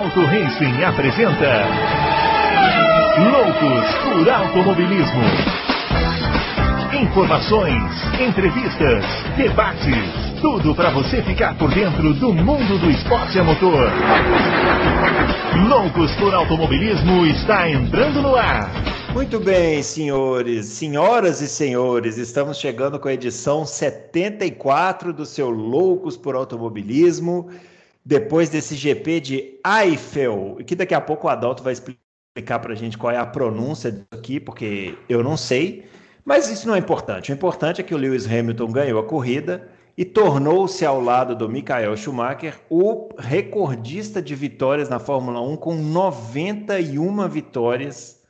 Adalto Racing apresenta Loucos por Automobilismo. Informações, entrevistas, debates, tudo para você ficar por dentro do mundo do esporte a motor. Loucos por Automobilismo está entrando no ar. Muito bem, senhores, senhoras e senhores, estamos chegando com a edição 74 do seu Loucos por Automobilismo, depois desse GP de Eiffel, que daqui a pouco o Adalto vai explicar para a gente qual é a pronúncia disso aqui, porque eu não sei, mas isso não é importante. O importante é que o Lewis Hamilton ganhou a corrida e tornou-se ao lado do Michael Schumacher o recordista de vitórias na Fórmula 1 com 91 vitórias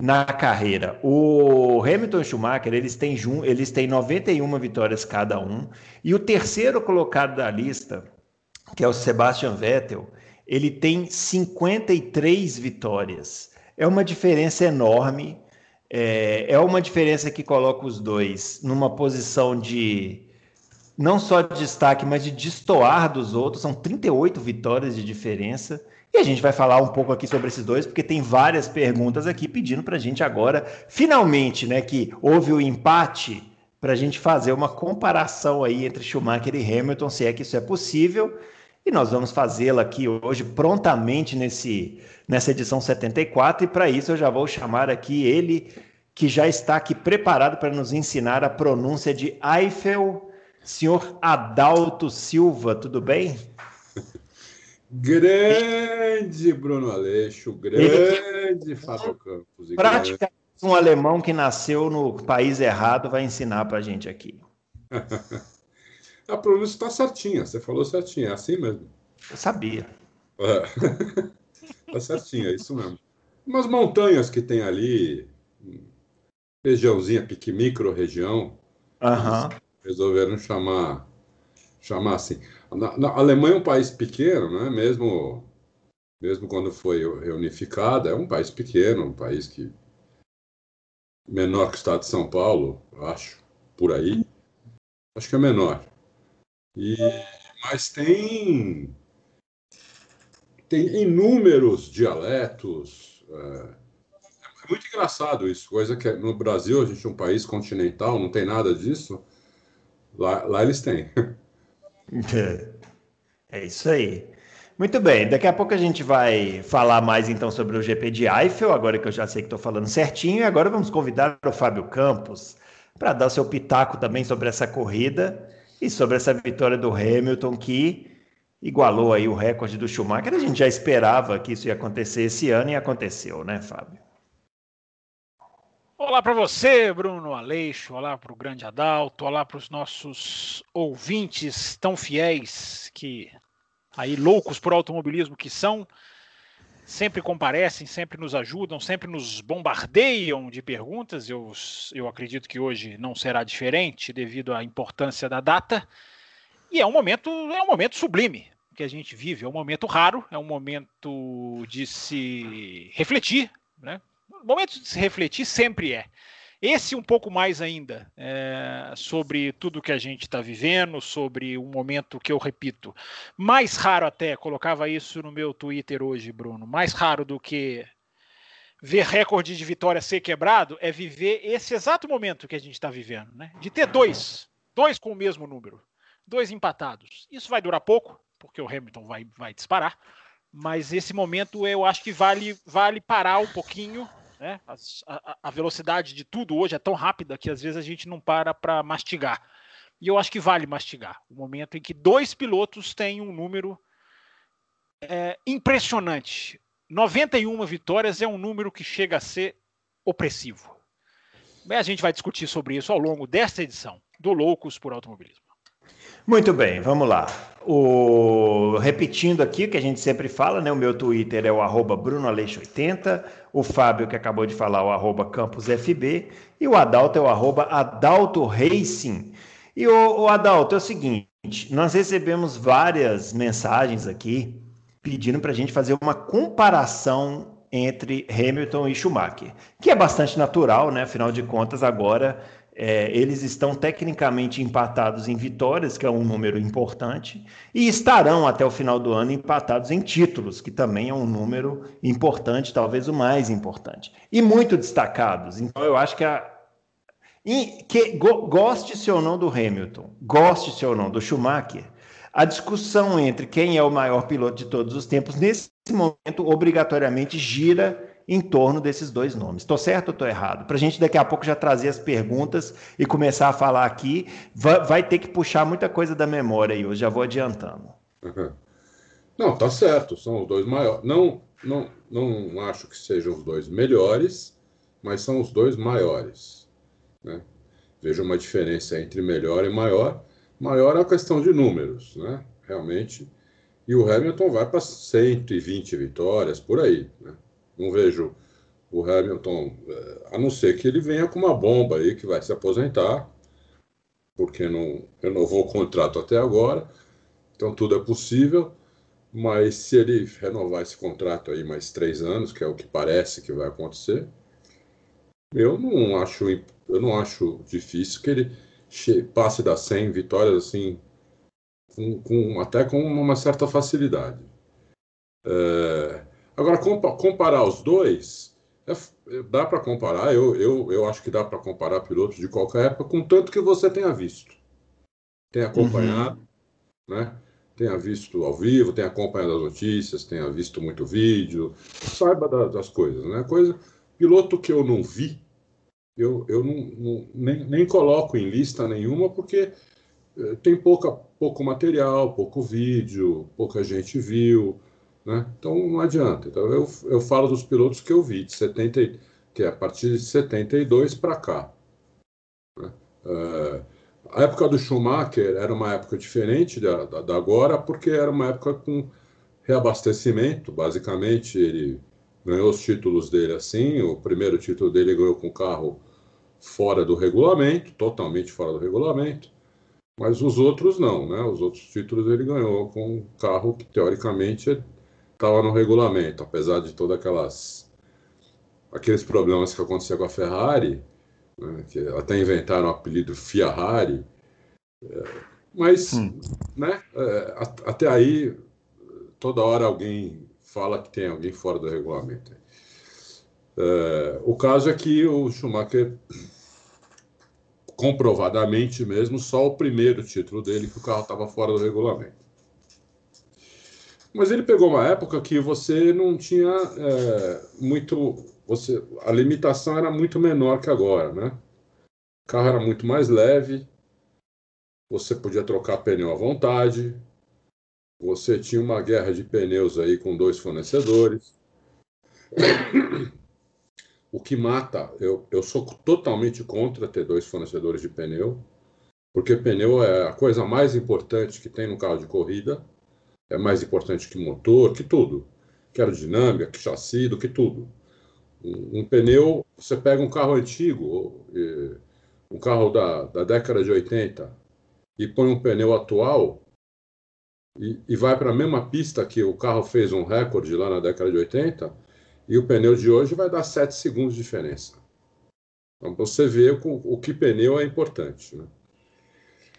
na carreira. O Hamilton e Schumacher, eles têm, eles têm 91 vitórias cada um, e o terceiro colocado da lista, que é o Sebastian Vettel, ele tem 53 vitórias. É uma diferença enorme, é, é uma diferença que coloca os dois numa posição de não só de destaque, mas de destoar dos outros. São 38 vitórias de diferença. E a gente vai falar um pouco aqui sobre esses dois, porque tem várias perguntas aqui pedindo para a gente agora, finalmente, né, que houve o empate, para a gente fazer uma comparação aí entre Schumacher e Hamilton, se é que isso é possível. E nós vamos fazê-la aqui hoje, prontamente, nesse, nessa edição 74. E para isso eu já vou chamar aqui ele, que já está aqui preparado para nos ensinar a pronúncia de Eiffel, senhor Adalto Silva, tudo bem? Grande Bruno Aleixo, grande Fábio Campos. Praticamente um alemão que nasceu no país errado vai ensinar para a gente aqui. a pronúncia está certinha, você falou certinho, é assim mesmo. Eu sabia. Está é. certinho, é isso mesmo. Umas montanhas que tem ali, regiãozinha, micro região, uhum. resolveram chamar, chamar assim. Na, na, a Alemanha é um país pequeno, né? mesmo, mesmo quando foi reunificada, é um país pequeno, um país que menor que o estado de São Paulo, acho, por aí. Acho que é menor. E, mas tem, tem inúmeros dialetos. É, é muito engraçado isso, coisa que no Brasil a gente é um país continental, não tem nada disso. Lá, lá eles têm. É isso aí. Muito bem, daqui a pouco a gente vai falar mais então sobre o GP de Eiffel, agora que eu já sei que estou falando certinho, e agora vamos convidar o Fábio Campos para dar seu pitaco também sobre essa corrida e sobre essa vitória do Hamilton que igualou aí o recorde do Schumacher. A gente já esperava que isso ia acontecer esse ano e aconteceu, né, Fábio? Olá para você, Bruno Aleixo. Olá para o grande Adalto. Olá para os nossos ouvintes tão fiéis que aí loucos por automobilismo que são, sempre comparecem, sempre nos ajudam, sempre nos bombardeiam de perguntas. Eu, eu acredito que hoje não será diferente devido à importância da data. E é um momento, é um momento sublime que a gente vive, é um momento raro, é um momento de se refletir, né? momento de se refletir sempre é. Esse um pouco mais ainda é, sobre tudo que a gente está vivendo, sobre um momento que eu repito, mais raro até, colocava isso no meu Twitter hoje, Bruno, mais raro do que ver recorde de vitória ser quebrado é viver esse exato momento que a gente está vivendo, né? De ter dois, dois com o mesmo número, dois empatados. Isso vai durar pouco, porque o Hamilton vai, vai disparar, mas esse momento eu acho que vale, vale parar um pouquinho né? A, a, velocidade de tudo hoje é tão rápida que às vezes a gente não para para mastigar. E eu acho que vale mastigar. O momento em que dois pilotos têm um número é, impressionante. 91 vitórias é um número que chega a ser opressivo. A gente vai discutir sobre isso ao longo desta edição do Loucos por Automobilismo. Muito bem, vamos lá. O... Repetindo aqui o que a gente sempre fala, né? O meu Twitter é o arroba BrunoAleixo80, o Fábio, que acabou de falar, o arroba CampusFB, e o Adalto é o arroba Adalto Racing. E o, o Adalto, é o seguinte, nós recebemos várias mensagens aqui pedindo para a gente fazer uma comparação entre Hamilton e Schumacher, que é bastante natural, né? Afinal de contas, agora É, eles estão tecnicamente empatados em vitórias, que é um número importante, e estarão até o final do ano empatados em títulos, que também é um número importante, talvez o mais importante. E muito destacados. Então, eu acho que a. que, go, goste-se ou não do Hamilton, goste-se ou não do Schumacher, a discussão entre quem é o maior piloto de todos os tempos, nesse momento, obrigatoriamente gira em torno desses dois nomes. Estou certo ou estou errado? Para a gente daqui a pouco já trazer as perguntas e começar a falar aqui, vai, vai, ter que puxar muita coisa da memória aí, eu já vou adiantando. Uhum. Não, tá certo, são os dois maiores. Não, não, não acho que sejam os dois melhores, mas são os dois maiores. Né? Uma diferença entre melhor e maior. Maior é a questão de números, né? realmente. E o Hamilton vai para 120 vitórias, por aí. Né? Não vejo o Hamilton, eh, a não ser que ele venha com uma bomba aí que vai se aposentar, porque não renovou o contrato até agora. Então tudo é possível, mas se ele renovar esse contrato aí mais três anos, que é o que parece que vai acontecer, eu não acho, eu não acho difícil que ele passe das 100 vitórias assim, com, com até com uma certa facilidade. É, Agora, comparar os dois, é, é dá para comparar, eu, eu, eu acho que dá para comparar pilotos de qualquer época, com tanto que você tenha visto. Tenha acompanhado, uhum. né? Tenha visto ao vivo, tenha acompanhado as notícias, tenha visto muito vídeo, saiba da, das coisas, né? Coisa, piloto que eu não vi, eu, eu não, não nem, nem coloco em lista nenhuma, porque eh, tem pouca, pouco material, pouco vídeo, pouca gente viu. Né? Então não adianta. Então, eu, eu falo dos pilotos que eu vi, de 70, que é a partir de 72 para cá. Né? Uh, a época do Schumacher era uma época diferente da, da, da, agora, porque era uma época com reabastecimento. Basicamente, ele ganhou os títulos dele assim. O primeiro título dele ganhou com carro fora do regulamento, totalmente fora do regulamento. Mas os outros não, né? Os outros títulos ele ganhou com um carro que teoricamente estava no regulamento, apesar de todas aquelas aqueles problemas que aconteciam com a Ferrari, né, que até inventaram o apelido Ferrari, é, mas, hum. né, é, até aí toda hora alguém fala que tem alguém fora do regulamento. É, o caso é que o Schumacher comprovadamente mesmo só o primeiro título dele que o carro estava fora do regulamento. Mas ele pegou uma época que você não tinha é, muito. Você, a limitação era muito menor que agora, né? O carro era muito mais leve, você podia trocar pneu à vontade, você tinha uma guerra de pneus aí com dois fornecedores. O que mata, eu, eu sou totalmente contra ter dois fornecedores de pneu, porque pneu é a coisa mais importante que tem no carro de corrida é mais importante que motor, que tudo. Que aerodinâmica, que chassi, do que tudo. Um, um pneu, você pega um carro antigo, um carro da, da década de 80, e põe um pneu atual, e, e vai para a mesma pista que o carro fez um recorde lá na década de 80, e o pneu de hoje vai dar 7 segundos de diferença. Então você vê o, o que pneu é importante. Né?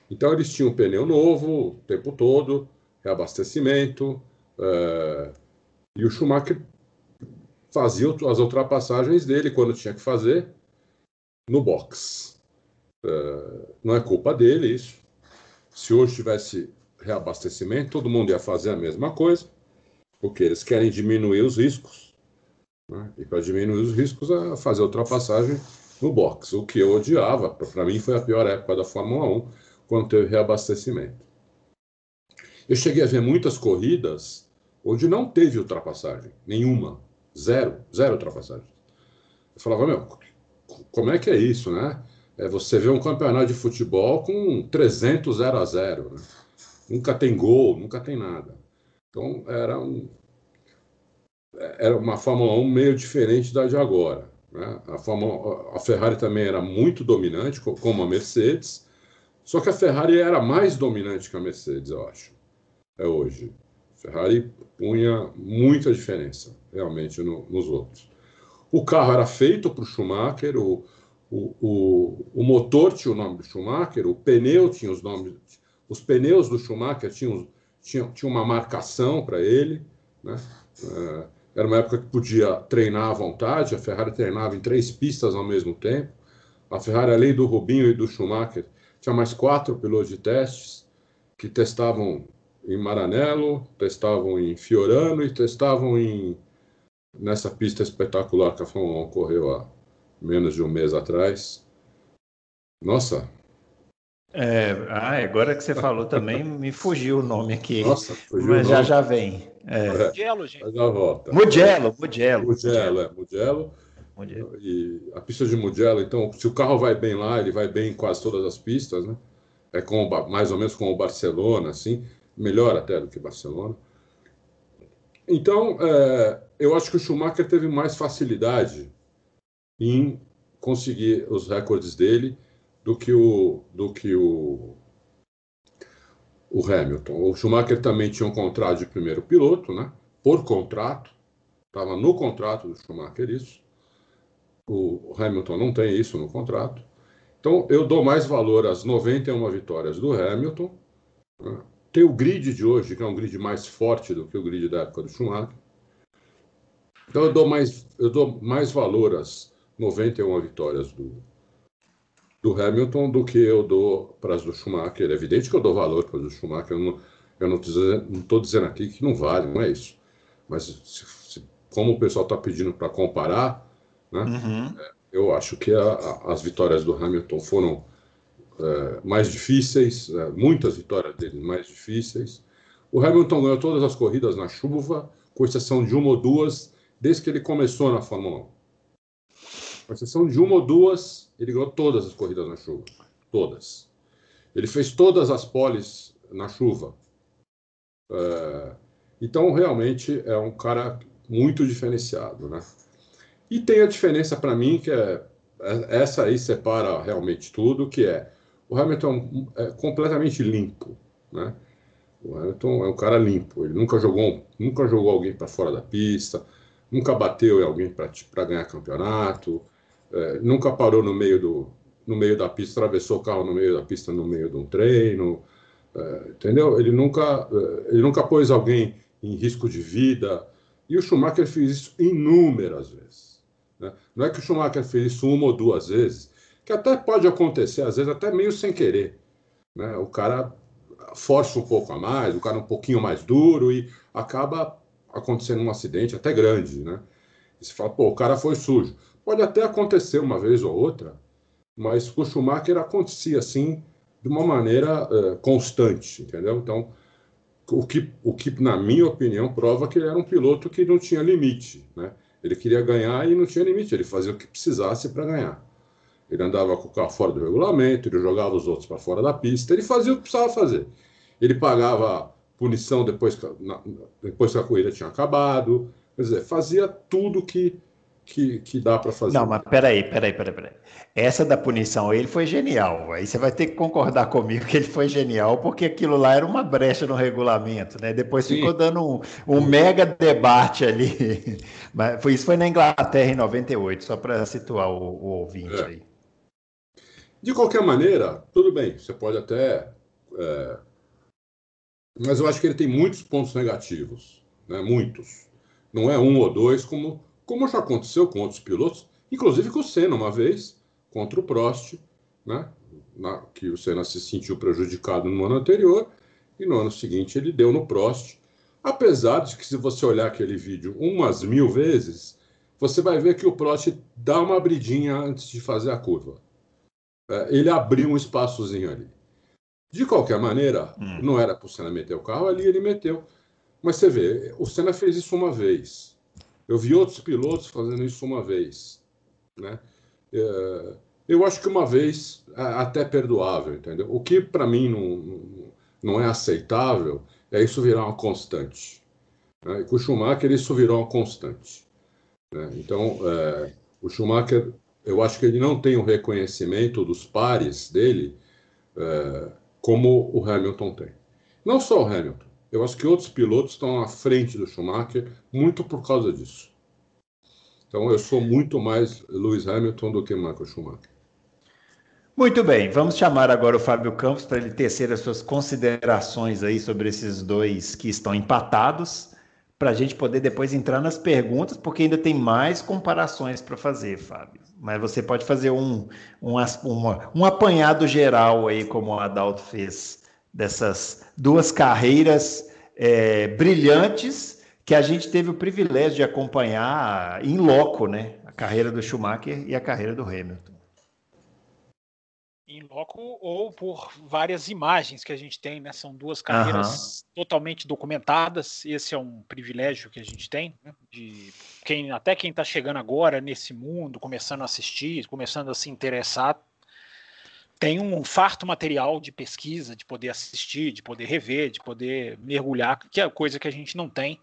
Então eles tinham um pneu novo o tempo todo, reabastecimento, é, e o Schumacher fazia as ultrapassagens dele quando tinha que fazer no box. É, não é culpa dele isso. Se hoje tivesse reabastecimento, todo mundo ia fazer a mesma coisa, porque eles querem diminuir os riscos. Né? E para diminuir os riscos, é fazer ultrapassagem no box, o que eu odiava. Para mim, foi a pior época da Fórmula 1, quando teve reabastecimento. Eu cheguei a ver muitas corridas onde não teve ultrapassagem, nenhuma, zero, zero ultrapassagem. Eu falava, meu, como é que é isso, né? É você vê um campeonato de futebol com 300 0 a 0, né? nunca tem gol, nunca tem nada. Então era um, era uma Fórmula 1 meio diferente da de agora. Né? A, Fórmula, a Ferrari também era muito dominante, como a Mercedes, só que a Ferrari era mais dominante que a Mercedes, eu acho é hoje. Ferrari punha muita diferença, realmente, no, nos outros. O carro era feito para o Schumacher, o, o, o, motor tinha o nome do Schumacher, o pneu tinha os nomes, os pneus do Schumacher tinham, tinham, tinham uma marcação para ele, né? É, era uma época que podia treinar à vontade, a Ferrari treinava em três pistas ao mesmo tempo. A Ferrari, além do Rubinho e do Schumacher, tinha mais quatro pilotos de testes que testavam em Maranello, testavam em Fiorano e testavam em nessa pista espetacular que a Fórmula 1 correu há menos de um mês atrás. Nossa! É, ah, agora que você falou também, me fugiu o nome aqui. Nossa, fugiu Mas já já vem. É. Mugello, gente. Já volta. Mugello, Mugello. Mugello, é, Mugello. Mugello. E a pista de Mugello, então, se o carro vai bem lá, ele vai bem em quase todas as pistas, né? É como, mais ou menos como o Barcelona, assim, melhor até do que Barcelona. Então, é, eu acho que o Schumacher teve mais facilidade em conseguir os recordes dele do que o do que o, o Hamilton. O Schumacher também tinha um contrato de primeiro piloto, né? Por contrato, estava no contrato do Schumacher isso. O Hamilton não tem isso no contrato. Então eu dou mais valor às 91 vitórias do Hamilton. Né? Tem o grid de hoje, que é um grid mais forte do que o grid da época do Schumacher. Então eu dou mais, eu dou mais valor às 91 vitórias do, do Hamilton do que eu dou para as do Schumacher. É evidente que eu dou valor para as do Schumacher. Eu não estou dizendo aqui que não vale, não é isso. Mas se, se, como o pessoal está pedindo para comparar, né, uhum. É, eu acho que a, a, as vitórias do Hamilton foram mais difíceis, é, muitas vitórias dele mais difíceis. O Hamilton ganhou todas as corridas na chuva, com exceção de uma ou duas desde que ele começou na Fórmula 1. Com exceção de uma ou duas, ele ganhou todas as corridas na chuva. Todas. Ele fez todas as poles na chuva. É, então, realmente, é um cara muito diferenciado, né? E tem a diferença para mim, que é, é essa aí separa realmente tudo, que é o Hamilton é completamente limpo, né? O Hamilton é um cara limpo, ele nunca jogou, nunca jogou alguém para fora da pista, nunca bateu em alguém para ganhar campeonato, é, nunca parou no meio, do, no meio da pista, atravessou o carro no meio da pista no meio de um treino, é, entendeu? Ele nunca, é, ele nunca pôs alguém em risco de vida. E o Schumacher fez isso inúmeras vezes. Né? Não é que o Schumacher fez isso uma ou duas vezes, que até pode acontecer, às vezes até meio sem querer. Né? O cara força um pouco a mais, o cara um pouquinho mais duro e acaba acontecendo um acidente até grande, né? E você fala, pô, o cara foi sujo. Pode até acontecer uma vez ou outra, mas com o Schumacher acontecia assim de uma maneira uh, constante, entendeu? Então, o que, o que, na minha opinião, prova que ele era um piloto que não tinha limite, né? Ele queria ganhar e não tinha limite, ele fazia o que precisasse para ganhar. Ele andava com o carro fora do regulamento, ele jogava os outros para fora da pista, ele fazia o que precisava fazer. Ele pagava punição depois que, na, depois que a corrida tinha acabado. Quer dizer, fazia tudo que, que, que dá para fazer. Não, mas peraí, peraí, peraí, peraí. Essa da punição, ele foi genial. Aí você vai ter que concordar comigo que ele foi genial, porque aquilo lá era uma brecha no regulamento, né? Depois Sim. ficou dando um, um mega debate ali. Mas foi, isso foi na Inglaterra em 98, só para situar o, o ouvinte é. aí. De qualquer maneira, tudo bem, você pode até é, mas eu acho que ele tem muitos pontos negativos, né? muitos. Não é um ou dois, como, como já aconteceu com outros pilotos, inclusive com o Senna uma vez, contra o Prost, né? Na, que o Senna se sentiu prejudicado no ano anterior, e no ano seguinte ele deu no Prost. Apesar de que, se você olhar aquele vídeo umas mil vezes, você vai ver que o Prost dá uma abridinha antes de fazer a curva. É, ele abriu um espaçozinho ali. De qualquer maneira, hum. não era para o Senna meter o carro, ali ele meteu. Mas você vê, o Senna fez isso uma vez. Eu vi outros pilotos fazendo isso uma vez. Né? É, eu acho que uma vez é até perdoável, entendeu? O que para mim não, não é aceitável é isso virar uma constante. Né? E com o Schumacher isso virou uma constante. Né? Então, é, o Schumacher, eu acho que ele não tem o reconhecimento dos pares dele. É, como o Hamilton tem. Não só o Hamilton, eu acho que outros pilotos estão à frente do Schumacher muito por causa disso. Então eu sou muito mais Lewis Hamilton do que Michael Schumacher. Muito bem, vamos chamar agora o Fábio Campos para ele tecer as suas considerações aí sobre esses dois que estão empatados, para a gente poder depois entrar nas perguntas, porque ainda tem mais comparações para fazer, Fábio. Mas você pode fazer um, um, uma, um apanhado geral aí, como o Adalto fez, dessas duas carreiras é, brilhantes que a gente teve o privilégio de acompanhar em loco, né? A carreira do Schumacher e a carreira do Hamilton. Em loco ou por várias imagens que a gente tem, né? São duas carreiras uhum. totalmente documentadas. Esse é um privilégio que a gente tem, né? de quem até quem está chegando agora nesse mundo, começando a assistir, começando a se interessar, tem um farto material de pesquisa, de poder assistir, de poder rever, de poder mergulhar, que é coisa que a gente não tem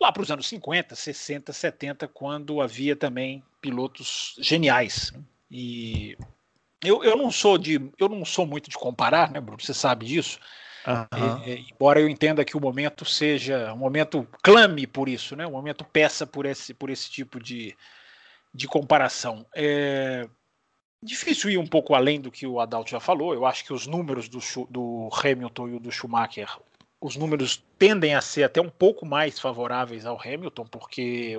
lá para os anos 50, 60, 70, quando havia também pilotos geniais. E eu, eu não sou de eu não sou muito de comparar, né, Bruno? Você sabe disso. Uhum. Embora eu entenda que o momento seja um momento clame por isso, né? O momento peça por esse por esse tipo de, de comparação. É, Difícil ir um pouco além do que o Adalto já falou. Eu acho que os números do, do Hamilton e do Schumacher, os números tendem a ser até um pouco mais favoráveis ao Hamilton, porque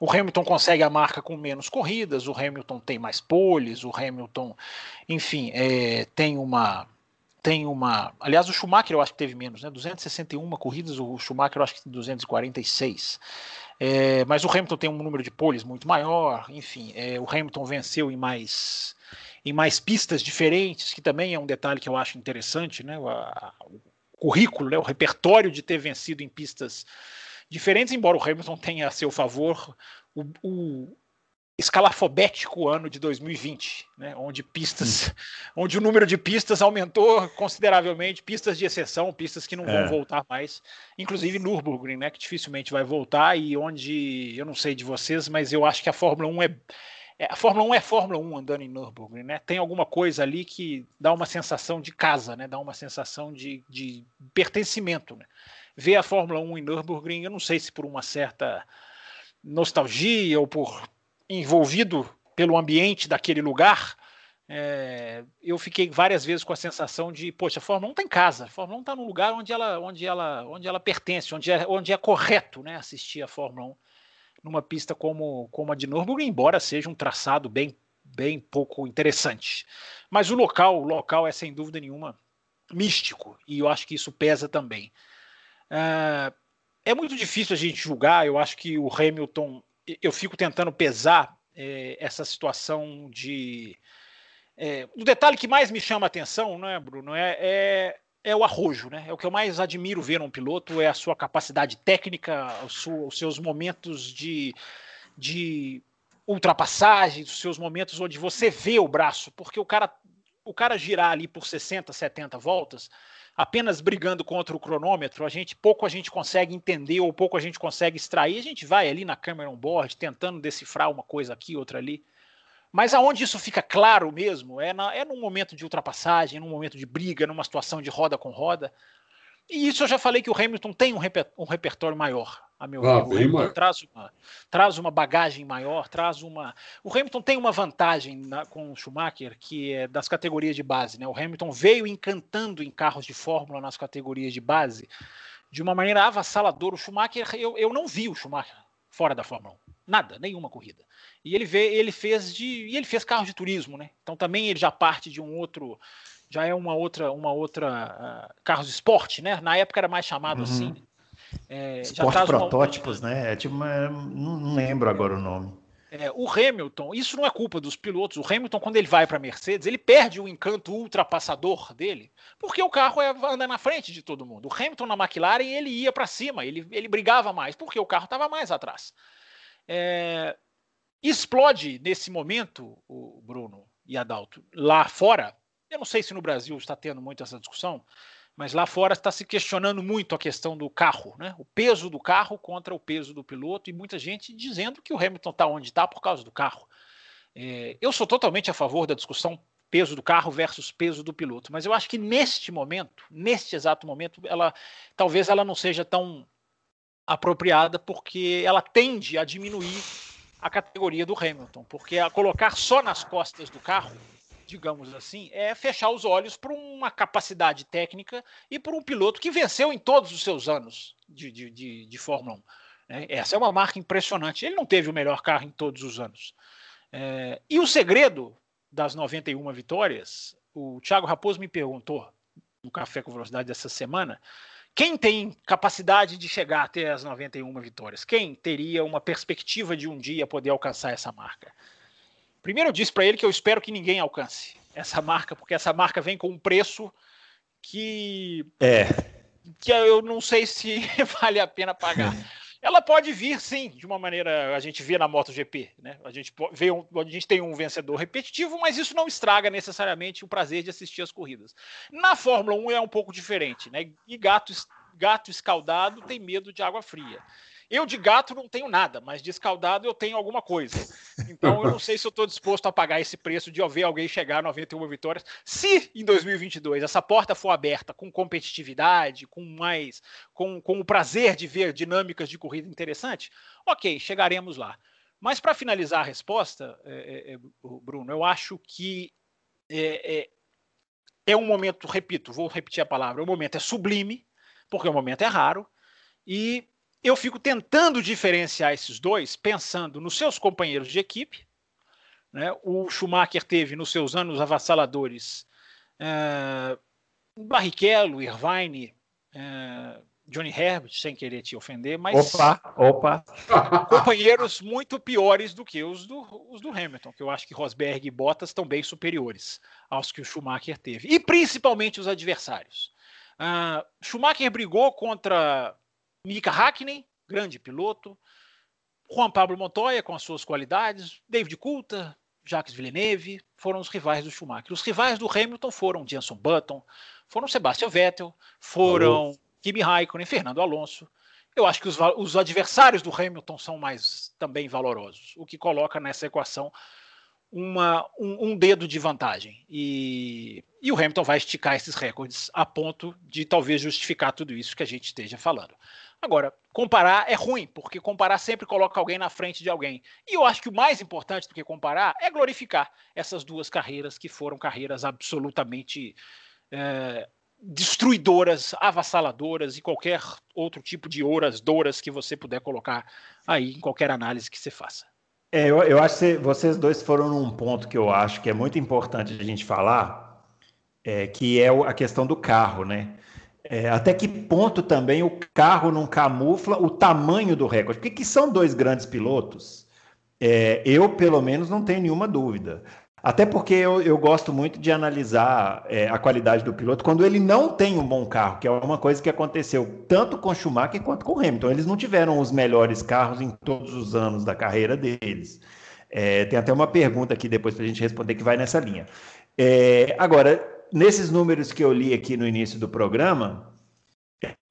o Hamilton consegue a marca com menos corridas, o Hamilton tem mais poles, o Hamilton, enfim, é, tem uma tem uma. Aliás, o Schumacher eu acho que teve menos, né? 261 corridas, o Schumacher eu acho que 246. É, mas o Hamilton tem um número de poles muito maior, enfim, é, o Hamilton venceu em mais em mais pistas diferentes, que também é um detalhe que eu acho interessante, né? O, a, o currículo, né? o repertório de ter vencido em pistas diferentes, embora o Hamilton tenha a seu favor o, o escalafobético ano de 2020, né, onde pistas, onde o número de pistas aumentou consideravelmente, pistas de exceção, pistas que não vão é. voltar mais, inclusive Nürburgring, né, que dificilmente vai voltar e onde eu não sei de vocês, mas eu acho que a Fórmula 1 é, é a Fórmula 1 é Fórmula 1 andando em Nürburgring, né? Tem alguma coisa ali que dá uma sensação de casa, né? Dá uma sensação de, de pertencimento, né? Ver a Fórmula 1 em Nürburgring, eu não sei se por uma certa nostalgia ou por envolvido pelo ambiente daquele lugar, é, eu fiquei várias vezes com a sensação de, poxa, a Fórmula 1 está em casa, a Fórmula 1 está num lugar onde ela, onde ela, onde ela pertence, onde é, onde é correto né, assistir a Fórmula 1 numa pista como, como a de Nürburgring, embora seja um traçado bem, bem pouco interessante. Mas o local, o local é sem dúvida nenhuma místico, e eu acho que isso pesa também. É, é muito difícil a gente julgar, eu acho que o Hamilton eu fico tentando pesar é, essa situação de. É, o detalhe que mais me chama a atenção, né, Bruno, é, é, é, o arrojo, né? É o que eu mais admiro ver num piloto, é a sua capacidade técnica, os seus momentos de, de ultrapassagem, os seus momentos onde você vê o braço, porque o cara, o cara girar ali por 60, 70 voltas apenas brigando contra o cronômetro, a gente pouco a gente consegue entender ou pouco a gente consegue extrair, a gente vai ali na câmera on board tentando decifrar uma coisa aqui, outra ali. Mas aonde isso fica claro mesmo é, na, é num momento de ultrapassagem, num momento de briga, numa situação de roda com roda. E isso eu já falei que o Hamilton tem um, reper, um repertório maior a meu ah, ver. O Hamilton traz uma, traz uma bagagem maior, traz uma. O Hamilton tem uma vantagem na, com o Schumacher, que é das categorias de base. Né? O Hamilton veio encantando em carros de Fórmula nas categorias de base de uma maneira avassaladora. O Schumacher, eu, eu não vi o Schumacher fora da Fórmula 1. Nada, nenhuma corrida. E ele vê, ele fez de. E ele fez carro de turismo, né? Então também ele já parte de um outro. Já é uma outra, uma outra uh, carros de esporte, né? Na época era mais chamado uhum. assim. É, Esporte protótipos, uma... né? É tipo não lembro agora o nome. É, o Hamilton, isso não é culpa dos pilotos. O Hamilton, quando ele vai para a Mercedes, ele perde o encanto ultrapassador dele, porque o carro é, anda na frente de todo mundo. O Hamilton na McLaren ele ia para cima, ele, ele brigava mais, porque o carro estava mais atrás. É, explode nesse momento, o Bruno e Adalto, lá fora. Eu não sei se no Brasil está tendo muito essa discussão, mas lá fora está se questionando muito a questão do carro, né? o peso do carro contra o peso do piloto, e muita gente dizendo que o Hamilton está onde está por causa do carro. É, eu sou totalmente a favor da discussão peso do carro versus peso do piloto, mas eu acho que neste momento, neste exato momento, ela talvez ela não seja tão apropriada porque ela tende a diminuir a categoria do Hamilton, porque a colocar só nas costas do carro digamos assim, é fechar os olhos para uma capacidade técnica e para um piloto que venceu em todos os seus anos de, de, de, de Fórmula 1. Né? Essa é uma marca impressionante. Ele não teve o melhor carro em todos os anos. É, e o segredo das 91 vitórias, o Thiago Raposo me perguntou no Café com Velocidade dessa semana, quem tem capacidade de chegar até as 91 vitórias? Quem teria uma perspectiva de um dia poder alcançar essa marca? Primeiro eu disse para ele que eu espero que ninguém alcance essa marca, porque essa marca vem com um preço que é que eu não sei se vale a pena pagar. Ela pode vir, sim, de uma maneira a gente vê na MotoGP, né? A gente vê um, a gente tem um vencedor repetitivo, mas isso não estraga necessariamente o prazer de assistir as corridas. Na Fórmula 1 é um pouco diferente, né? E gato, gato escaldado tem medo de água fria. Eu de gato não tenho nada, mas de escaldado eu tenho alguma coisa. Então eu não sei se eu estou disposto a pagar esse preço de ver alguém chegar a 91 vitórias. Se em 2022 essa porta for aberta com competitividade, com mais, com, com o prazer de ver dinâmicas de corrida interessante, ok, chegaremos lá. Mas para finalizar a resposta, é, é, é Bruno, eu acho que é, é, é um momento, repito, vou repetir a palavra, o momento é sublime, porque o momento é raro, e eu fico tentando diferenciar esses dois, pensando nos seus companheiros de equipe. Né? O Schumacher teve nos seus anos avassaladores uh, Barrichello, Irvine, uh, Johnny Herbert, sem querer te ofender, mas opa, opa. companheiros muito piores do que os do, os do Hamilton, que eu acho que Rosberg e Bottas estão bem superiores aos que o Schumacher teve, e principalmente os adversários. Uh, Schumacher brigou contra Mika Hakkinen, grande piloto. Juan Pablo Montoya, com as suas qualidades. David Coulter, Jacques Villeneuve, foram os rivais do Schumacher. Os rivais do Hamilton foram Jenson Button, foram Sebastian Vettel, foram. Kimi Raikkonen, Fernando Alonso. Eu acho que os, os, adversários do Hamilton são mais também valorosos, o que coloca nessa equação uma, um, um, dedo de vantagem. E, e o Hamilton vai esticar esses recordes a ponto de talvez justificar tudo isso que a gente esteja falando. Agora, comparar é ruim, porque comparar sempre coloca alguém na frente de alguém. E eu acho que o mais importante do que comparar é glorificar essas duas carreiras que foram carreiras absolutamente é, destruidoras, avassaladoras e qualquer outro tipo de ouras, douras que você puder colocar aí em qualquer análise que você faça. É, eu, eu acho que vocês dois foram num ponto que eu acho que é muito importante a gente falar, é, que é a questão do carro, né? É, até que ponto também o carro não camufla o tamanho do recorde? Porque que são dois grandes pilotos, é, eu pelo menos não tenho nenhuma dúvida. Até porque eu, eu gosto muito de analisar é, a qualidade do piloto quando ele não tem um bom carro, que é uma coisa que aconteceu tanto com Schumacher quanto com Hamilton. Eles não tiveram os melhores carros em todos os anos da carreira deles. É, tem até uma pergunta aqui depois para a gente responder que vai nessa linha. É, agora, nesses números que eu li aqui no início do programa,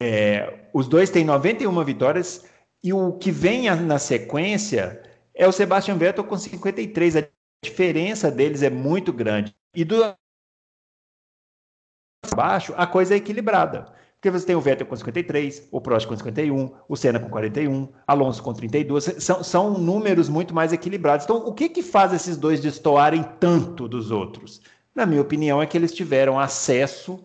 é, os dois têm 91 vitórias e o que vem na sequência é o Sebastian Vettel com 53. A diferença deles é muito grande. E do baixo, a coisa é equilibrada. Porque você tem o Vettel com 53, o Prost com 51, o Senna com 41, Alonso com 32. São, são números muito mais equilibrados. Então, o que, que faz esses dois destoarem tanto dos outros? Na minha opinião, é que eles tiveram acesso,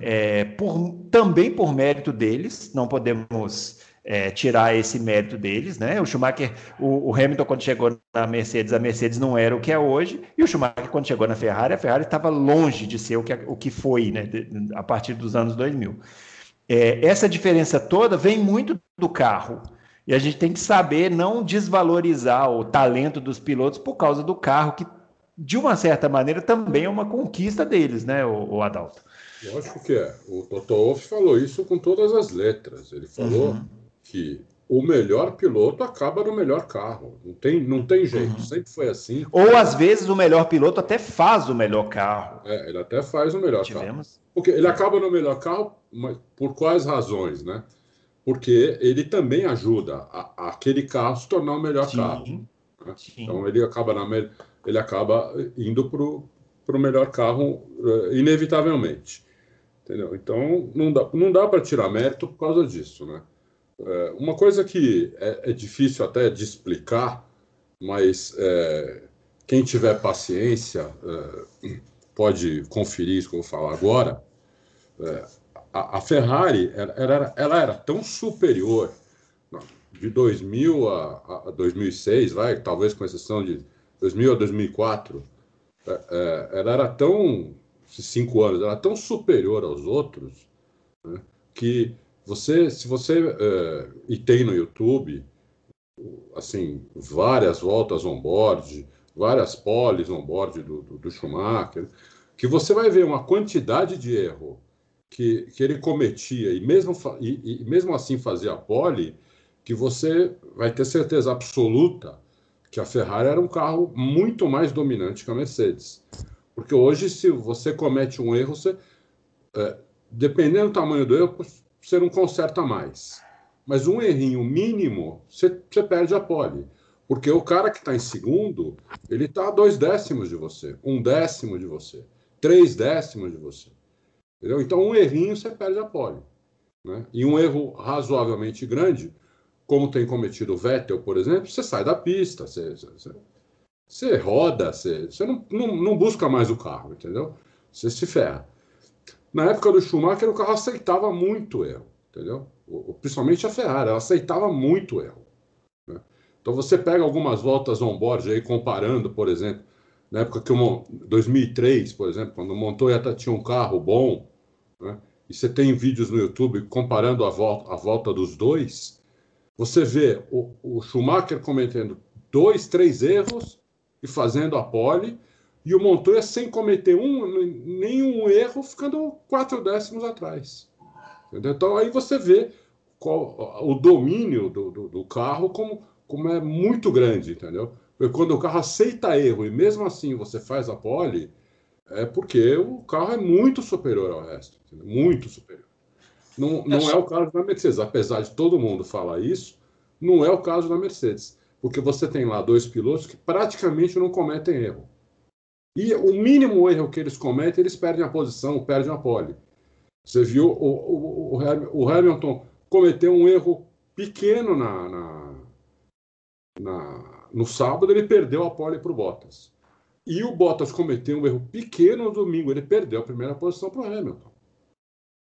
é, por, também por mérito deles, não podemos é, tirar esse mérito deles, né? O Schumacher, o, o, Hamilton, quando chegou na Mercedes, a Mercedes não era o que é hoje, e o Schumacher, quando chegou na Ferrari, a Ferrari estava longe de ser o que, o que foi, né? a partir dos anos 2000. É, essa diferença toda vem muito do carro. E a gente tem que saber não desvalorizar o talento dos pilotos por causa do carro que de uma certa maneira, também é uma conquista deles, né, o, o Adalto? Lógico que é. O Toto Wolff falou isso com todas as letras. Ele falou uhum. que o melhor piloto acaba no melhor carro. Não tem, não tem jeito, uhum. sempre foi assim. Ou às vezes o melhor piloto até faz o melhor carro. É, ele até faz o melhor Tivemos. carro. Porque ele acaba no melhor carro, mas por quais razões, né? Porque ele também ajuda a, a aquele carro se tornar o melhor Sim. carro. Né? Então ele acaba na melhor ele acaba indo para o melhor carro, uh, inevitavelmente. Entendeu? Então, não dá, não dá para tirar mérito por causa disso. Né? Uh, uma coisa que é, é, difícil até de explicar, mas é, quem tiver paciência é, pode conferir isso que eu vou falar agora. É, a, a, Ferrari ela, era, ela era tão superior de 2000 a, a 2006, vai, talvez com exceção de 2000 a 2004, é, é, ela era tão, cinco anos, ela era tão superior aos outros, né, que você, se você, é, e tem no YouTube, assim, várias voltas on-board, várias poles on-board do, do, do, Schumacher, que você vai ver uma quantidade de erro que, que ele cometia e mesmo, e, e mesmo assim fazia a pole, que você vai ter certeza absoluta que a Ferrari era um carro muito mais dominante que a Mercedes. Porque hoje, se você comete um erro, você, é, dependendo do tamanho do erro, você não conserta mais. Mas um errinho mínimo, você, você perde a pole. Porque o cara que está em segundo, ele está a dois décimos de você, um décimo de você, três décimos de você. Entendeu? Então, um errinho, você perde a pole. Né? E um erro razoavelmente grande, como tem cometido o Vettel, por exemplo, você sai da pista, você, você, você roda, você, você não, não, não, busca mais o carro, entendeu? Você se ferra. Na época do Schumacher, o carro aceitava muito erro, entendeu? O, principalmente a Ferrari, ela aceitava muito erro. Né? Então você pega algumas voltas on-board aí, comparando, por exemplo, na época que eu, 2003, por exemplo, quando o Montoya tinha um carro bom, né? e você tem vídeos no YouTube comparando a volta, a volta dos dois, você vê o, o Schumacher cometendo dois, três erros e fazendo a pole, e o Montoya sem cometer um, nenhum erro, ficando quatro décimos atrás. Entendeu? Então aí você vê qual, o domínio do, do, do, carro como, como é muito grande, entendeu? Porque quando o carro aceita erro e mesmo assim você faz a pole, é porque o carro é muito superior ao resto, entendeu? muito superior. Não, não é o caso da Mercedes, apesar de todo mundo falar isso, não é o caso da Mercedes, porque você tem lá dois pilotos que praticamente não cometem erro. E o mínimo erro que eles cometem, eles perdem a posição, perdem a pole. Você viu o, o, o Hamilton cometeu um erro pequeno na, na, na, no sábado, ele perdeu a pole para o Bottas. E o Bottas cometeu um erro pequeno no domingo, ele perdeu a primeira posição para o Hamilton.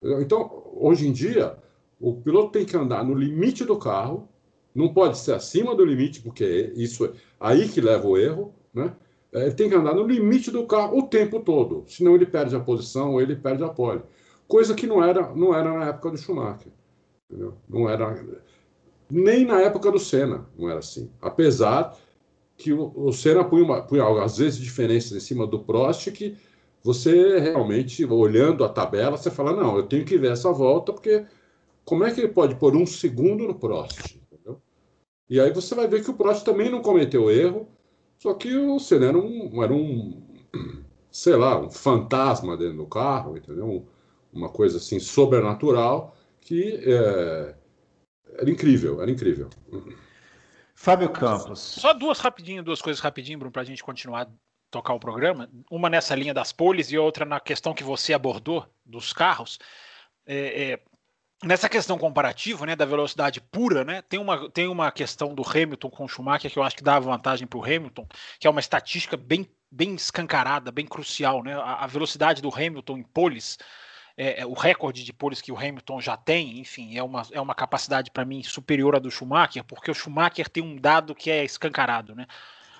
Então, hoje em dia, o piloto tem que andar no limite do carro, não pode ser acima do limite, porque isso é aí que leva o erro, né? É, ele tem que andar no limite do carro o tempo todo, senão ele perde a posição ou ele perde a pole. Coisa que não era, não era na época do Schumacher. Entendeu? Não era. Nem na época do Senna não era assim. Apesar que o, o Senna punha, uma, punha às vezes diferenças em cima do Prost que você realmente, olhando a tabela, você fala, não, eu tenho que ver essa volta, porque como é que ele pode pôr um segundo no Prost? Entendeu? E aí você vai ver que o Prost também não cometeu erro, só que o Senna era um, era um sei lá, um fantasma dentro do carro, entendeu? Uma coisa assim sobrenatural que é, era incrível, era incrível. Fábio Campos. Só duas rapidinho, duas coisas rapidinho, Bruno, para a gente continuar tocar o programa, uma nessa linha das poles e outra na questão que você abordou dos carros. É, é, nessa questão comparativa, né, da velocidade pura, né, tem uma, tem uma questão do Hamilton com o Schumacher que eu acho que dá vantagem para o Hamilton, que é uma estatística bem, bem escancarada, bem crucial, né, a, a velocidade do Hamilton em poles, é, é, o recorde de poles que o Hamilton já tem, enfim, é uma, é uma capacidade para mim superior à do Schumacher, porque o Schumacher tem um dado que é escancarado, né?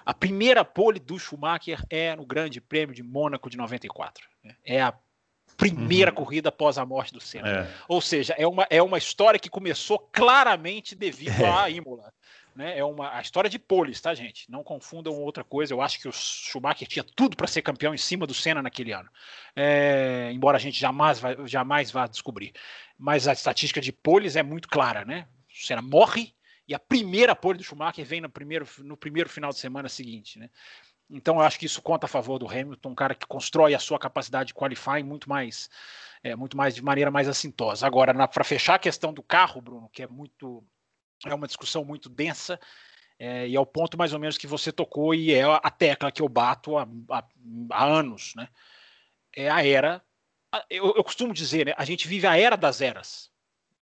A primeira pole do Schumacher é no Grande Prêmio de Mônaco de 94. Né? É a primeira uhum. corrida após a morte do Senna. É. Ou seja, é uma, é uma história que começou claramente devido é. à Imola. Né? É uma a história de poles, tá, gente? Não confundam outra coisa. Eu acho que o Schumacher tinha tudo para ser campeão em cima do Senna naquele ano. É, embora a gente jamais, vai, jamais vá descobrir. Mas a estatística de poles é muito clara, né? O Senna morre e a primeira pole do Schumacher vem no primeiro, no primeiro final de semana seguinte, né? Então eu acho que isso conta a favor do Hamilton, um cara que constrói a sua capacidade de qualifying muito mais, é, muito mais de maneira mais assintosa. Agora, para fechar a questão do carro, Bruno, que é muito é uma discussão muito densa, é, e é o ponto mais ou menos que você tocou, e é a tecla que eu bato há, há, há anos, né? É a era. Eu, eu, costumo dizer, né? A gente vive a era das eras.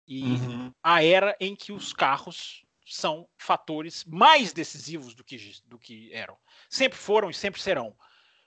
E uhum. a era em que os carros são fatores mais decisivos do que, do que eram. Sempre foram e sempre serão.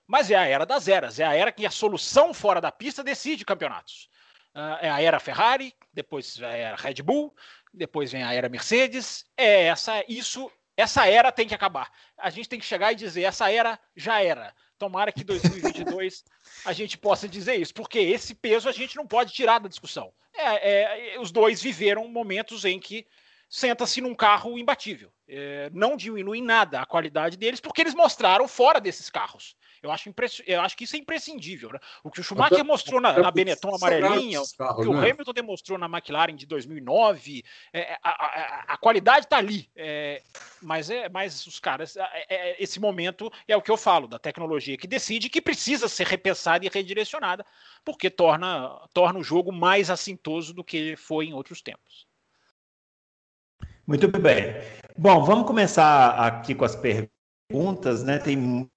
Mas é a era das eras, é a era que a solução fora da pista decide campeonatos. Uh, é a era Ferrari, depois é a era Red Bull, depois vem a era Mercedes. É essa, isso, essa era tem que acabar. A gente tem que chegar e dizer essa era já era. Tomara que 2022 a gente possa dizer isso, porque esse peso a gente não pode tirar da discussão. É, é, os dois viveram momentos em que senta-se num carro imbatível. É, não diminui em nada a qualidade deles, porque eles mostraram fora desses carros. Eu acho, impress... eu acho que isso é imprescindível. Né? O que o Schumacher até, mostrou na, na Benetton amarelinha, carros, o que o né? Hamilton demonstrou na McLaren de 2009, é, a, a, a, qualidade está ali. É, mas, é, mas os caras, é, é, esse momento é o que eu falo, da tecnologia que decide que precisa ser repensada e redirecionada, porque torna, torna o jogo mais assintoso do que foi em outros tempos. Muito bem. Bom, vamos começar aqui com as perguntas, né? Tem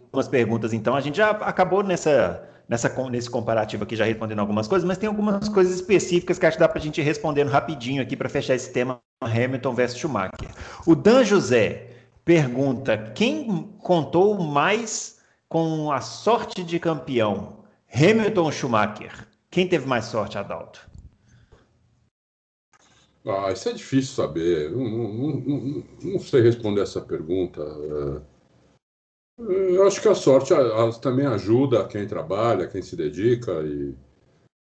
algumas perguntas, então. A gente já acabou nessa, nessa, nesse comparativo aqui, já respondendo algumas coisas, mas tem algumas coisas específicas que acho que dá para a gente ir respondendo rapidinho aqui para fechar esse tema Hamilton versus Schumacher. O Dan José pergunta: quem contou mais com a sorte de campeão? Hamilton ou Schumacher? Quem teve mais sorte, Adalto? Ah, isso é difícil saber. Não, não, não, não sei responder essa pergunta. Eu acho que a sorte também ajuda quem trabalha, quem se dedica e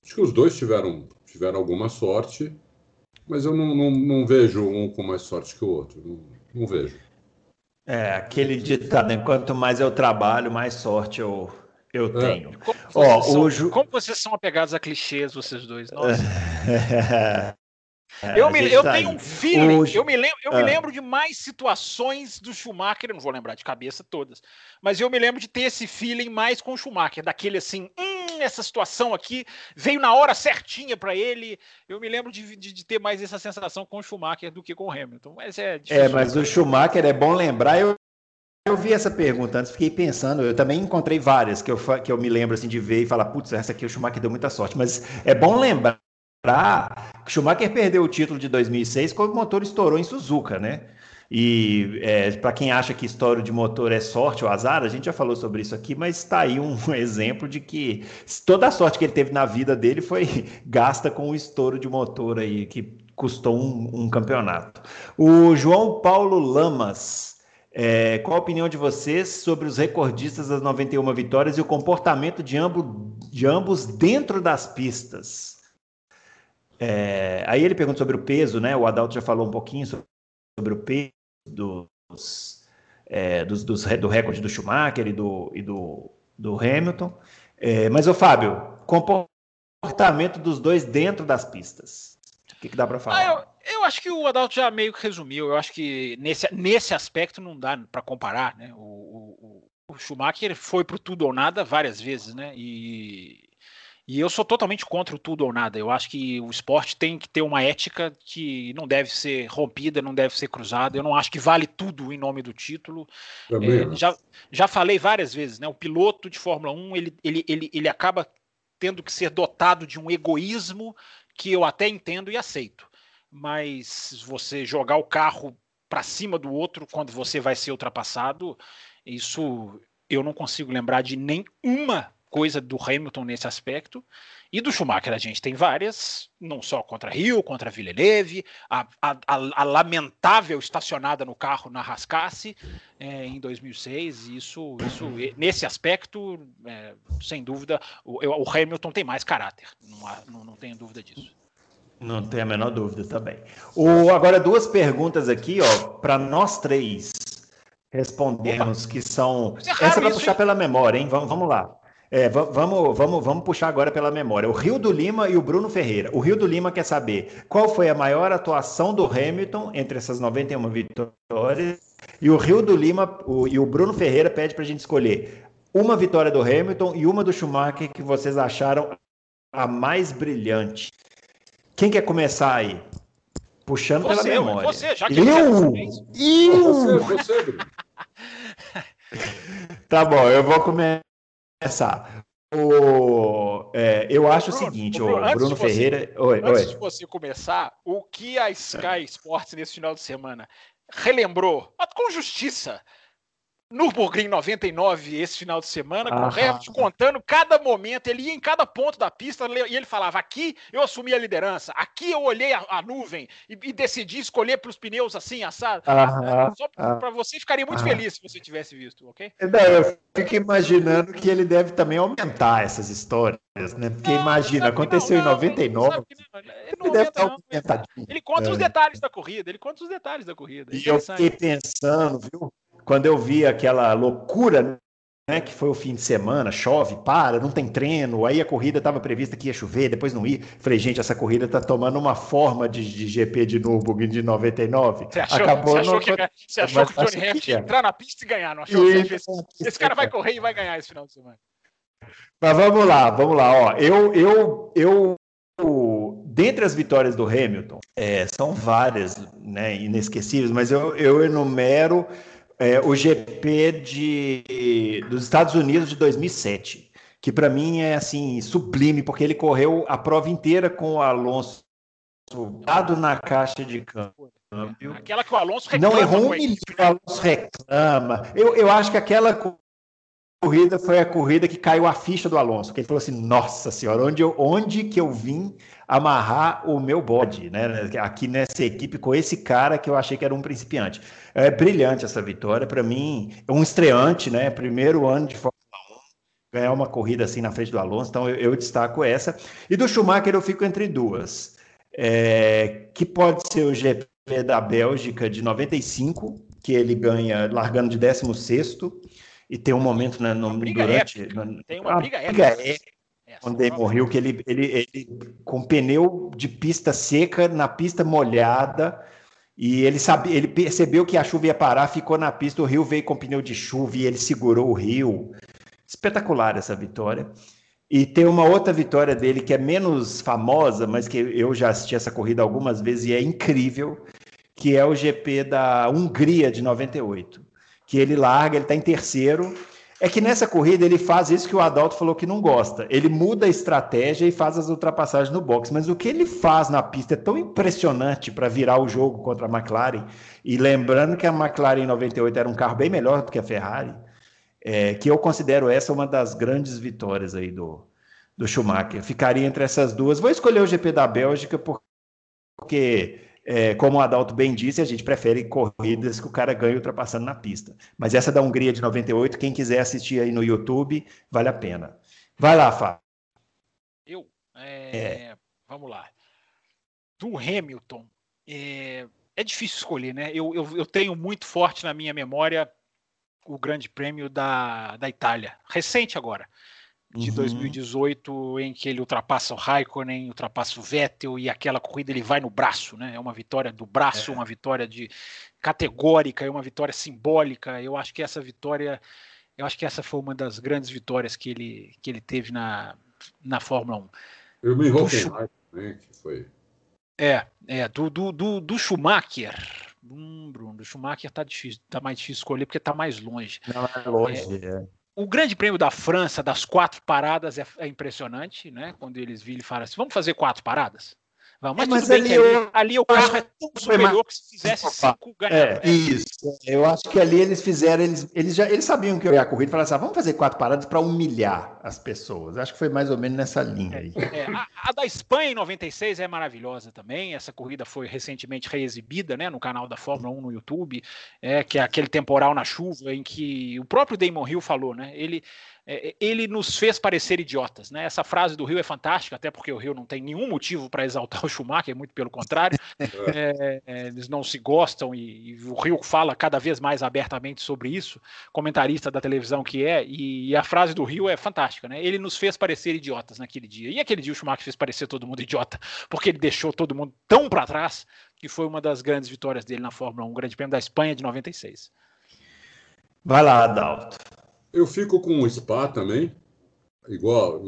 acho que os dois tiveram, tiveram alguma sorte, mas eu não, não, não vejo um com mais sorte que o outro, não, não vejo. É, aquele ditado, enquanto mais eu trabalho, mais sorte eu, eu é. tenho. Como vocês, são, o... como vocês são apegados a clichês, vocês dois? Nossa. É, eu, me, eu tá tenho um feeling, Hoje... eu, me lembro, eu ah. me lembro de mais situações do Schumacher, eu não vou lembrar de cabeça todas, mas eu me lembro de ter esse feeling mais com o Schumacher, daquele assim, hum, essa situação aqui veio na hora certinha para ele. Eu me lembro de, de, de, ter mais essa sensação com o Schumacher do que com o Hamilton. Mas é, é mas o Schumacher é bom lembrar, eu eu vi essa pergunta antes, fiquei pensando, eu também encontrei várias que eu, que eu me lembro assim de ver e falar, putz, essa aqui o Schumacher deu muita sorte, mas é bom lembrar Schumacher perdeu o título de 2006 quando o motor estourou em Suzuka, né? E é, para quem acha que estouro de motor é sorte ou azar, a gente já falou sobre isso aqui, mas está aí um exemplo de que toda a sorte que ele teve na vida dele foi gasta com o estouro de motor aí, que custou um, um campeonato. O João Paulo Lamas. É, qual a opinião de vocês sobre os recordistas das 91 vitórias e o comportamento de de ambos dentro das pistas? É, aí ele pergunta sobre o peso, né? O Adalto já falou um pouquinho sobre o peso dos, é, dos, dos do recorde do Schumacher e do, e do, do Hamilton. É, mas, o Fábio, comportamento dos dois dentro das pistas. O que, que dá para falar? Ah, eu, eu, acho que o Adalto já meio que resumiu. Eu acho que nesse, nesse aspecto não dá para comparar, né? O, o, o Schumacher foi pro tudo ou nada várias vezes, né? E e eu sou totalmente contra o tudo ou nada. Eu acho que o esporte tem que ter uma ética que não deve ser rompida, não deve ser cruzada. Eu não acho que vale tudo em nome do título. É, já, já falei várias vezes, né? O piloto de Fórmula 1 ele, ele, ele, ele acaba tendo que ser dotado de um egoísmo que eu até entendo e aceito. Mas você jogar o carro para cima do outro quando você vai ser ultrapassado, isso eu não consigo lembrar de nenhuma coisa do Hamilton nesse aspecto. E do Schumacher a gente tem várias, não só contra Rio, contra Villeneuve, a, a, a, a lamentável estacionada no carro na Rascasse é, em 2006. Isso, isso nesse aspecto, é, sem dúvida, o, o, Hamilton tem mais caráter, não, há, não, não tenho dúvida disso. Não tem a menor dúvida também. O, agora, duas perguntas aqui, ó, para nós três respondermos, Opa. que são. É Essa para puxar pela memória, hein? Vamos, vamos lá. É, vamos, vamos, vamos puxar agora pela memória. O Rio do Lima e o Bruno Ferreira. O Rio do Lima quer saber qual foi a maior atuação do Hamilton entre essas 91 vitórias. E o Rio do Lima o, e o Bruno Ferreira pede para a gente escolher uma vitória do Hamilton e uma do Schumacher que vocês acharam a mais brilhante. Quem quer começar aí? Puxando você, pela memória. Você, já que eu? Eu? Você, você, Bruno. tá bom, eu vou começar começar. o, é, eu acho Bruno, o seguinte, o Bruno, Bruno Ferreira. Você, oi, antes oi. de você começar, o que a Sky Sports nesse final de semana relembrou, com justiça, Nürburgring 99 esse final de semana, com o contando cada momento, ele ia em cada ponto da pista e ele falava: aqui eu assumi a liderança, aqui eu olhei a, a nuvem e, e, decidi escolher para os pneus assim, assado. Aham, Só para você ficaria muito feliz se você tivesse visto, ok? Não, eu fico imaginando que ele deve também aumentar essas histórias, né? Porque não, imagina, aconteceu não, em 99. Não, ele, deve estar aumentadinho. Ele conta é. os detalhes da corrida, ele conta os detalhes da corrida. E eu fiquei pensando, viu? Quando eu vi aquela loucura, né, que foi o fim de semana, chove, para, não tem treino, aí a corrida estava prevista que ia chover, depois não ia. Falei, gente, essa corrida está tomando uma forma de, de, GP de Nürburgring de 99. Você achou, Acabou você achou, que, você achou que o Johnny Hamilton ia entrar na pista e ganhar, não achou? Esse, esse cara vai correr e vai ganhar esse final de semana. Mas vamos lá, vamos lá. Ó, eu, eu, eu dentre as vitórias do Hamilton, é, são várias, né, inesquecíveis, mas eu, eu enumero é, o GP de, dos Estados Unidos de 2007, que para mim é assim sublime, porque ele correu a prova inteira com o Alonso dado na caixa de câmbio. Aquela que o Alonso reclama. Não errou um milhão, o Alonso reclama. Eu, eu acho que aquela corrida foi a corrida que caiu a ficha do Alonso, que ele falou assim: Nossa senhora, onde, eu, onde que eu vim amarrar o meu bode, né? Aqui nessa equipe com esse cara que eu achei que era um principiante. É brilhante essa vitória, para mim, é um estreante, né? Primeiro ano de Fórmula 1, ganhar uma corrida assim na frente do Alonso, então eu, eu destaco essa. E do Schumacher eu fico entre duas, é, que pode ser o GP da Bélgica de 95, que ele ganha largando de 16 e tem um momento né, no, durante. No, tem uma briga, briga épica. Quando ele morreu, que ele, ele, ele com pneu de pista seca na pista molhada. E ele sabia, ele percebeu que a chuva ia parar, ficou na pista, o Rio veio com pneu de chuva e ele segurou o Rio. Espetacular essa vitória. E tem uma outra vitória dele que é menos famosa, mas que eu já assisti essa corrida algumas vezes e é incrível, que é o GP da Hungria de 98 que ele larga, ele está em terceiro. É que nessa corrida ele faz isso que o Adalto falou que não gosta. Ele muda a estratégia e faz as ultrapassagens no box. Mas o que ele faz na pista é tão impressionante para virar o jogo contra a McLaren. E lembrando que a McLaren em 98 era um carro bem melhor do que a Ferrari, é, que eu considero essa uma das grandes vitórias aí do, do Schumacher. Ficaria entre essas duas. Vou escolher o GP da Bélgica porque é, como o Adalto bem disse, a gente prefere corridas que o cara ganha ultrapassando na pista. Mas essa da Hungria de 98, quem quiser assistir aí no YouTube, vale a pena. Vai lá, Fábio. Eu? É, é. Vamos lá. Do Hamilton, é, é difícil escolher, né? Eu, eu, eu, tenho muito forte na minha memória o Grande Prêmio da, da Itália, recente agora de uhum. 2018, em que ele ultrapassa o Raikkonen, ultrapassa o Vettel e aquela corrida ele vai no braço, né? É uma vitória do braço, é. uma vitória de categórica, é uma vitória simbólica. Eu acho que essa vitória, eu acho que essa foi uma das grandes vitórias que ele que ele teve na na Fórmula 1. Eu me Hockenheim, né, que foi. É, é do, do, do, do Schumacher. Hum, Bruno, do Schumacher tá difícil, tá mais difícil escolher porque tá mais longe. Não, é longe, é. é o Grande Prêmio da França, das quatro paradas, é, é impressionante, né? Quando eles viram e falaram assim: vamos fazer quatro paradas? Mas, é, mas ali, ali, ali, o carro é tão superior que se fizesse cinco ganhava. É, isso. Eu acho que ali eles fizeram, eles, eles já eles sabiam que eu ia a corrida e falaram assim: ah, vamos fazer quatro paradas para humilhar as pessoas. Acho que foi mais ou menos nessa linha aí. É, a, a, da Espanha em 96 é maravilhosa também. Essa corrida foi recentemente reexibida né, no canal da Fórmula 1 no YouTube, é, que é aquele temporal na chuva em que o próprio Damon Hill falou, né? Ele é, ele nos fez parecer idiotas. Né? Essa frase do Rio é fantástica, até porque o Rio não tem nenhum motivo para exaltar o Schumacher, muito pelo contrário. É, é, eles não se gostam e, e, o Rio fala cada vez mais abertamente sobre isso, comentarista da televisão que é, e, e, a frase do Rio é fantástica. Né? Ele nos fez parecer idiotas naquele dia. E aquele dia o Schumacher fez parecer todo mundo idiota, porque ele deixou todo mundo tão para trás que foi uma das grandes vitórias dele na Fórmula 1, o Grande Prêmio da Espanha de 96. Vai lá, Adalto. Eu fico com o Spa também, igual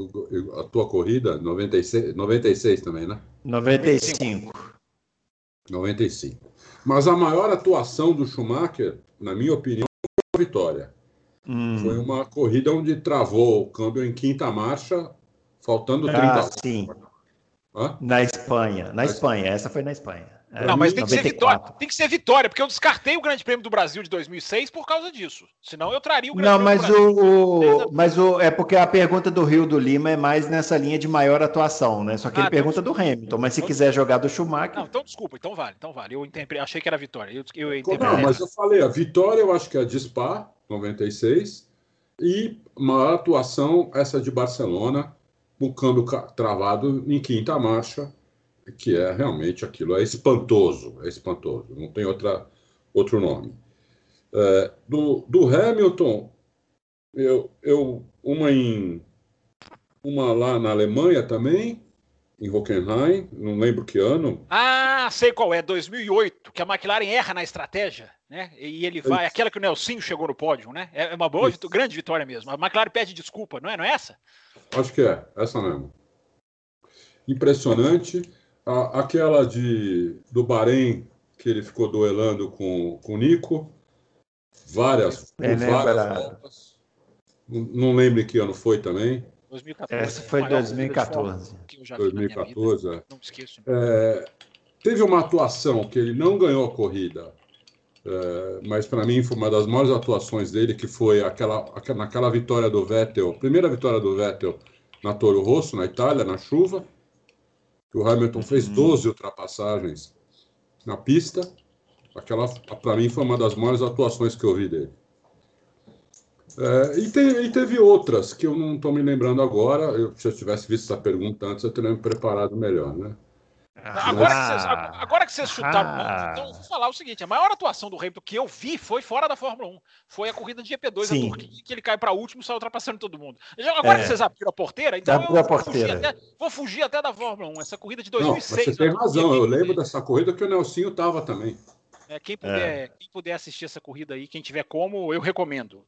a tua corrida, 96, 96 também, né? 95. 95. Mas a maior atuação do Schumacher, na minha opinião, foi a vitória. Hum. Foi uma corrida onde travou o câmbio em quinta marcha, faltando 30 ah, sim. Na Espanha, na Espanha, essa foi na Espanha. É, não, mas tem que, ser vitória, tem que ser vitória, porque eu descartei o Grande Prêmio do Brasil de 2006 por causa disso. Senão eu traria o Grande Não, mas o, o, mas o é porque a pergunta do Rio do Lima é mais nessa linha de maior atuação, né? Só que ah, ele então pergunta do Hamilton, mas se então, quiser jogar do Schumacher. Não, então desculpa, então vale, então vale. Eu achei que era vitória. Eu, eu não, mas eu falei, a vitória eu acho que é a de Spa, 96, e maior atuação essa de Barcelona, o câmbio travado em quinta marcha que é realmente aquilo, é espantoso, é espantoso, não tem outra, outro nome. É, do, do Hamilton, eu, eu uma em uma lá na Alemanha também, em Hockenheim, não lembro que ano. Ah, sei qual é, 2008, que a McLaren erra na estratégia, né? E ele vai, aquela que o Nelsinho chegou no pódio, né? É uma boa, grande vitória mesmo. A McLaren pede desculpa, não é? Não é essa? Acho que é, essa mesmo. Impressionante. A, aquela de, do Bahrein, que ele ficou duelando com, com o Nico, várias, é, né, várias voltas. Não, não lembro em que ano foi também. 2014. Essa foi 2014. 2014, é. Não esqueço. É, teve uma atuação que ele não ganhou a corrida, é, mas para mim foi uma das maiores atuações dele, que foi aquela, naquela vitória do Vettel, primeira vitória do Vettel na Toro Rosso, na Itália, na chuva que o Hamilton fez 12 uhum. ultrapassagens na pista. Aquela, para mim, foi uma das maiores atuações que eu vi dele. É, e, te, e, teve outras que eu não estou me lembrando agora. Eu, se eu tivesse visto essa pergunta antes, eu teria me preparado melhor, né? Ah, agora, que vocês, agora que vocês chutaram, ah, então vou falar o seguinte: a maior atuação do Hamilton que eu vi foi fora da Fórmula 1. Foi a corrida de GP2 Sim. Turquia, que ele cai para último e sai ultrapassando todo mundo. Agora é. que vocês abriram a porteira, então eu vou, porteira. Fugir até, vou fugir até da Fórmula 1. Essa corrida de 2006. Não, você tem razão, eu lembro dessa corrida que o Nelsinho estava também. É, quem, puder, é. quem puder assistir essa corrida aí, quem tiver como, eu recomendo.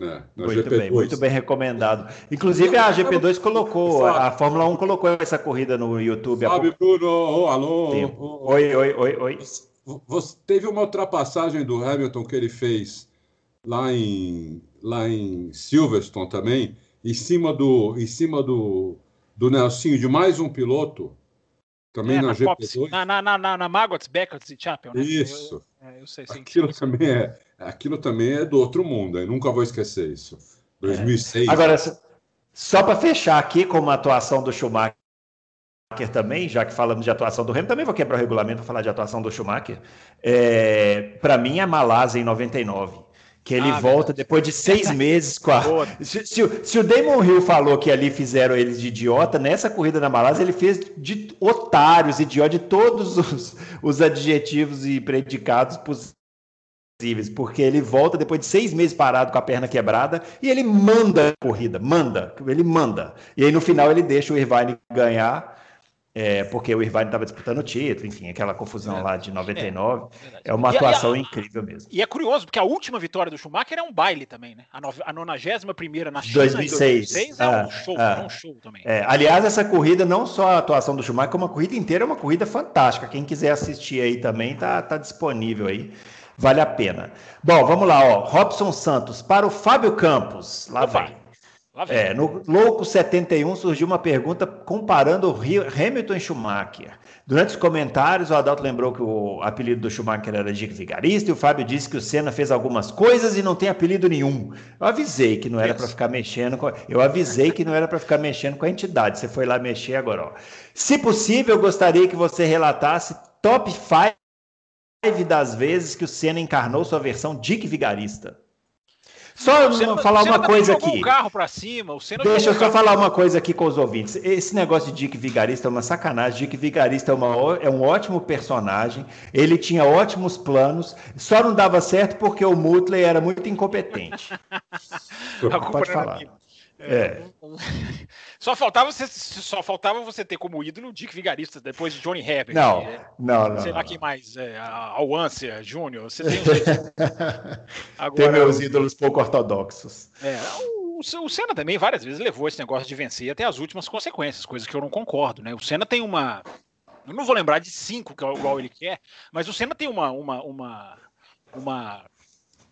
É, muito GP2. bem, muito bem recomendado. Inclusive a GP2 colocou, a Fórmula 1 colocou essa corrida no YouTube. Fábio Bruno, oh, alô. Oh, oi, oi, oi, oi. Você teve uma ultrapassagem do Hamilton que ele fez lá em, lá em Silverstone também, em cima do, em cima do, do Nelsinho de mais um piloto, também é, na, na GP2. Na, na, na, na, na Maggots, Beckett e Chapel, né? Isso. Eu, eu, é, eu sei, sim, Aquilo sim, também é aquilo também é do outro mundo, eu nunca vou esquecer isso. 2006. É. Agora, só para fechar aqui com uma atuação do Schumacher também, já que falamos de atuação do Hamilton, também vou quebrar o regulamento para falar de atuação do Schumacher. É, para mim, é Malásia em 99. Que ele ah, volta depois de seis meses com a. Se, se, se, o Damon Hill falou que ali fizeram eles de idiota, nessa corrida na Malásia ele fez de otários, idiota, de todos os, os adjetivos e predicados possíveis, porque ele volta depois de seis meses parado com a perna quebrada e ele manda a corrida, manda, ele manda. E aí no final ele deixa o Irvine ganhar, é, porque o Irvine estava disputando o título, enfim, aquela confusão é, lá de 99. É, é uma atuação a, incrível mesmo. E é curioso, porque a última vitória do Schumacher é um baile também, né? A, no, a 91 na China 2006, 2006 é um ah, show, ah, é um show também. É, aliás, essa corrida, não só a atuação do Schumacher, como a corrida inteira é uma corrida fantástica. Quem quiser assistir aí também, tá, tá disponível aí vale a pena. Bom, vamos lá, ó. Robson Santos para o Fábio Campos. Lá Opa. vai. Lá vem. É, no Louco 71 surgiu uma pergunta comparando Hamilton e Schumacher. Durante os comentários, o Adalto lembrou que o apelido do Schumacher era Dick Vigarista e o Fábio disse que o Senna fez algumas coisas e não tem apelido nenhum. Eu avisei que não era para ficar mexendo com. Eu avisei que não era para ficar mexendo com a entidade. Você foi lá mexer agora, ó. Se possível, eu gostaria que você relatasse top 5 das vezes que o Senna encarnou sua versão Dick Vigarista. Só Senna, falar uma coisa aqui. cima, Deixa eu só falar uma coisa aqui com os ouvintes. Esse negócio de Dick Vigarista é uma sacanagem. Dick Vigarista é, uma, é um ótimo personagem. Ele tinha ótimos planos. Só não dava certo porque o Mutley era muito incompetente. Pode falar. É. Só faltava você, só faltava você ter como ídolo o Dick Vigarista depois de Johnny Herbert. Não, né? não, não. Sei lá quem mais, é, Alwancia Júnior. Você tem, Agora, tem meus ídolos pouco ortodoxos. É, o, o Senna também várias vezes levou esse negócio de vencer até as últimas consequências, coisa que eu não concordo, né? O Senna tem uma, eu não vou lembrar de cinco que é igual ele quer, mas o Senna tem uma, uma, uma, uma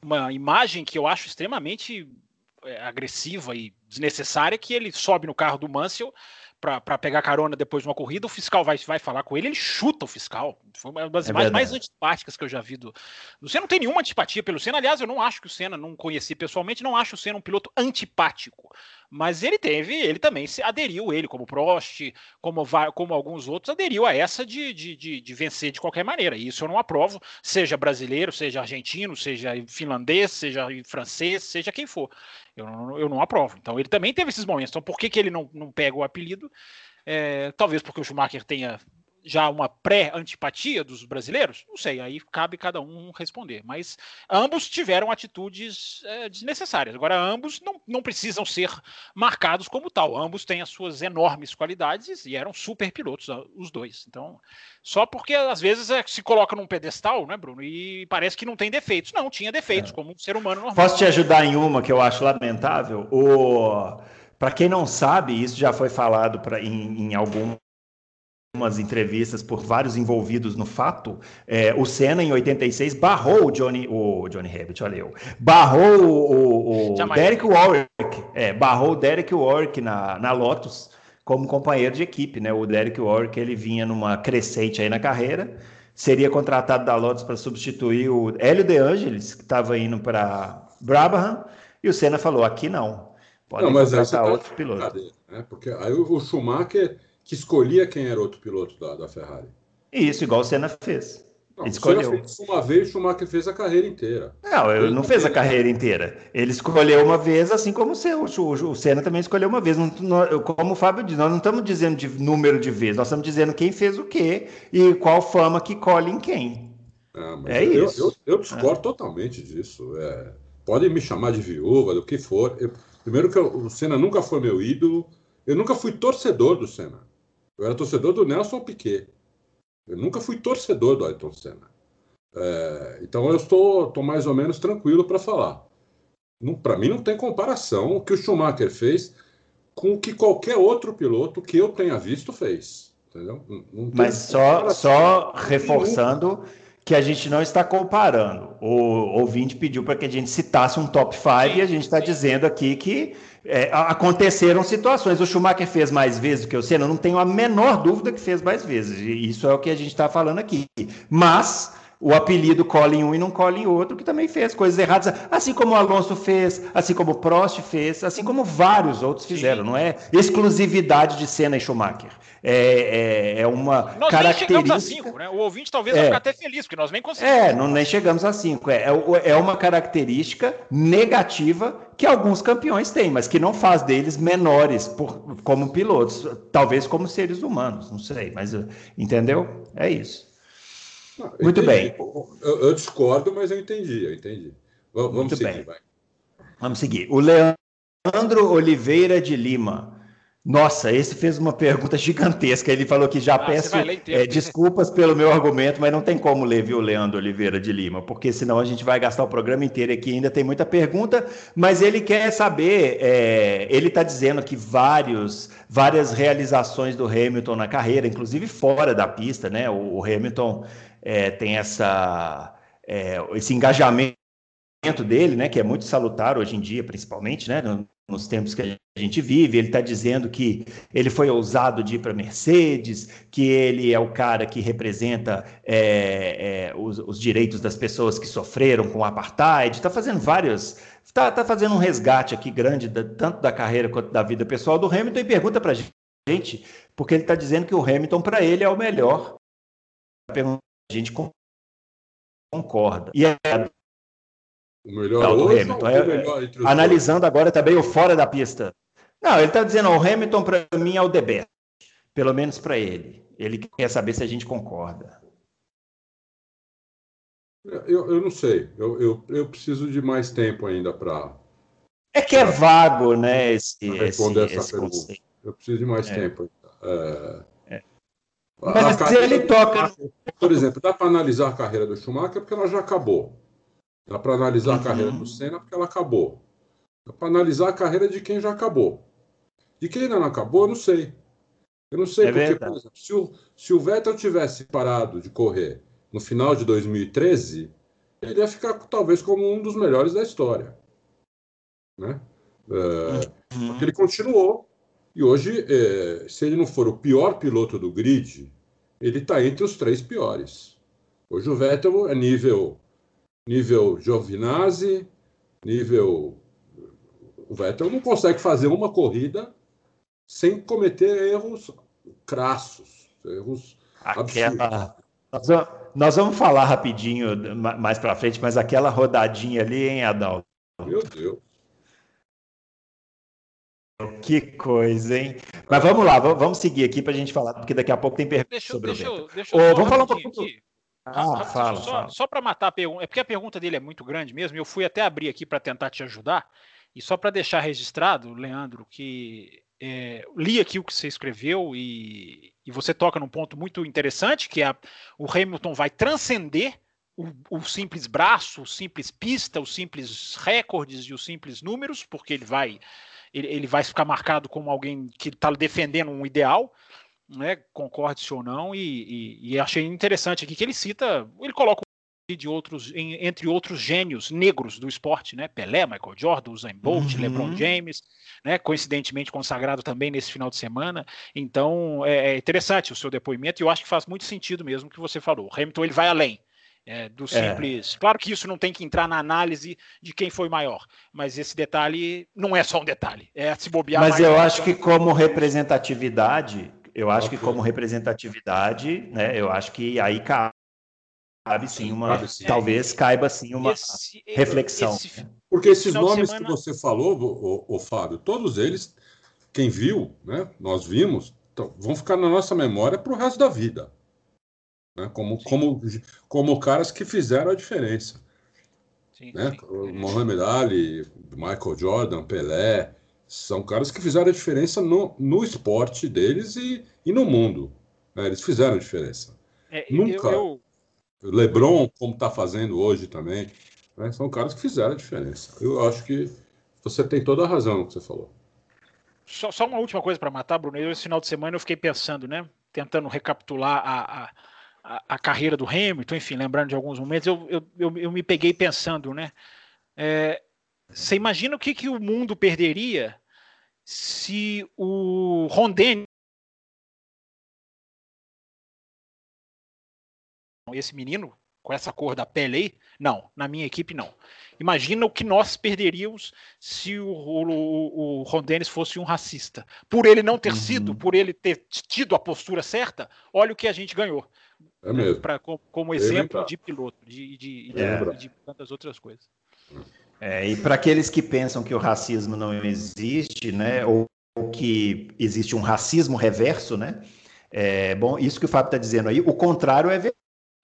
uma imagem que eu acho extremamente é, agressiva e desnecessária, que ele sobe no carro do Mansell para pegar carona depois de uma corrida, o fiscal vai, vai falar com ele, ele chuta o fiscal. Foi uma das é imagens mais antipáticas que eu já vi do, do Senna. Não tem nenhuma antipatia pelo Senna. Aliás, eu não acho que o Senna, não conheci pessoalmente, não acho o Senna um piloto antipático. Mas ele teve, ele também se aderiu, ele, como Prost, como, como alguns outros, aderiu a essa de, de, de, de vencer de qualquer maneira. E isso eu não aprovo, seja brasileiro, seja argentino, seja finlandês, seja francês, seja quem for. Eu não, eu não aprovo. Então ele também teve esses momentos. Então por que, que ele não, não pega o apelido? É, talvez porque o Schumacher tenha já uma pré-antipatia dos brasileiros? Não sei, aí cabe cada um responder. Mas ambos tiveram atitudes é, desnecessárias. Agora, ambos não, não precisam ser marcados como tal. Ambos têm as suas enormes qualidades e eram super pilotos, os dois. Então, só porque às vezes é, se coloca num pedestal, né, Bruno? E parece que não tem defeitos. Não, tinha defeitos, é. como um ser humano normal. Posso te ajudar em uma que eu acho lamentável? O... Para quem não sabe, isso já foi falado pra, em, em algum umas entrevistas por vários envolvidos no fato, é, o Senna em 86 barrou o Johnny, o Johnny Rabbit, olha eu, barrou o, o, o Derek Warwick, é, barrou o Derek Warwick na, na Lotus como companheiro de equipe, né? O Derek Warwick ele vinha numa crescente aí na carreira, seria contratado da Lotus para substituir o Hélio De Angelis, que estava indo para Brabham, e o Senna falou: aqui não, pode contratar tá outro piloto. Né? Porque aí o Schumacher que escolhia quem era outro piloto da, da Ferrari. Isso, igual o Senna fez. Não, ele escolheu. Fez uma vez, o Schumacher fez a carreira inteira. Não, ele não fez a carreira inteira. Ele escolheu uma vez, assim como o, seu, o, Senna também escolheu uma vez. Não, não, como o Fábio disse, nós não estamos dizendo de número de vezes, nós estamos dizendo quem fez o quê e qual fama que colhe em quem. Ah, é eu, isso. Eu, eu, eu discordo é. totalmente disso. É, podem me chamar de viúva, do que for. primeiro que o Senna nunca foi meu ídolo. Eu nunca fui torcedor do Senna. Eu era torcedor do Nelson Piquet. Eu nunca fui torcedor do Ayrton Senna. É, então eu estou, estou mais ou menos tranquilo para falar. Para mim não tem comparação o que o Schumacher fez com o que qualquer outro piloto que eu tenha visto fez. Entendeu? Mas só, só reforçando que a gente não está comparando. O ouvinte pediu para que a gente citasse um top 5 e a gente está dizendo aqui que é, aconteceram situações. O Schumacher fez mais vezes do que o Senna, não tenho a menor dúvida que fez mais vezes. Isso é o que a gente está falando aqui. Mas o apelido cola em um e não cola em outro, que também fez coisas erradas, assim como o Alonso fez, assim como o Prost fez, assim como vários outros fizeram. Sim. Não é exclusividade de Senna e Schumacher. É, é, é uma nós característica. Nem chegamos a cinco, né? O ouvinte talvez é. vai ficar até feliz, porque nós nem conseguimos. É, não, nem chegamos a cinco. É, é, é uma característica negativa que alguns campeões têm, mas que não faz deles menores por, como pilotos, talvez como seres humanos, não sei, mas entendeu? É isso. Não, Muito entendi. bem. Eu, eu, discordo, mas eu entendi, eu entendi. Vamos, vamos seguir, bem. vai. Vamos seguir. O Leandro Oliveira de Lima. Nossa, esse fez uma pergunta gigantesca. Ele falou que já ah, peço é, desculpas pelo meu argumento, mas não tem como ler, viu, Leandro Oliveira de Lima, porque senão a gente vai gastar o programa inteiro aqui. Ainda tem muita pergunta, mas ele quer saber. É, ele está dizendo que vários, várias realizações do Hamilton na carreira, inclusive fora da pista, né? O, o Hamilton é, tem essa, é, esse engajamento dele, né, que é muito salutar hoje em dia, principalmente, né, nos tempos que a gente vive. Ele está dizendo que ele foi ousado de ir para Mercedes, que ele é o cara que representa é, é, os, os, direitos das pessoas que sofreram com o apartheid. Está fazendo vários, está tá fazendo um resgate aqui grande da, tanto da carreira quanto da vida pessoal do Hamilton e pergunta para a gente, porque ele está dizendo que o Hamilton para ele é o melhor. Pergunta a gente concorda. E é o melhor hoje Hamilton. É, melhor analisando agora também o fora da pista. Não, ele está dizendo, o Hamilton para mim é o the best. Pelo menos para ele. Ele quer saber se a gente concorda. Eu, eu não sei. Eu, eu, eu preciso de mais tempo ainda para. É que é vago, né? Esse, responder esse, essa esse pergunta. Conceito. Eu preciso de mais é. tempo. É... Mas carreira, ele toca. Por exemplo, dá para analisar a carreira do Schumacher porque ela já acabou. Dá para analisar uhum. a carreira do Senna porque ela acabou. Dá para analisar a carreira de quem já acabou. De quem ainda não acabou, eu não sei. Eu não sei é porque, por exemplo, se o, se o Vettel tivesse parado de correr no final de 2013, ele ia ficar talvez como um dos melhores da história. Né? É, uhum. Ele continuou, e hoje, é, se ele não for o pior piloto do grid, ele está entre os três piores. Hoje o Vettel é nível, nível Giovinazzi, nível. O Vettel não consegue fazer uma corrida sem cometer erros crassos, erros Aquela. Nós vamos falar rapidinho mais para frente, mas aquela rodadinha ali, hein, Adalto? Meu Deus. Que coisa, hein? Mas vamos lá, vamos seguir aqui para a gente falar, porque daqui a pouco tem perguntas sobre deixa, o deixa, deixa Vamos falar um pouquinho. Aqui. Ah, fala, só, fala. só para matar a pergunta, é porque a pergunta dele é muito grande mesmo, eu fui até abrir aqui para tentar te ajudar, e só para deixar registrado, Leandro, que é, li aqui o que você escreveu e, e você toca num ponto muito interessante, que é a, o Hamilton vai transcender o, o, simples braço, o simples pista, os simples recordes e os simples números, porque ele vai ele, ele vai ficar marcado como alguém que está defendendo um ideal, né, concorde-se ou não, e, e, e, achei interessante aqui que ele cita, ele coloca de outros, entre outros gênios negros do esporte, né? Pelé, Michael Jordan, Usain Bolt, uhum. LeBron James, né? Coincidentemente consagrado também nesse final de semana. Então é, é interessante o seu depoimento e eu acho que faz muito sentido mesmo o que você falou. O Hamilton ele vai além. É, do é. simples. É. Claro que isso não tem que entrar na análise de quem foi maior, mas esse detalhe não é só um detalhe, é se bobear. Mas eu acho que como representatividade, eu acho que como representatividade, né, eu acho que aí cabe cabe sim uma, cabe sim. talvez caiba sim uma esse, reflexão. Esse, Porque esses nomes semana... que você falou, o, o, Fábio, todos eles, quem viu, né, nós vimos, então, vão ficar na nossa memória para o resto da vida, né, como, como, como caras que fizeram a diferença. Sim, né? Sim. Mohamed Ali, Michael Jordan, Pelé, são caras que fizeram a diferença no, no esporte deles e, e no mundo. Né? Eles fizeram a diferença. É, Nunca. Eu, eu LeBron, como está fazendo hoje também. Né? São caras que fizeram a diferença. Eu acho que você tem toda a razão no que você falou. Só, só uma última coisa para matar, Bruno. Eu, esse final de semana eu fiquei pensando, né? Tentando recapitular a, a, a, carreira do Hamilton, enfim, lembrando de alguns momentos, eu, eu, eu, eu me peguei pensando, né? É, você imagina o que, que o mundo perderia se o Ron Dennis esse menino com essa cor da pele aí? Não, na minha equipe não. Imagina o que nós perderíamos se o, o, o Ron Dennis fosse um racista. Por ele não ter uhum. sido, por ele ter tido a postura certa, olha o que a gente ganhou. É mesmo. Pra, como, como exemplo de piloto, de, de, de, é. de, tantas outras coisas. É, e para aqueles que pensam que o racismo não existe, né, ou, ou que existe um racismo reverso, né, é, bom, isso que o Fábio está dizendo aí, o contrário é verdade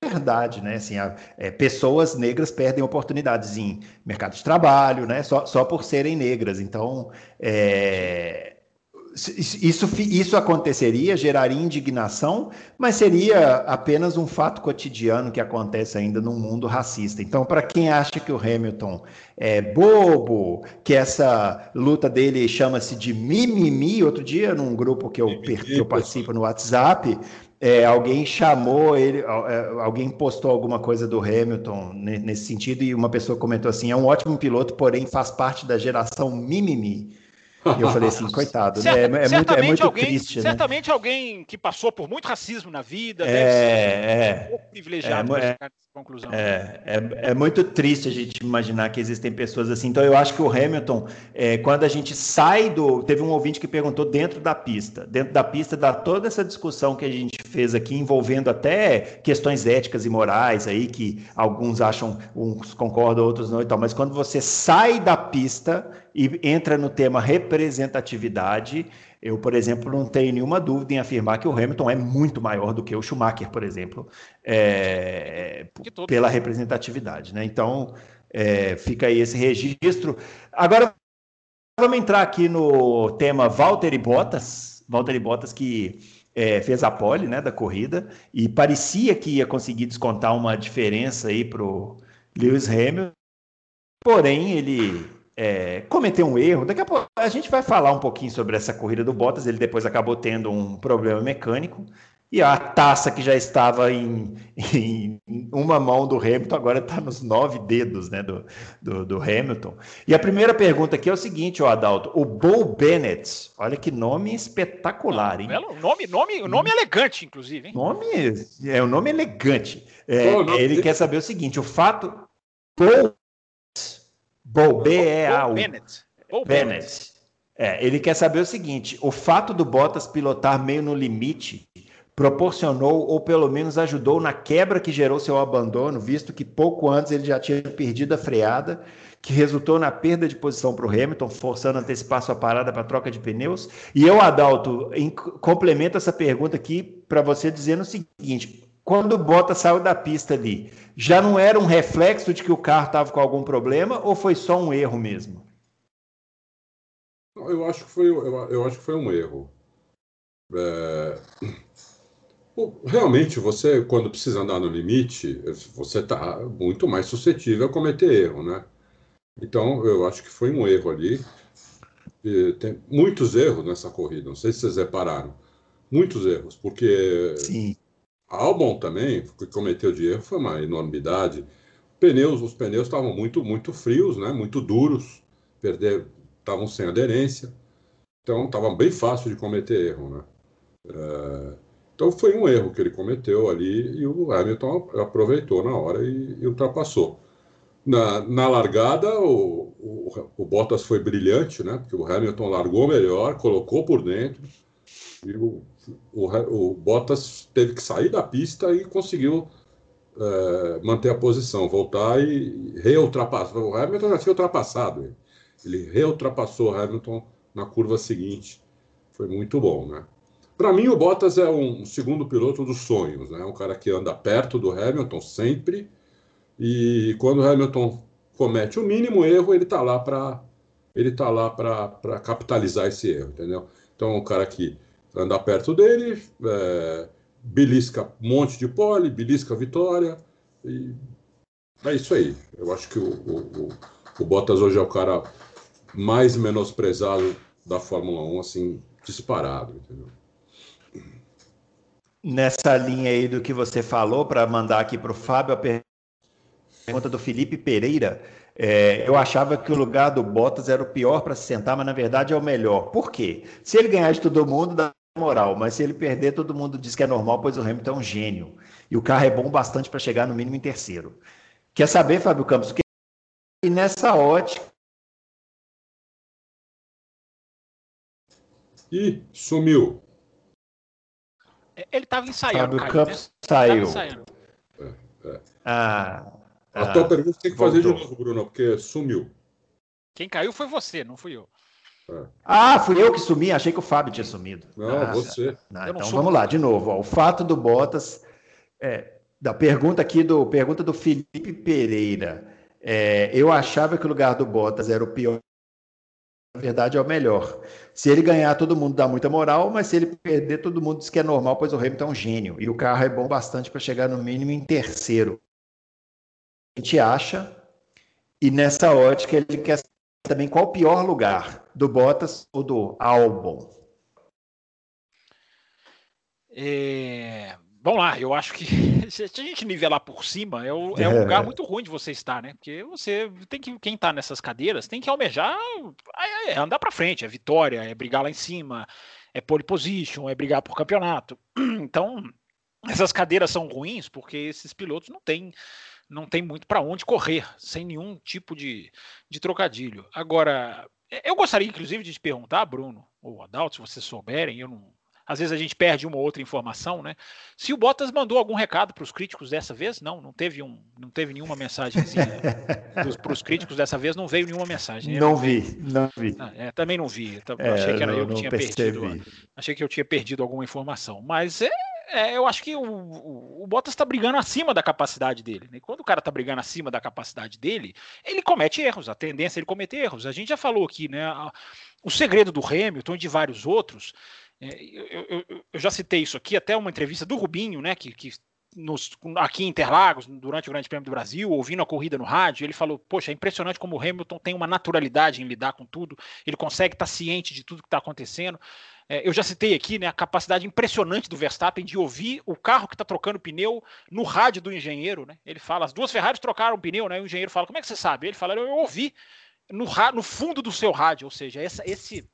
verdade, né? Assim, a, é, pessoas negras perdem oportunidades em mercado de trabalho, né? Só, só por serem negras. Então, é, isso, isso aconteceria, geraria indignação, mas seria apenas um fato cotidiano que acontece ainda num mundo racista. Então, para quem acha que o Hamilton é bobo, que essa luta dele chama-se de mimimi, outro dia, num grupo que eu, que eu participo no WhatsApp, é, alguém chamou ele, é, alguém postou alguma coisa do Hamilton nesse sentido e uma pessoa comentou assim: é um ótimo piloto, porém faz parte da geração mimimi. E eu falei assim, coitado, né? É, é muito, é muito alguém, triste. Né? Certamente né? alguém que passou por muito racismo na vida, é, é, um pouco privilegiado é, conclusão. É, é, é, muito triste a gente imaginar que existem pessoas assim. Então eu acho que o Hamilton, é, quando a gente sai do. Teve um ouvinte que perguntou dentro da pista. Dentro da pista dá toda essa discussão que a gente fez aqui, envolvendo até questões éticas e morais aí, que alguns acham, uns concordam, outros não e tal. Mas quando você sai da pista e entra no tema representatividade, eu, por exemplo, não tenho nenhuma dúvida em afirmar que o Hamilton é muito maior do que o Schumacher, por exemplo, é, pela representatividade. Né? Então, é, fica aí esse registro. Agora, vamos entrar aqui no tema Valtteri Bottas. Valtteri Bottas que é, fez a pole né, da corrida e parecia que ia conseguir descontar uma diferença aí para o Lewis Hamilton. Porém, ele é, cometeu um erro. Daqui a pouco a gente vai falar um pouquinho sobre essa corrida do Bottas. Ele depois acabou tendo um problema mecânico. E a taça que já estava em, em uma mão do Hamilton, agora está nos nove dedos né, do, do, do, Hamilton. E a primeira pergunta aqui é o seguinte, ó, Adalto. O Bo Bennett, olha que nome espetacular, hein? Belo nome, nome, nome elegante, inclusive, hein? Nome, é um nome elegante. É, oh, ele quer saber o seguinte: o fato. Bo, Bo B-E-A-U. Bennett. Bo Bennett. É, ele quer saber o seguinte: o fato do Bottas pilotar meio no limite proporcionou ou pelo menos ajudou na quebra que gerou seu abandono, visto que pouco antes ele já tinha perdido a freada, que resultou na perda de posição para o Hamilton, forçando a antecipar sua parada para troca de pneus. E eu, Adalto, em, complemento essa pergunta aqui para você dizendo o seguinte: quando o Bottas saiu da pista ali, já não era um reflexo de que o carro estava com algum problema ou foi só um erro mesmo? Eu acho que foi, eu, eu acho que foi um erro. É Realmente, você, quando precisa andar no limite, você está muito mais suscetível a cometer erro, né? Então, eu acho que foi um erro ali. E tem muitos erros nessa corrida, não sei se vocês repararam. Muitos erros, porque Sim. Albon também, que cometeu de erro foi uma enormidade. Pneus, os pneus estavam muito, muito frios, né? muito duros, perder, estavam sem aderência. Então, estava bem fácil de cometer erro. Né? É... Então foi um erro que ele cometeu ali e o Hamilton aproveitou na hora e, e ultrapassou. Na, na largada, o, o, o, Bottas foi brilhante, né? Porque o Hamilton largou melhor, colocou por dentro e o, o, o Bottas teve que sair da pista e conseguiu é, manter a posição, voltar e reultrapassar. O Hamilton já tinha ultrapassado ele. Ele reultrapassou o Hamilton na curva seguinte. Foi muito bom, né? Para mim, o Bottas é um segundo piloto dos sonhos, né? Um cara que anda perto do Hamilton sempre. E quando o Hamilton comete o mínimo erro, ele está lá para ele tá lá para capitalizar esse erro, entendeu? Então, um cara que anda perto dele, é, belisca um monte de pole, belisca vitória. E é isso aí. Eu acho que o, o, o Bottas hoje é o cara mais menosprezado da Fórmula 1, assim, disparado, entendeu? nessa linha aí do que você falou, para mandar aqui para o Fábio, a pergunta do Felipe Pereira. É, eu achava que o lugar do Bottas era o pior para se sentar, mas na verdade é o melhor. Por quê? Se ele ganhar de todo mundo, dá moral, mas se ele perder, todo mundo diz que é normal, pois o Hamilton é um gênio. E o carro é bom bastante para chegar no mínimo em terceiro. Quer saber, Fábio Campos, que e nessa ótica. E sumiu. Ele estava ensaiando. Fábio Campos né? saiu. É, é. Ah, a ah, tua pergunta tem que voltou. fazer de novo, Bruno, porque sumiu. Quem caiu foi você, não fui eu. É. Ah, fui eu que sumi, achei que o Fábio tinha sumido. Não, ah, você. Não, então vamos lá, de novo. Ó, o fato do Bottas. É, da pergunta aqui do pergunta do Felipe Pereira. É, eu achava que o lugar do Bottas era o pior na verdade, é o melhor. Se ele ganhar, todo mundo dá muita moral, mas se ele perder, todo mundo diz que é normal, pois o Hamilton é um gênio. E o carro é bom bastante para chegar no mínimo em terceiro. A gente acha, e nessa ótica ele quer saber também qual o pior lugar, do Bottas ou do Albon. É, Vamos lá, eu acho que se a gente nivelar por cima, é, o, é um lugar muito ruim de você estar, né? Porque você tem que, quem está nessas cadeiras tem que almejar é, é andar para frente, é vitória, é brigar lá em cima, é pole position, é brigar por campeonato. Então, essas cadeiras são ruins porque esses pilotos não têm não tem muito para onde correr, sem nenhum tipo de, de trocadilho. Agora, eu gostaria, inclusive, de te perguntar, Bruno, ou Adalto, se vocês souberem, eu não, às vezes a gente perde uma ou outra informação, né? Se o Bottas mandou algum recado para os críticos dessa vez, não, não teve um, não teve nenhuma mensagem para os críticos dessa vez, não veio nenhuma mensagem. Né? Não, vi, não vi. Ah, é, também não vi. É, achei que era não, eu que tinha percebi. perdido. Achei que eu tinha perdido alguma informação, mas é, é, eu acho que o, o, o Bottas está brigando acima da capacidade dele. Né? Quando o cara está brigando acima da capacidade dele, ele comete erros. A tendência é ele cometer erros. A gente já falou aqui, né? O segredo do Hamilton e de vários outros é, eu, eu, eu, já citei isso aqui, até uma entrevista do Rubinho, né, que, que nos, aqui em Interlagos, durante o Grande Prêmio do Brasil, ouvindo a corrida no rádio, ele falou: Poxa, é impressionante como o Hamilton tem uma naturalidade em lidar com tudo, ele consegue estar ciente de tudo que está acontecendo. É, eu já citei aqui né, a capacidade impressionante do Verstappen de ouvir o carro que está trocando pneu no rádio do engenheiro. Né? Ele fala: as duas Ferraris trocaram pneu, né? O engenheiro fala: como é que você sabe? Ele fala: eu ouvi no, no fundo do seu rádio, ou seja, essa, esse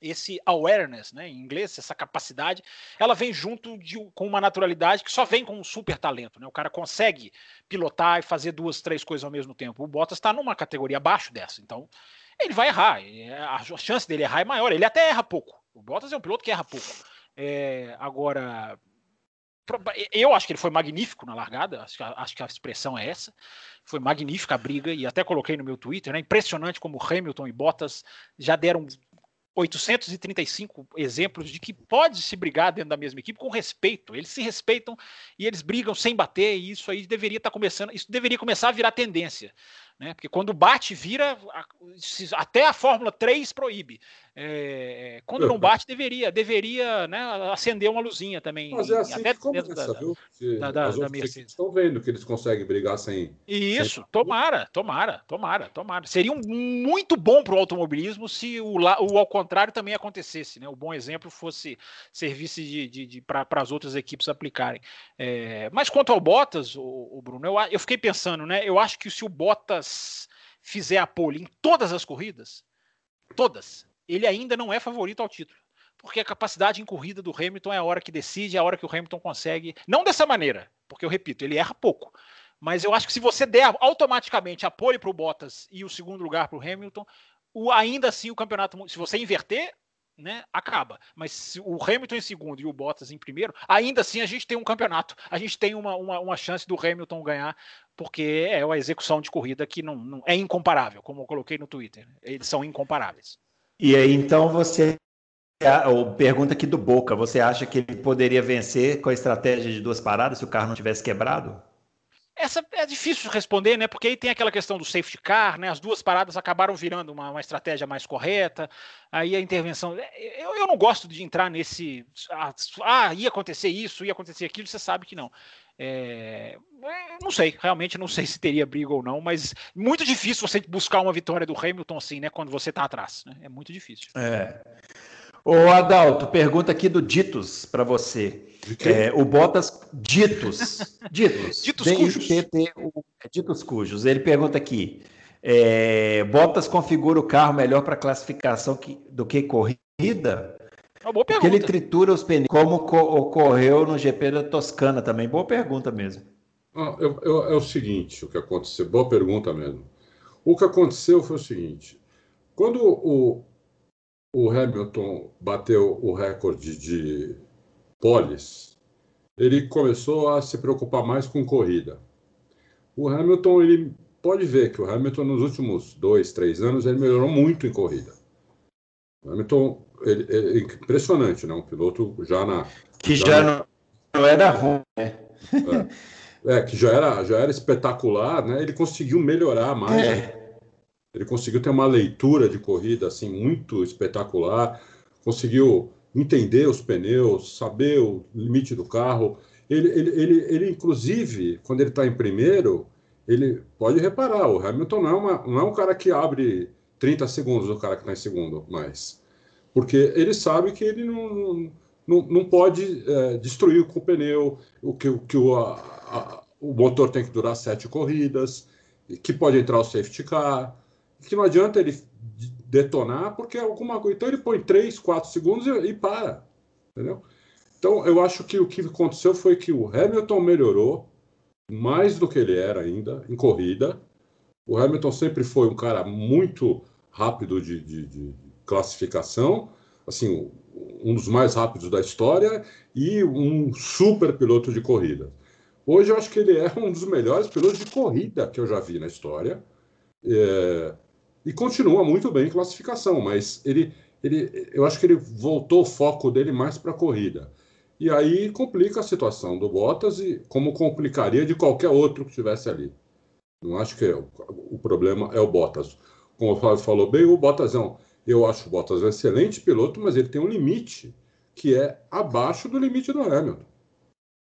esse awareness, né, em inglês, essa capacidade, ela vem junto de, com uma naturalidade que só vem com um super talento, né? O cara consegue pilotar e fazer duas, três coisas ao mesmo tempo. O Bottas está numa categoria abaixo dessa, então ele vai errar. A chance dele errar é maior. Ele até erra pouco. O Bottas é um piloto que erra pouco. É, agora, eu acho que ele foi magnífico na largada, acho que, a, acho que a expressão é essa. Foi magnífica a briga, e até coloquei no meu Twitter, né? Impressionante como Hamilton e Bottas já deram 835 exemplos de que pode se brigar dentro da mesma equipe com respeito. Eles se respeitam e eles brigam sem bater, e isso aí deveria estar tá começando, isso deveria começar a virar tendência. Né? Porque quando bate, vira. Até a Fórmula 3 proíbe. É, quando não bate, deveria, deveria né, acender uma luzinha também. Mas é assim até que começa, da, viu? Da, da, da Mercedes. Estão vendo que eles conseguem brigar sem. Isso, sem... tomara, tomara, tomara, tomara. Seria um, muito bom para o automobilismo se o, o ao contrário também acontecesse. Né? O bom exemplo fosse serviço de, de, de para as outras equipes aplicarem. É, mas quanto ao Bottas, o, o Bruno, eu, eu fiquei pensando, né? Eu acho que se o Bottas fizer a pole em todas as corridas, todas, ele ainda não é favorito ao título. Porque a capacidade em corrida do Hamilton é a hora que decide, é a hora que o Hamilton consegue. Não dessa maneira, porque eu repito, ele erra pouco. Mas eu acho que se você der automaticamente a pole para o Bottas e o segundo lugar para o Hamilton, ainda assim o campeonato, se você inverter, né, acaba. Mas se o Hamilton em segundo e o Bottas em primeiro, ainda assim a gente tem um campeonato. A gente tem uma, uma, uma chance do Hamilton ganhar, porque é uma execução de corrida que não, não é incomparável, como eu coloquei no Twitter. Eles são incomparáveis. E aí, então, você. Pergunta aqui do Boca: você acha que ele poderia vencer com a estratégia de duas paradas se o carro não tivesse quebrado? Essa é difícil de responder, né? Porque aí tem aquela questão do safety car, né? As duas paradas acabaram virando uma, uma estratégia mais correta. Aí a intervenção. Eu, eu não gosto de entrar nesse. Ah, ah, ia acontecer isso, ia acontecer aquilo, você sabe que não. É, não sei, realmente não sei se teria briga ou não, mas muito difícil você buscar uma vitória do Hamilton assim, né? Quando você tá atrás, né? É muito difícil. É. Ô Adalto, pergunta aqui do Ditos para você. É, o Bottas Ditos, Ditos, Ditos cujos. Ditos cujos. Ele pergunta aqui: é, Bottas configura o carro melhor para classificação que, do que corrida? Uma boa pergunta. Porque ele tritura os pneus, como ocorreu no GP da Toscana também. Boa pergunta mesmo. Ah, eu, eu, é o seguinte, o que aconteceu. Boa pergunta mesmo. O que aconteceu foi o seguinte: quando o, o Hamilton bateu o recorde de poles, ele começou a se preocupar mais com corrida. O Hamilton, ele pode ver que o Hamilton nos últimos dois, três anos ele melhorou muito em corrida. O Hamilton, ele, ele, é impressionante, né? Um piloto já na que já, já não, não era ruim, né? É, é, que já era já era espetacular, né? Ele conseguiu melhorar mais. É. Ele conseguiu ter uma leitura de corrida assim muito espetacular, conseguiu entender os pneus, saber o limite do carro. Ele, ele, ele, ele inclusive, quando ele está em primeiro, ele pode reparar, o Hamilton não é, uma, não é um cara que abre 30 segundos do cara que está em segundo mais. Porque ele sabe que ele não, não, não pode é, destruir com o pneu, o que, o, que o, a, a, o motor tem que durar sete corridas, que pode entrar o safety car, que não adianta ele detonar, porque alguma coisa. Então ele põe 3, 4 segundos e, e para. Entendeu? Então eu acho que o que aconteceu foi que o Hamilton melhorou mais do que ele era ainda em corrida. O Hamilton sempre foi um cara muito rápido de, de, de classificação, assim, um dos mais rápidos da história e um super piloto de corrida. Hoje eu acho que ele é um dos melhores pilotos de corrida que eu já vi na história. É, e continua muito bem em classificação, mas ele, ele, eu acho que ele voltou o foco dele mais para a corrida. E aí complica a situação do Bottas e como complicaria de qualquer outro que estivesse ali. Não acho que é, o problema é o Bottas. Como o Flávio falou bem, o Bottas é um, eu acho o Bottas um excelente piloto, mas ele tem um limite que é abaixo do limite do Hamilton.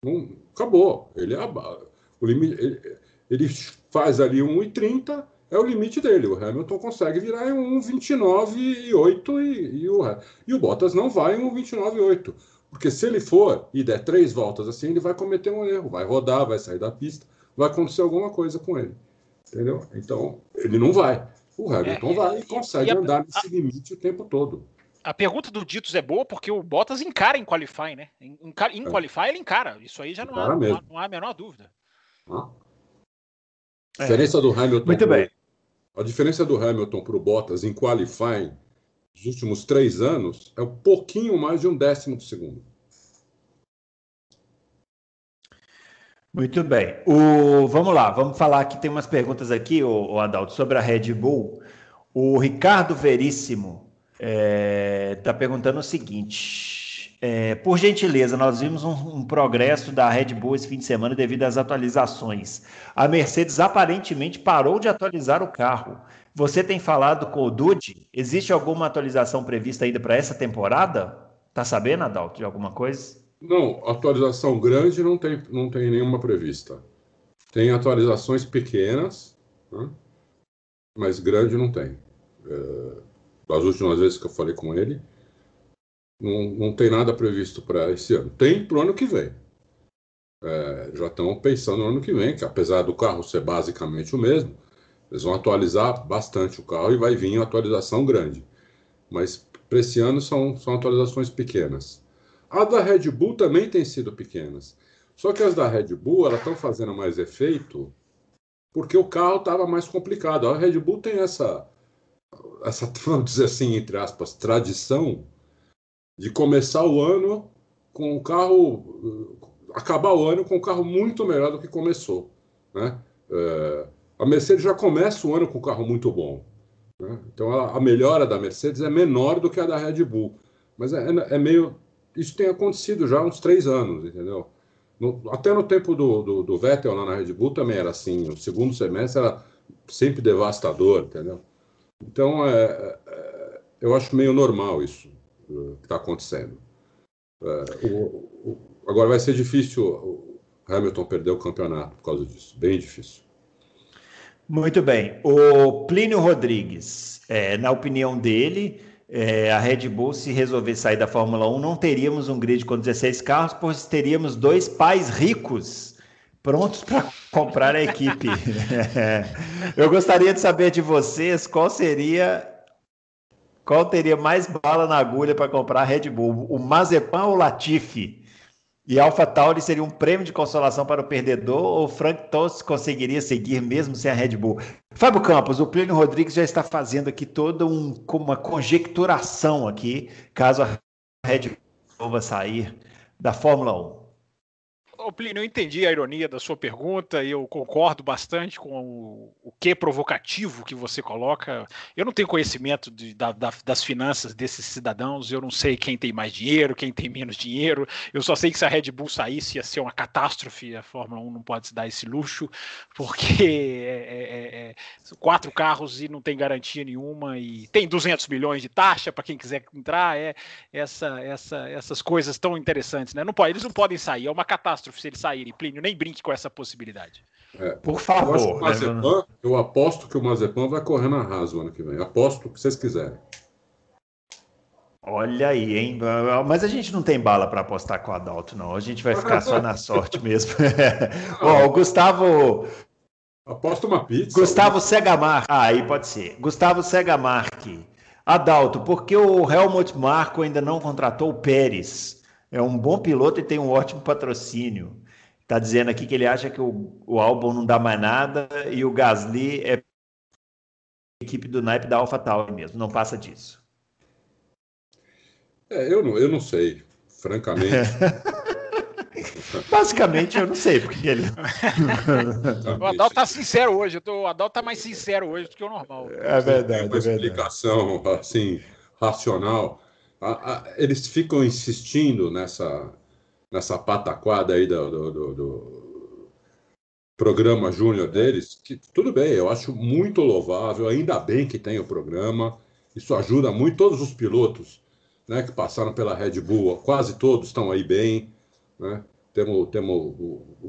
Não, acabou. Ele é o limite, ele, ele faz ali 1,30 é o limite dele. O Hamilton consegue virar em um 29,8 e, e, o, e o Bottas não vai em um 29,8. Porque se ele for e der três voltas assim, ele vai cometer um erro, vai rodar, vai sair da pista, vai acontecer alguma coisa com ele. Entendeu? Então, ele não vai. O Hamilton é, vai e consegue e a, andar nesse a, limite o tempo todo. A pergunta do Ditos é boa porque o Bottas encara em qualify, né? Em, em é. qualify ele encara. Isso aí já não há, não há, não há, a menor dúvida. Ah. A diferença do Hamilton. Muito bem. A diferença do Hamilton para o Bottas em qualifying nos últimos três anos é um pouquinho mais de um décimo de segundo. Muito bem. O, vamos lá, vamos falar aqui. Tem umas perguntas aqui, o, o Adalto, sobre a Red Bull. O Ricardo Veríssimo está é, tá perguntando o seguinte: é, por gentileza, nós vimos um, um, progresso da Red Bull esse fim de semana devido às atualizações. A Mercedes aparentemente parou de atualizar o carro. Você tem falado com o Dude? Existe alguma atualização prevista ainda para essa temporada? Tá sabendo, Adalto, de alguma coisa? Não, atualização grande não tem, não tem nenhuma prevista. Tem atualizações pequenas, né? mas grande não tem. É, das últimas vezes que eu falei com ele, não, não tem nada previsto para esse ano. Tem para o ano que vem. É, já estão pensando no ano que vem, que apesar do carro ser basicamente o mesmo, eles vão atualizar bastante o carro e vai vir uma atualização grande. Mas para esse ano são, são atualizações pequenas. A da Red Bull também tem sido pequenas. Só que as da Red Bull elas estão fazendo mais efeito porque o carro estava mais complicado. A Red Bull tem essa, essa, vamos dizer assim, entre aspas, tradição de começar o ano com o carro, acabar o ano com um carro muito melhor do que começou. Né? É, a Mercedes já começa o ano com um carro muito bom. Né? Então a, melhora da Mercedes é menor do que a da Red Bull. Mas é, é, é meio. Isso tem acontecido já há uns três anos, entendeu? No, até no tempo do, do, do, Vettel lá na Red Bull também era assim. O segundo semestre era sempre devastador, entendeu? Então é, é eu acho meio normal isso que está acontecendo. É, o, o, agora vai ser difícil o Hamilton perder o campeonato por causa disso, bem difícil. Muito bem. O Plínio Rodrigues, é, na opinião dele, é, a Red Bull, se resolver sair da Fórmula 1, não teríamos um grid com 16 carros, pois teríamos dois pais ricos prontos para comprar a equipe. Eu gostaria de saber de vocês qual seria qual teria mais bala na agulha para comprar a Red Bull? O Mazepan ou o Latifi? E Alpha Tauri seria um prêmio de consolação para o perdedor ou Frank Tost conseguiria seguir mesmo sem a Red Bull? Fábio Campos, o Plínio Rodrigues já está fazendo aqui toda um, uma conjecturação aqui, caso a Red Bull vá sair da Fórmula 1. Plínio, eu entendi a ironia da sua pergunta e eu concordo bastante com o, o que provocativo que você coloca. Eu não tenho conhecimento de, da, da, das finanças desses cidadãos, eu não sei quem tem mais dinheiro, quem tem menos dinheiro. Eu só sei que se a Red Bull saísse ia ser uma catástrofe, a Fórmula 1 não pode se dar esse luxo, porque é, é, é, é quatro carros e não tem garantia nenhuma e tem 200 milhões de taxa para quem quiser entrar. É essa, essa, essas coisas tão interessantes, né? Não pode, eles não podem sair, é uma catástrofe se eles saírem. Plínio, nem brinque com essa possibilidade. É, Por favor. Eu, Mazepan, eu, aposto que o Mazepan vai correr na Haas ano que vem. Aposto o que vocês quiserem. Olha aí, hein? Mas a gente não tem bala para apostar com o Adalto, não. A gente vai ficar só na sorte mesmo. Ó, o Gustavo. Aposta uma pizza. Gustavo Segamar. Ah, aí pode ser. Gustavo Segamarque. Adalto, por que o Helmut Marko ainda não contratou o Pérez? É um bom piloto e tem um ótimo patrocínio. Está dizendo aqui que ele acha que o, o álbum não dá mais nada e o Gasly é equipe do naipe da AlphaTauri mesmo, não passa disso. É, eu não, eu não sei, francamente. Basicamente, eu não sei porque ele. o Adal tá sincero hoje. Tô, o Adal tá mais sincero hoje do que o normal. É verdade. Tem uma é explicação assim racional a, a, eles ficam insistindo nessa, nessa pataquada aí do, do, do, do programa júnior deles, que tudo bem, eu acho muito louvável, ainda bem que tem o programa, isso ajuda muito todos os pilotos né, que passaram pela Red Bull, quase todos estão aí bem, né? Temos, temos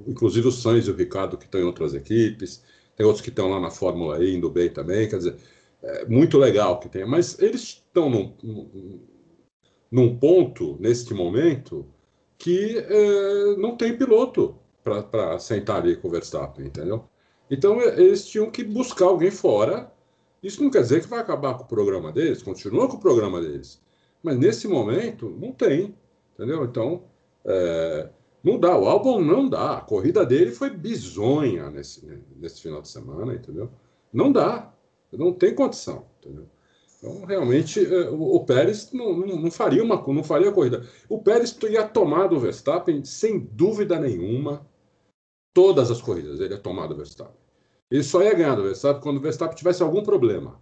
inclusive o Sainz e o Ricardo que estão em outras equipes, tem outros que estão lá na Fórmula E indo bem também, quer dizer, é muito legal que tenha, mas eles estão num, num ponto, neste momento, que é, não tem piloto para sentar ali com o Verstappen, entendeu? Então eles tinham que buscar alguém fora. Isso não quer dizer que vai acabar com o programa deles, continua com o programa deles. Mas nesse momento não tem, entendeu? Então é, não dá, o álbum não dá. A corrida dele foi bizonha nesse, nesse final de semana, entendeu? Não dá, não tem condição, entendeu? Então, realmente, é, o Pérez não, não, faria uma não faria a corrida. O Pérez ia tomar do Verstappen, sem dúvida nenhuma, todas as corridas. Ele ia tomar do Verstappen. Ele só ia ganhar do Verstappen quando o Verstappen tivesse algum problema.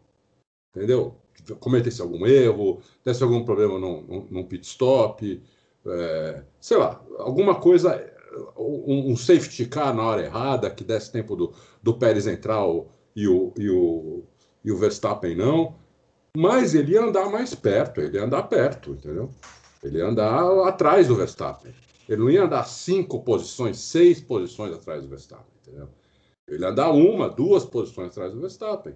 Entendeu? Cometesse algum erro, tivesse algum problema num, num pit stop, é, sei lá, alguma coisa, um, um, safety car na hora errada, que desse tempo do, do Pérez entrar o, e, o, e, o, e o Verstappen não. Mas ele ia andar mais perto, ele ia andar perto, entendeu? Ele ia andar atrás do Verstappen. Ele não ia andar cinco posições, seis posições atrás do Verstappen, entendeu? Ele ia andar uma, duas posições atrás do Verstappen.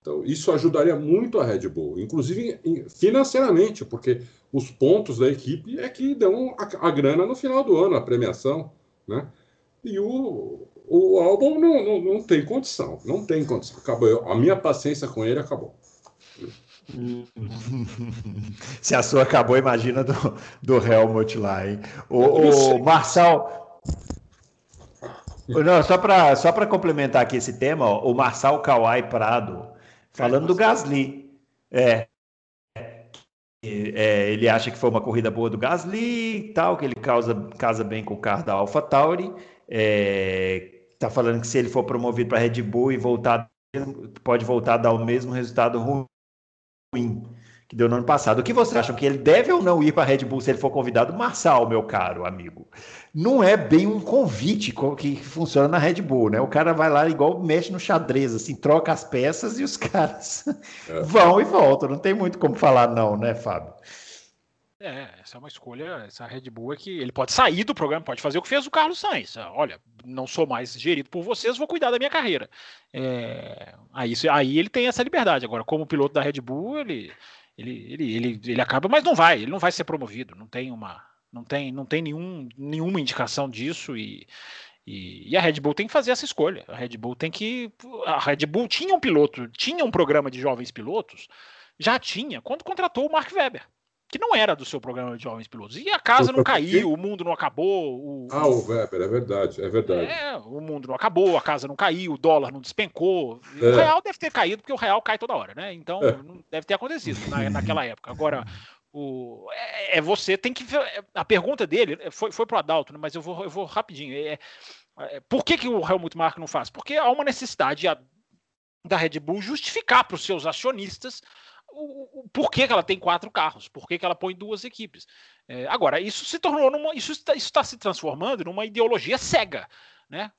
Então, isso ajudaria muito a Red Bull, inclusive financeiramente, porque os pontos da equipe é que dão a, a grana no final do ano, a premiação, né? E o, o álbum não, não, não tem condição, não tem condição. Acabou. A minha paciência com ele acabou. Se a sua acabou, imagina do, do Helmut lá, hein? O, o Marçal. Não, só para só complementar aqui esse tema, ó, o Marçal Kawai Prado, falando do Gasly. É, é, ele acha que foi uma corrida boa do Gasly e tal, que ele causa, casa bem com o carro da AlphaTauri. É, tá falando que se ele for promovido para Red Bull e voltar, pode voltar a dar o mesmo resultado ruim ruim que deu no ano passado. O que vocês acham que ele deve ou não ir para a Red Bull se ele for convidado? Marçal, meu caro amigo. Não é bem um convite que funciona na Red Bull, né? O cara vai lá igual mexe no xadrez, assim, troca as peças e os caras é. vão e voltam. Não tem muito como falar não, né, Fábio? É, essa é uma escolha, essa Red Bull é que ele pode sair do programa, pode fazer o que fez o Carlos Sainz. Olha, não sou mais gerido por vocês, vou cuidar da minha carreira. É, aí, aí ele tem essa liberdade. Agora, como piloto da Red Bull, ele, ele, ele, ele, ele acaba, mas não vai, ele não vai ser promovido. Não tem uma, não tem, não tem nenhum, nenhuma indicação disso e, e, e, a Red Bull tem que fazer essa escolha. A Red Bull tem que, a Red Bull tinha um piloto, tinha um programa de jovens pilotos, já tinha quando contratou o Mark Webber que não era do seu programa de jovens pilotos. E a casa não caiu, o mundo não acabou. O... Ah, o Weber, é verdade, é verdade. É, o mundo não acabou, a casa não caiu, o dólar não despencou. É. O real deve ter caído, porque o real cai toda hora, né? Então, é. não deve ter acontecido na, naquela época. Agora, o, é, é, você tem que. A pergunta dele foi, foi pro Adalto, né? mas eu vou, eu vou rapidinho. É, é, por que, que o Helmut Marko não faz? Porque há uma necessidade da Red Bull justificar para os seus acionistas o, o porquê que ela tem quatro carros, por que ela põe duas equipes. É, agora, isso se tornou numa, isso está, isso está se transformando numa ideologia cega, né?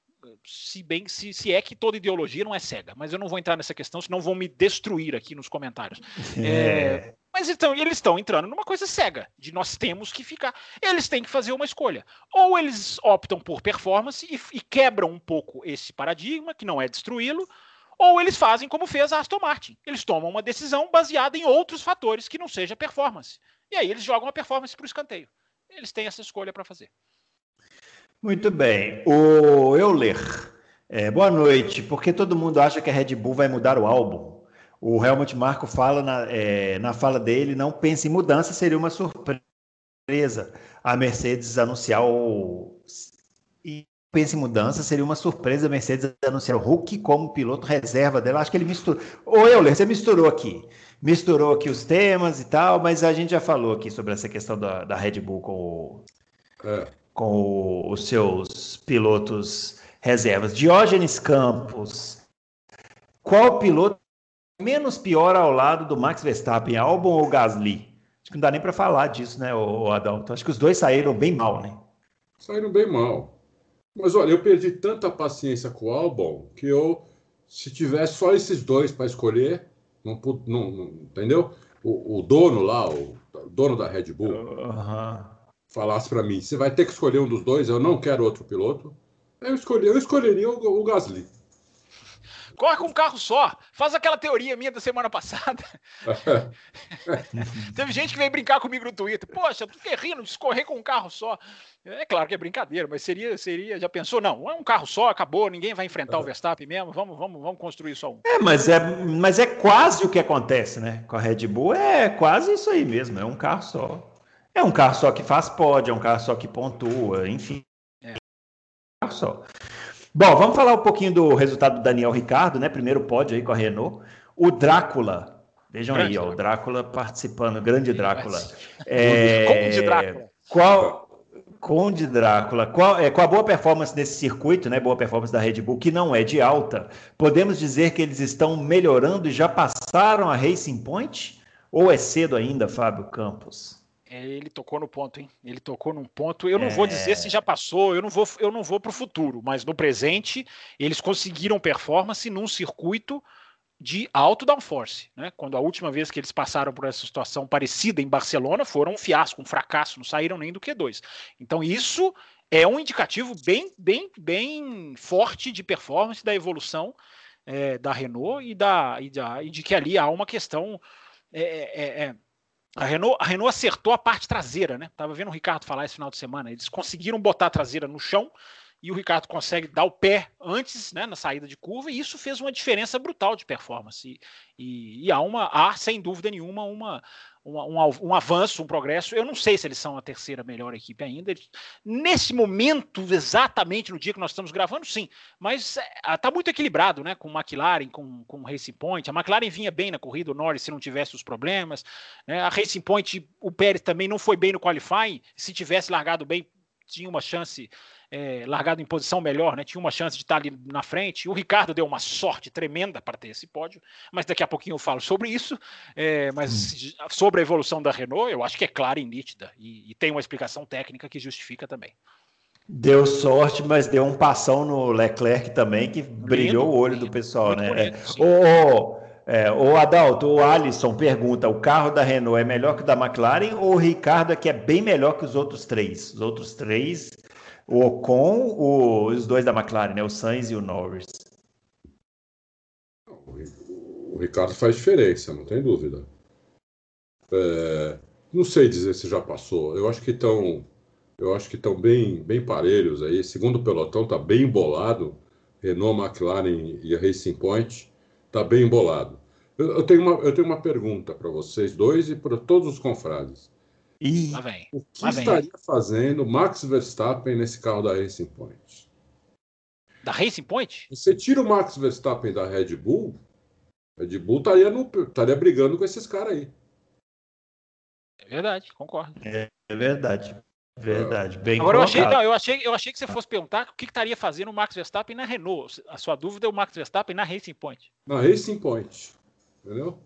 Se bem se, se é que toda ideologia não é cega, mas eu não vou entrar nessa questão, senão vão me destruir aqui nos comentários. É. É, mas então, eles estão entrando numa coisa cega, de nós temos que ficar. Eles têm que fazer uma escolha. Ou eles optam por performance e, e quebram um pouco esse paradigma, que não é destruí-lo, ou eles fazem como fez a Aston Martin. Eles tomam uma decisão baseada em outros fatores que não seja performance. E aí eles jogam a performance para o escanteio. Eles têm essa escolha para fazer. Muito bem. O Euler, é, boa noite. Porque todo mundo acha que a Red Bull vai mudar o álbum? O Helmut Marko fala na, é, na fala dele, não pense em mudança, seria uma surpresa a Mercedes anunciar o pensa em mudança, seria uma surpresa a Mercedes anunciar o Hulk como piloto reserva dela. Acho que ele misturou. Ô, Euler, você misturou aqui. Misturou aqui os temas e tal, mas a gente já falou aqui sobre essa questão da, da Red Bull com, é. com o, os seus pilotos reservas. Diógenes Campos, qual piloto menos pior ao lado do Max Verstappen, Albon ou Gasly? Acho que não dá nem para falar disso, né, o Adalto? Acho que os dois saíram bem mal, né? Saíram bem mal. Mas olha, eu perdi tanta paciência com o álbum que eu, se tivesse só esses dois para escolher, não, não, não, entendeu? O, o, dono lá, o, dono da Red Bull, falasse para mim: você vai ter que escolher um dos dois, eu não quero outro piloto. Eu, escolhi, eu escolheria o, o Gasly. Corre com um carro só. Faz aquela teoria minha da semana passada. Teve gente que veio brincar comigo no Twitter. Poxa, tu fiquei rindo de correr com um carro só. É claro que é brincadeira, mas seria, seria, já pensou? Não, é um carro só, acabou, ninguém vai enfrentar o Verstappen mesmo, vamos, vamos, vamos construir só um. É, mas é, mas é quase o que acontece, né? Com a Red Bull é quase isso aí mesmo, é um carro só. É um carro só que faz pódio, é um carro só que pontua, enfim. É. Um carro só. Bom, vamos falar um pouquinho do resultado do Daniel Ricardo, né? Primeiro pódio aí com a Renault. O Drácula, vejam grande aí, ó, o Drácula participando, grande Drácula. É, Conde Drácula. Qual, Conde Drácula, qual, é, com a boa performance nesse circuito, né? Boa performance da Red Bull, que não é de alta, podemos dizer que eles estão melhorando e já passaram a Racing Point? Ou é cedo ainda, Fábio Campos? É, ele tocou no ponto, hein? Ele tocou num ponto. Eu não é... vou dizer se já passou, eu não vou, eu não vou para o futuro, mas no presente eles conseguiram performance num circuito de alto downforce, né? Quando a última vez que eles passaram por essa situação parecida em Barcelona, foram um fiasco, um fracasso, não saíram nem do Q2. Então isso é um indicativo bem, bem, bem forte de performance da evolução é, da Renault e, da, e, da, e de que ali há uma questão é, é, é a Renault, a Renault acertou a parte traseira, né? Tava vendo o Ricardo falar esse final de semana. Eles conseguiram botar a traseira no chão e o Ricardo consegue dar o pé antes, né, na saída de curva, e isso fez uma diferença brutal de performance. E, e, e há uma, há sem dúvida nenhuma uma, um, um, um, avanço, um progresso. Eu não sei se eles são a terceira melhor equipe ainda. Eles, nesse momento, exatamente no dia que nós estamos gravando, sim. Mas está é, muito equilibrado, né? Com McLaren, com, com Racing Point. A McLaren vinha bem na corrida, o Norris, se não tivesse os problemas. Né? A Racing Point, o Pérez também não foi bem no qualifying. Se tivesse largado bem, tinha uma chance é, largado em posição melhor, né? Tinha uma chance de estar ali na frente. O Ricardo deu uma sorte tremenda para ter esse pódio, mas daqui a pouquinho eu falo sobre isso. É, mas hum. sobre a evolução da Renault, eu acho que é clara e nítida e, e tem uma explicação técnica que justifica também. Deu sorte, mas deu um passão no Leclerc também, que lindo, brilhou o olho lindo, do pessoal, né? Bonito, é, é, o Adalto, o Alisson pergunta: o carro da Renault é melhor que o da McLaren ou o Ricardo é que é bem melhor que os outros três? Os outros três o Ocon, o, os dois da McLaren, né? O Sainz e o Norris. O Ricardo faz diferença, não tem dúvida. É, não sei dizer se já passou. Eu acho que estão, eu acho que estão bem, bem parelhos aí. Segundo pelotão, está bem embolado. Renault, McLaren e a Racing Point está bem embolado. Eu, eu, tenho uma, eu tenho uma pergunta para vocês dois e para todos os confrades. E lá vem. o que estaria vem. fazendo Max Verstappen nesse carro da Racing Point? Da Racing Point? Você tira o Max Verstappen da Red Bull, a Red Bull estaria, no, estaria brigando com esses caras aí. É verdade, concordo. É, é verdade. Verdade, bem Agora eu achei, não, eu achei, eu achei que você fosse perguntar o que, que estaria fazendo o Max Verstappen na Renault. A sua dúvida é o Max Verstappen na Racing Point. Na Racing Point, entendeu?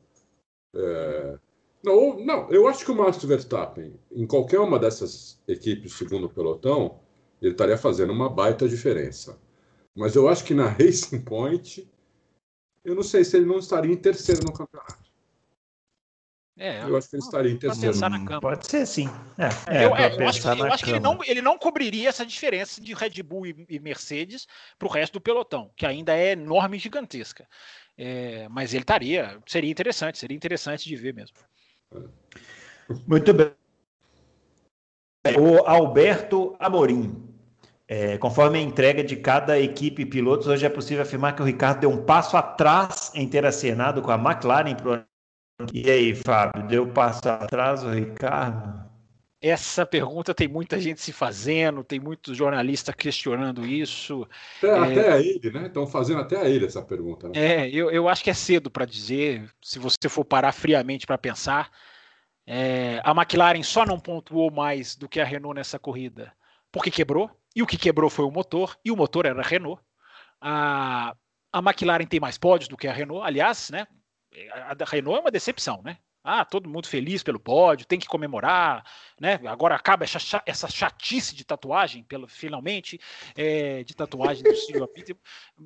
É, não, não, eu acho que o Max Verstappen, em qualquer uma dessas equipes segundo o pelotão, ele estaria fazendo uma baita diferença. Mas eu acho que na Racing Point, eu não sei se ele não estaria em terceiro no campeonato. É, eu acho que ele estaria em terceiro. Pode ser sim. É, é, eu, é, eu, acho que, eu acho que, ele, não, ele não cobriria essa diferença de Red Bull e, e Mercedes para o resto do pelotão, que ainda é enorme e gigantesca. É, mas ele estaria, seria interessante, seria interessante de ver mesmo. Muito bem. O Alberto Amorim. É, conforme a entrega de cada equipe pilotos, hoje é possível afirmar que o Ricardo deu um passo atrás em ter acenado com a McLaren. Pro... E aí, Fábio, deu passo atrás o Ricardo? Essa pergunta tem muita gente se fazendo, tem muitos jornalistas questionando isso. Até, é... até a ele, né? Estão fazendo até a ele essa pergunta. Né? É, eu, eu acho que é cedo para dizer, se você for parar friamente para pensar. É, a McLaren só não pontuou mais do que a Renault nessa corrida porque quebrou, e o que quebrou foi o motor, e o motor era a Renault. A, a McLaren tem mais pódios do que a Renault, aliás, né? A Renault é uma decepção, né? Ah, todo mundo feliz pelo pódio, tem que comemorar, né? Agora acaba essa, chatice de tatuagem, pelo, finalmente, é, de tatuagem do Silvio Apito.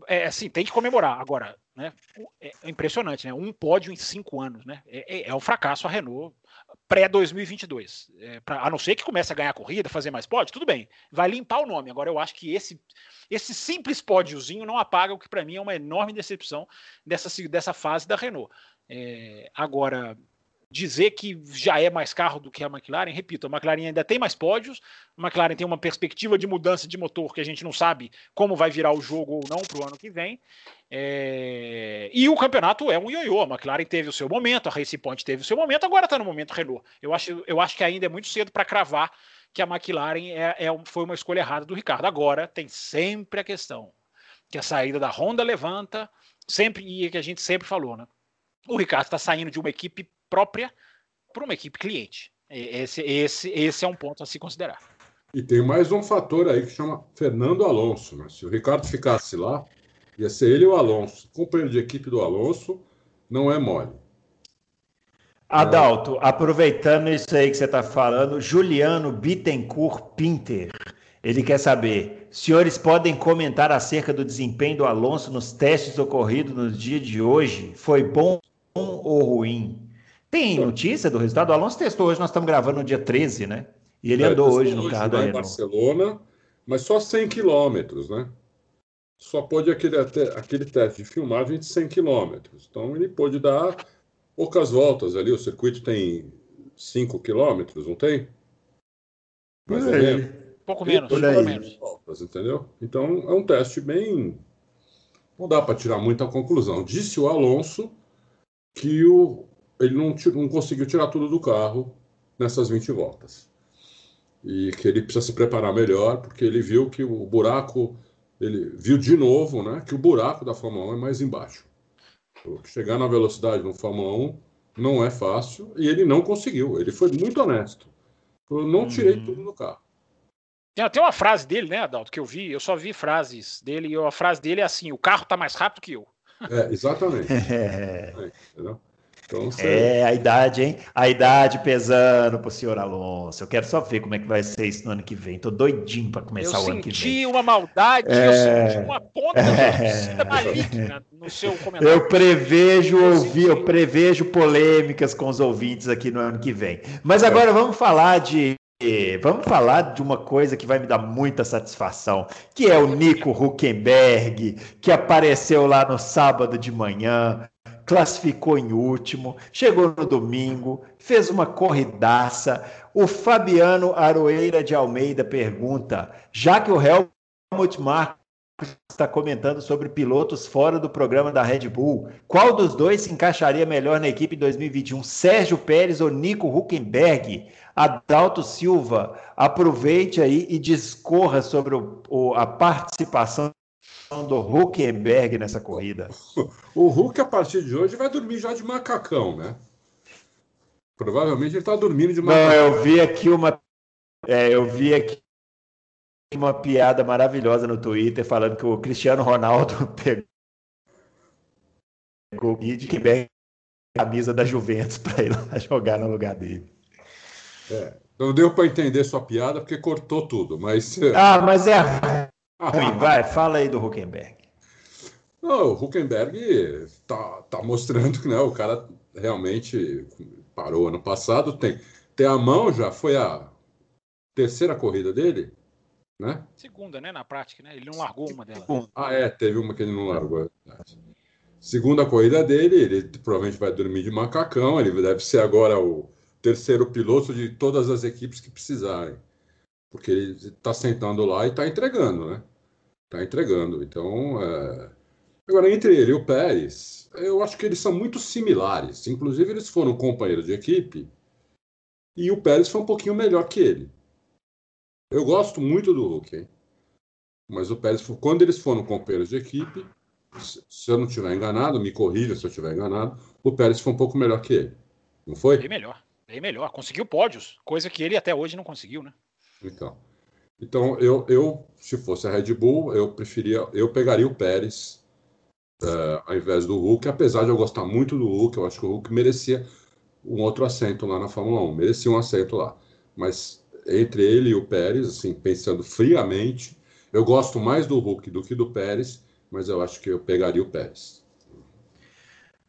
É assim, tem que comemorar. Agora, né? É impressionante, né? Um pódio em cinco anos, né? É, é, é fracasso a Renault pré-2022. É, a não ser que comece a ganhar corrida, fazer mais pódio, tudo bem. Vai limpar o nome. Agora, eu acho que esse, esse simples pódiozinho não apaga o que para mim é uma enorme decepção dessa, dessa fase da Renault. É, agora, dizer que já é mais carro do que a McLaren, repito, a McLaren ainda tem mais pódios, a McLaren tem uma perspectiva de mudança de motor que a gente não sabe como vai virar o jogo ou não para o ano que vem. É... E o campeonato é um ioiô. A McLaren teve o seu momento, a Race Point teve o seu momento, agora está no momento Renault. Eu acho, eu acho que ainda é muito cedo para cravar que a McLaren é, é, foi uma escolha errada do Ricardo. Agora tem sempre a questão que a saída da Honda levanta, sempre e que a gente sempre falou, né? O Ricardo está saindo de uma equipe própria para uma equipe cliente. Esse, esse, esse é um ponto a se considerar. E tem mais um fator aí que chama Fernando Alonso. Né? Se o Ricardo ficasse lá, ia ser ele e o Alonso. Companheiro de equipe do Alonso não é mole. Adalto, aproveitando isso aí que você está falando, Juliano Bittencourt Pinter. Ele quer saber: senhores podem comentar acerca do desempenho do Alonso nos testes ocorridos no dia de hoje? Foi bom ou ruim? Tem notícia do resultado? O Alonso testou hoje, nós estamos gravando no dia 13, né? E ele é, andou hoje no carro da Renault. Barcelona, mas só 100 quilômetros, né? Só pôde aquele, aquele teste de filmagem de 100 quilômetros. Então ele pôde dar poucas voltas ali. O circuito tem 5 quilômetros, não tem? Mais ou menos. Pouco menos, pouco menos. Voltas, entendeu? Então é um teste bem. Não dá para tirar muita conclusão. Disse o Alonso que o, ele não, não conseguiu tirar tudo do carro nessas 20 voltas. E que ele precisa se preparar melhor, porque ele viu que o buraco, ele viu de novo, né, que o buraco da Fórmula 1 é mais embaixo. Chegar na velocidade no Fórmula 1 não é fácil e ele não conseguiu. Ele foi muito honesto. Eu não tirei uhum. tudo do carro. Tem uma frase dele, né, Adalto, que eu vi, eu só vi frases dele, e a frase dele é assim: o carro está mais rápido que eu. É, exatamente. é, entendeu? Então, é, a idade, hein? A idade pesando pro senhor Alonso. Eu quero só ver como é que vai ser isso no ano que vem. Tô doidinho para começar eu o ano que vem. Eu senti uma maldade, é... eu senti uma ponta é... maligna no seu comentário. Eu prevejo eu ouvir, eu prevejo polêmicas com os ouvintes aqui no ano que vem. Mas agora vamos falar de Vamos falar de uma coisa que vai me dar muita satisfação, que é o Nico Huckenberg, que apareceu lá no sábado de manhã, classificou em último, chegou no domingo, fez uma corridaça. O Fabiano Aroeira de Almeida pergunta: já que o Helmut Marko está comentando sobre pilotos fora do programa da Red Bull, qual dos dois se encaixaria melhor na equipe em 2021? Sérgio Pérez ou Nico Huckenberg? Adalto Silva, aproveite aí e discorra sobre o, o, a participação do Huckenberg nessa corrida. O Hulk, a partir de hoje, vai dormir já de macacão, né? Provavelmente ele está dormindo de macacão. Não, eu vi aqui uma. É, eu vi aqui uma piada maravilhosa no Twitter falando que o Cristiano Ronaldo pegou o Quebec a camisa da Juventus para ir lá jogar no lugar dele. É, não deu para entender sua piada porque cortou tudo, mas. Ah, mas é Vai, fala aí do Huckenberg. Não, o Huckenberg tá, tá mostrando que né, o cara realmente parou ano passado. Tem, tem a mão já, foi a terceira corrida dele, né? Segunda, né? Na prática, né? Ele não largou uma delas. Ah, é, teve uma que ele não largou. Segunda corrida dele, ele provavelmente vai dormir de macacão. Ele deve ser agora o terceiro piloto de todas as equipes que precisarem porque ele está sentando lá e está entregando, né? Está entregando. Então, é... agora entre ele e o Pérez, eu acho que eles são muito similares. Inclusive, eles foram companheiros de equipe e o Pérez foi um pouquinho melhor que ele. Eu gosto muito do Hulk, hein? mas o Pérez, quando eles foram companheiros de equipe, se eu não estiver enganado, me corrija se eu estiver enganado, o Pérez foi um pouco melhor que ele. Não foi? Bem melhor, bem melhor. Conseguiu pódios, coisa que ele até hoje não conseguiu, né? Então, então eu, eu, se fosse a Red Bull, eu preferia, eu pegaria o Pérez uh, ao invés do Hulk, apesar de eu gostar muito do Hulk, eu acho que o Hulk merecia um outro assento lá na Fórmula 1, merecia um assento lá. Mas entre ele e o Pérez, assim, pensando friamente, eu gosto mais do Hulk do que do Pérez, mas eu acho que eu pegaria o Pérez.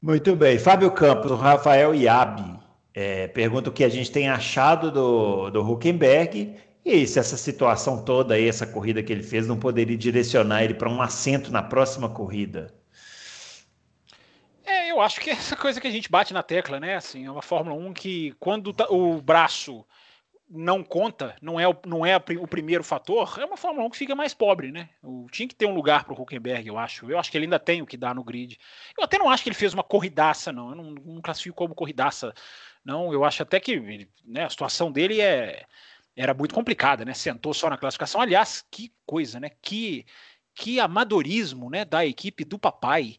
Muito bem. Fábio Campos, Rafael Iabi É, pergunta o que a gente tem achado do, do Huckenberg e se essa situação toda aí, essa corrida que ele fez, não poderia direcionar ele para um assento na próxima corrida. É, eu acho que é essa coisa que a gente bate na tecla, né? Assim, é uma Fórmula 1 que quando tá, o braço não conta, não é, o, não é o primeiro fator, é uma Fórmula 1 que fica mais pobre, né? O, tinha que ter um lugar para o Huckenberg, eu acho. Eu acho que ele ainda tem o que dar no grid. Eu até não acho que ele fez uma corridaça, não. Eu não, não classifico como corridaça, não. Eu acho até que né, a situação dele é, era muito complicada, né? Sentou só na classificação. Aliás, que coisa, né? Que, que amadorismo né, da equipe do papai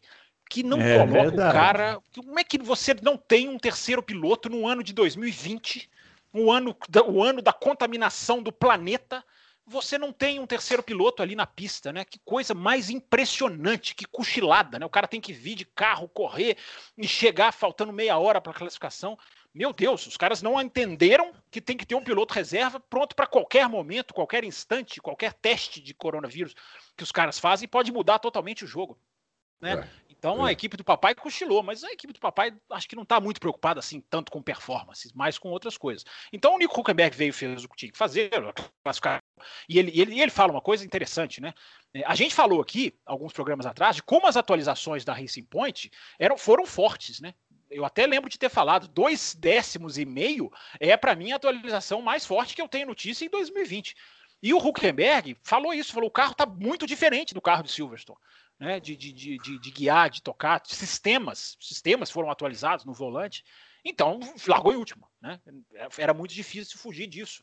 que não é coloca verdade. o cara. Como é que você não tem um terceiro piloto no ano de 2020? o ano, o ano da contaminação do planeta, você não tem um terceiro piloto ali na pista, né? Que coisa mais impressionante, que cochilada, né? O cara tem que vir de carro, correr e chegar faltando meia hora para a classificação. Meu Deus, os caras não entenderam que tem que ter um piloto reserva pronto para qualquer momento, qualquer instante, qualquer teste de coronavírus que os caras fazem pode mudar totalmente o jogo. Né? É. Então a é. equipe do papai cochilou, mas a equipe do papai acho que não está muito preocupada assim tanto com performance, mais com outras coisas. Então o Nico Huckenberg veio fez o que tinha que fazer, classificar. E ele, ele, ele fala uma coisa interessante, né? É, a gente falou aqui, alguns programas atrás, de como as atualizações da Racing Point eram, foram fortes, né? Eu até lembro de ter falado, dois décimos e meio é para mim a atualização mais forte que eu tenho notícia em 2020. E o Huckenberg falou isso, falou: o carro está muito diferente do carro de Silverstone né, de, de, de, de, guiar, de tocar, sistemas, sistemas foram atualizados no volante. Então, largou em último. Né? Era muito difícil fugir disso.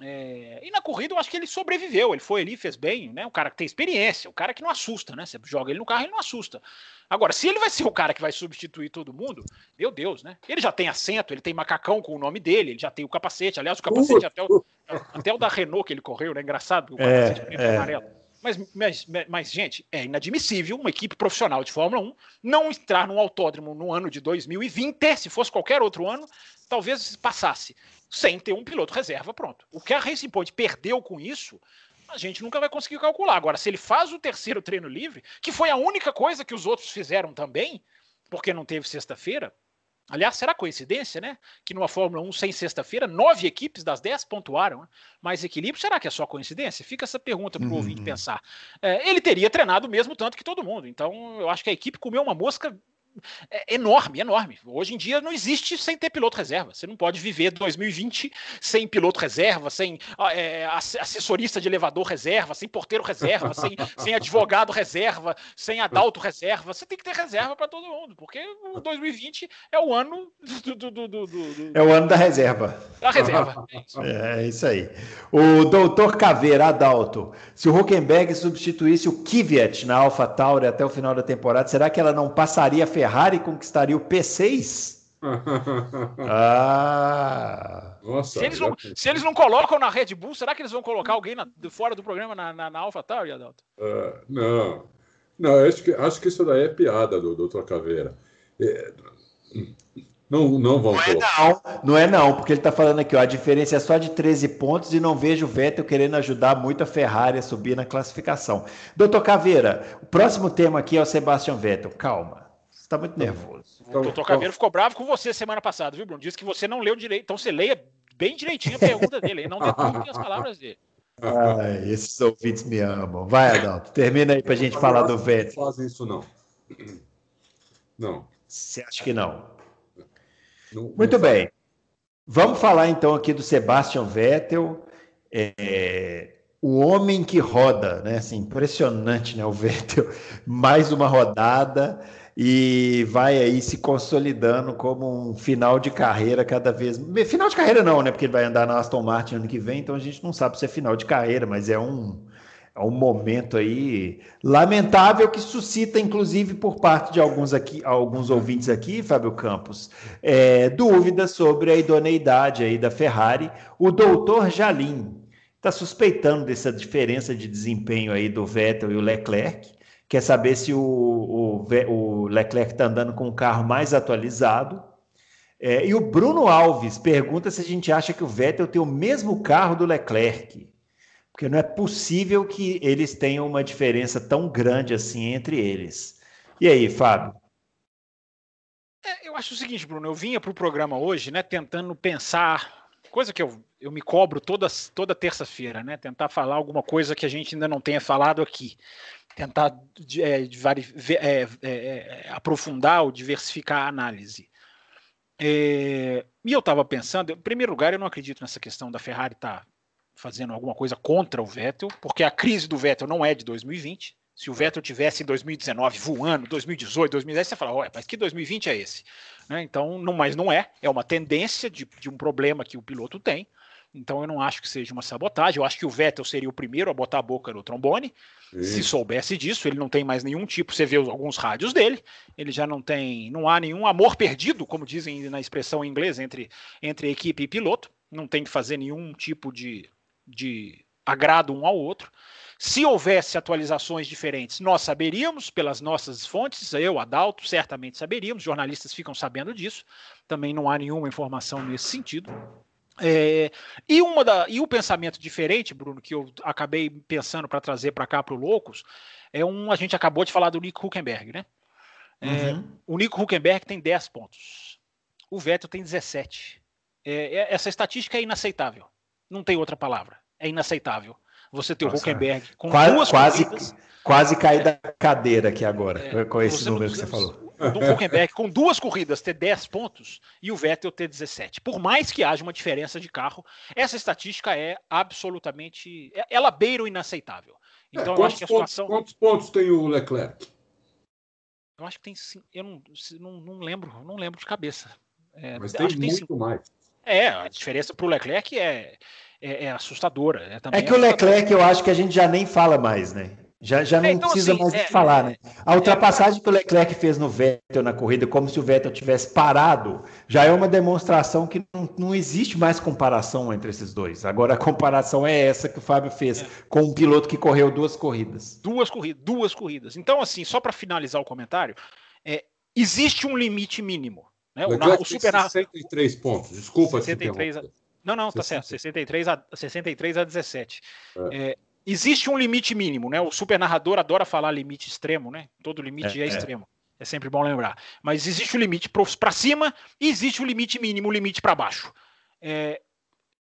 É, e na corrida eu acho que ele sobreviveu, ele foi ali, fez bem, né? Um cara que tem experiência, o cara que não assusta, né? Você joga ele no carro, ele não assusta. Agora, se ele vai ser o cara que vai substituir todo mundo, meu Deus, né? Ele já tem assento, ele tem macacão com o nome dele, ele já tem o capacete, aliás, o capacete até o, até o da Renault que ele correu, né? Engraçado, o é, capacete é, é. amarelo. Mas, mas, mas, gente, é inadmissível uma equipe profissional de Fórmula 1 não entrar num autódromo no ano de 2020, se fosse qualquer outro ano, talvez passasse sem ter um piloto reserva pronto. O que a Racing Point perdeu com isso, a gente nunca vai conseguir calcular. Agora, se ele faz o terceiro treino livre, que foi a única coisa que os outros fizeram também, porque não teve sexta-feira, Aliás, será coincidência, né? Que numa Fórmula 1 sem sexta-feira, nove equipes das dez pontuaram. Né? Mais equilíbrio, será que é só coincidência? Fica essa pergunta para o uhum. ouvinte pensar. É, ele teria treinado o mesmo tanto que todo mundo. Então, eu acho que a equipe comeu uma mosca é enorme, enorme. Hoje em dia não existe sem ter piloto reserva. Você não pode viver 2020 sem piloto reserva, sem é, assessorista de elevador reserva, sem porteiro reserva, sem, sem advogado reserva, sem adalto reserva. Você tem que ter reserva para todo mundo, porque o 2020 é o ano do, do, do, do, É o ano da reserva. Da reserva. É isso, é, isso aí. O doutor Caveira Adalto, se o Huckenberg substituísse o Kvyat na AlphaTauri até o final da temporada, será que ela não passaria a Ferrari conquistaria o P6? ah! Nossa, se, eles não, se eles não colocam na Red Bull, será que eles vão colocar alguém na, de fora do programa na, na, na AlphaTauri, Adalto? Uh, não. Não, acho que, acho que isso daí é piada do Dr. Caveira. É, não, não vão não é não, não é não, porque ele está falando aqui, ó, a diferença é só de 13 pontos e não vejo o Vettel querendo ajudar muito a Ferrari a subir na classificação. Doutor Caveira, o próximo tema aqui é o Sebastian Vettel. Calma está muito tá nervoso. Então, o doutor Caveiro ficou bravo com você semana passada, viu, Bruno? Disse que você não leu direito. Então você leia bem direitinho a pergunta dele, não deturpe as palavras dele. Ai, esses ouvintes me amam. Vai, Adalto, termina aí para a gente falar do Vettel. Não fazem isso, não. Não. Você acha que não? não Muito não bem. Vamos falar então aqui do Sebastian Vettel. É, o homem que roda, né? Assim, impressionante, né? O Vettel, mais uma rodada e vai aí se consolidando como um final de carreira cada vez. Final de carreira não, né? Porque ele vai andar na Aston Martin ano que vem, então a gente não sabe se é final de carreira, mas é um, é um momento aí lamentável que suscita, inclusive, por parte de alguns aqui, alguns ouvintes aqui, Fábio Campos, é, dúvidas sobre a idoneidade aí da Ferrari. O doutor Jalim está suspeitando dessa diferença de desempenho aí do Vettel e o Leclerc quer saber se o, o, o Leclerc está andando com um carro mais atualizado. É, e o Bruno Alves pergunta se a gente acha que o Vettel tem o mesmo carro do Leclerc. Porque não é possível que eles tenham uma diferença tão grande assim entre eles. E aí, Fábio? É, eu acho o seguinte, Bruno, eu vinha para o programa hoje, né, tentando pensar, coisa que eu, eu me cobro toda, toda terça-feira, né, tentar falar alguma coisa que a gente ainda não tenha falado aqui, tentar é, é, é, é, aprofundar ou diversificar a análise. É, e eu estava pensando, em primeiro lugar, eu não acredito nessa questão da Ferrari estar tá fazendo alguma coisa contra o Vettel, porque a crise do Vettel não é de 2020. Se o Vettel tivesse em 2019 voando, 2018, 2010, você fala, ué, mas que 2020 é esse? Né? Então, não, mas não é, é uma tendência de, de um problema que o piloto tem. Então eu não acho que seja uma sabotagem. Eu acho que o Vettel seria o primeiro a botar a boca no trombone. Se soubesse disso, ele não tem mais nenhum tipo. Você vê alguns rádios dele, ele já não tem. Não há nenhum amor perdido, como dizem na expressão em inglês, entre, entre equipe e piloto. Não tem que fazer nenhum tipo de, de agrado um ao outro. Se houvesse atualizações diferentes, nós saberíamos pelas nossas fontes, eu, Adalto, certamente saberíamos, jornalistas ficam sabendo disso, também não há nenhuma informação nesse sentido. É, e, uma da, e o pensamento diferente, Bruno, que eu acabei pensando para trazer para cá para o Loucos, é um. A gente acabou de falar do Nico Huckenberg, né? É, uhum. O Nico Huckenberg tem 10 pontos. O Vettel tem 17. É, é, essa estatística é inaceitável. Não tem outra palavra. É inaceitável. Você ter Nossa, o Huckenberg com quase, duas quase, corridas, quase cair da cadeira aqui agora, é, com esse número que você falou do Huckenberg com duas corridas ter 10 pontos e o Vettel ter 17. Por mais que haja uma diferença de carro, essa estatística é absolutamente. É, ela beira o inaceitável. É, então é, eu acho que a situação. Quantos pontos tem o Leclerc? Eu acho que tem. Eu não, não, não lembro, não lembro de cabeça. É, Mas tem muito tem mais. É, a diferença para o Leclerc é, é, é assustadora. É, é que o Leclerc eu acho que a gente já nem fala mais, né? Já, já não é, então, precisa assim, mais é, falar, né? A ultrapassagem que o Leclerc fez no Vettel na corrida, como se o Vettel tivesse parado, já é uma demonstração que não, não existe mais comparação entre esses dois. Agora a comparação é essa que o Fábio fez, é. com um piloto que correu duas corridas. Duas corridas, duas corridas. Então, assim, só para finalizar o comentário, é, existe um limite mínimo. Né? O, o, o Super 63 pontos, desculpa 63 a... Não, não, tá certo. 63 a, 63 a 17. É. É, existe um limite mínimo, né? O super narrador adora falar limite extremo, né? Todo limite é, é, é. extremo. É sempre bom lembrar. Mas existe o limite para cima e existe o limite mínimo, o limite para baixo. É,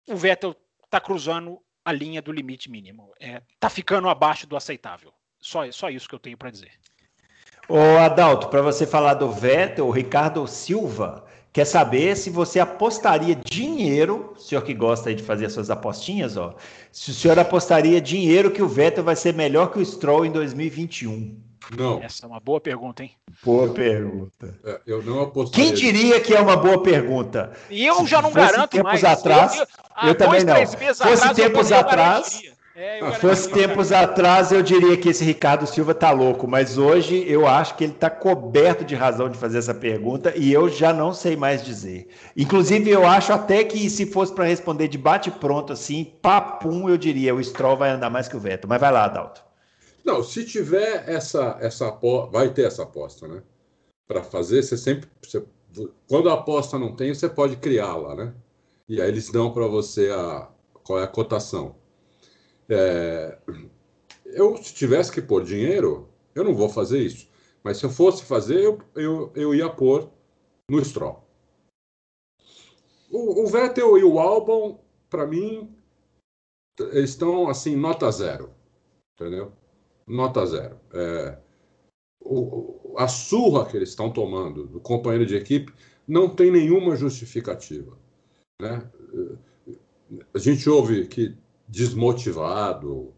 o Vettel está cruzando a linha do limite mínimo. Está é, ficando abaixo do aceitável. Só, só isso que eu tenho para dizer. Ô Adalto, para você falar do Vettel, o Ricardo Silva quer saber se você apostaria dinheiro, o senhor que gosta de fazer as suas apostinhas, ó, se o senhor apostaria dinheiro que o Vettel vai ser melhor que o Stroll em 2021. Não. Essa é uma boa pergunta, hein? Boa pergunta. É, eu não apostaria. Quem diria que é uma boa pergunta? E eu se já não garanto tempos mais. Atrás, eu, eu, eu também não. Fosse tempos atrás, é, ah, fosse tempos atrás, eu diria que esse Ricardo Silva tá louco, mas hoje eu acho que ele está coberto de razão de fazer essa pergunta e eu já não sei mais dizer. Inclusive, eu acho até que se fosse para responder de bate-pronto assim, papum, eu diria, o Stroll vai andar mais que o Vettel. Mas vai lá, Adalto. Não, se tiver essa, essa vai ter essa aposta, né? Para fazer, você sempre. Você, quando a aposta não tem, você pode criá-la, né? E aí eles dão para você a, qual é a cotação. É, eu, se tivesse que pôr dinheiro, eu não vou fazer isso. Mas se eu fosse fazer, eu, eu, eu ia pôr no Stroll. O, o Vettel e o Albon, para mim, estão assim, nota zero. Entendeu? Nota zero. É, o, a surra que eles estão tomando do companheiro de equipe não tem nenhuma justificativa. Né? A gente ouve que desmotivado.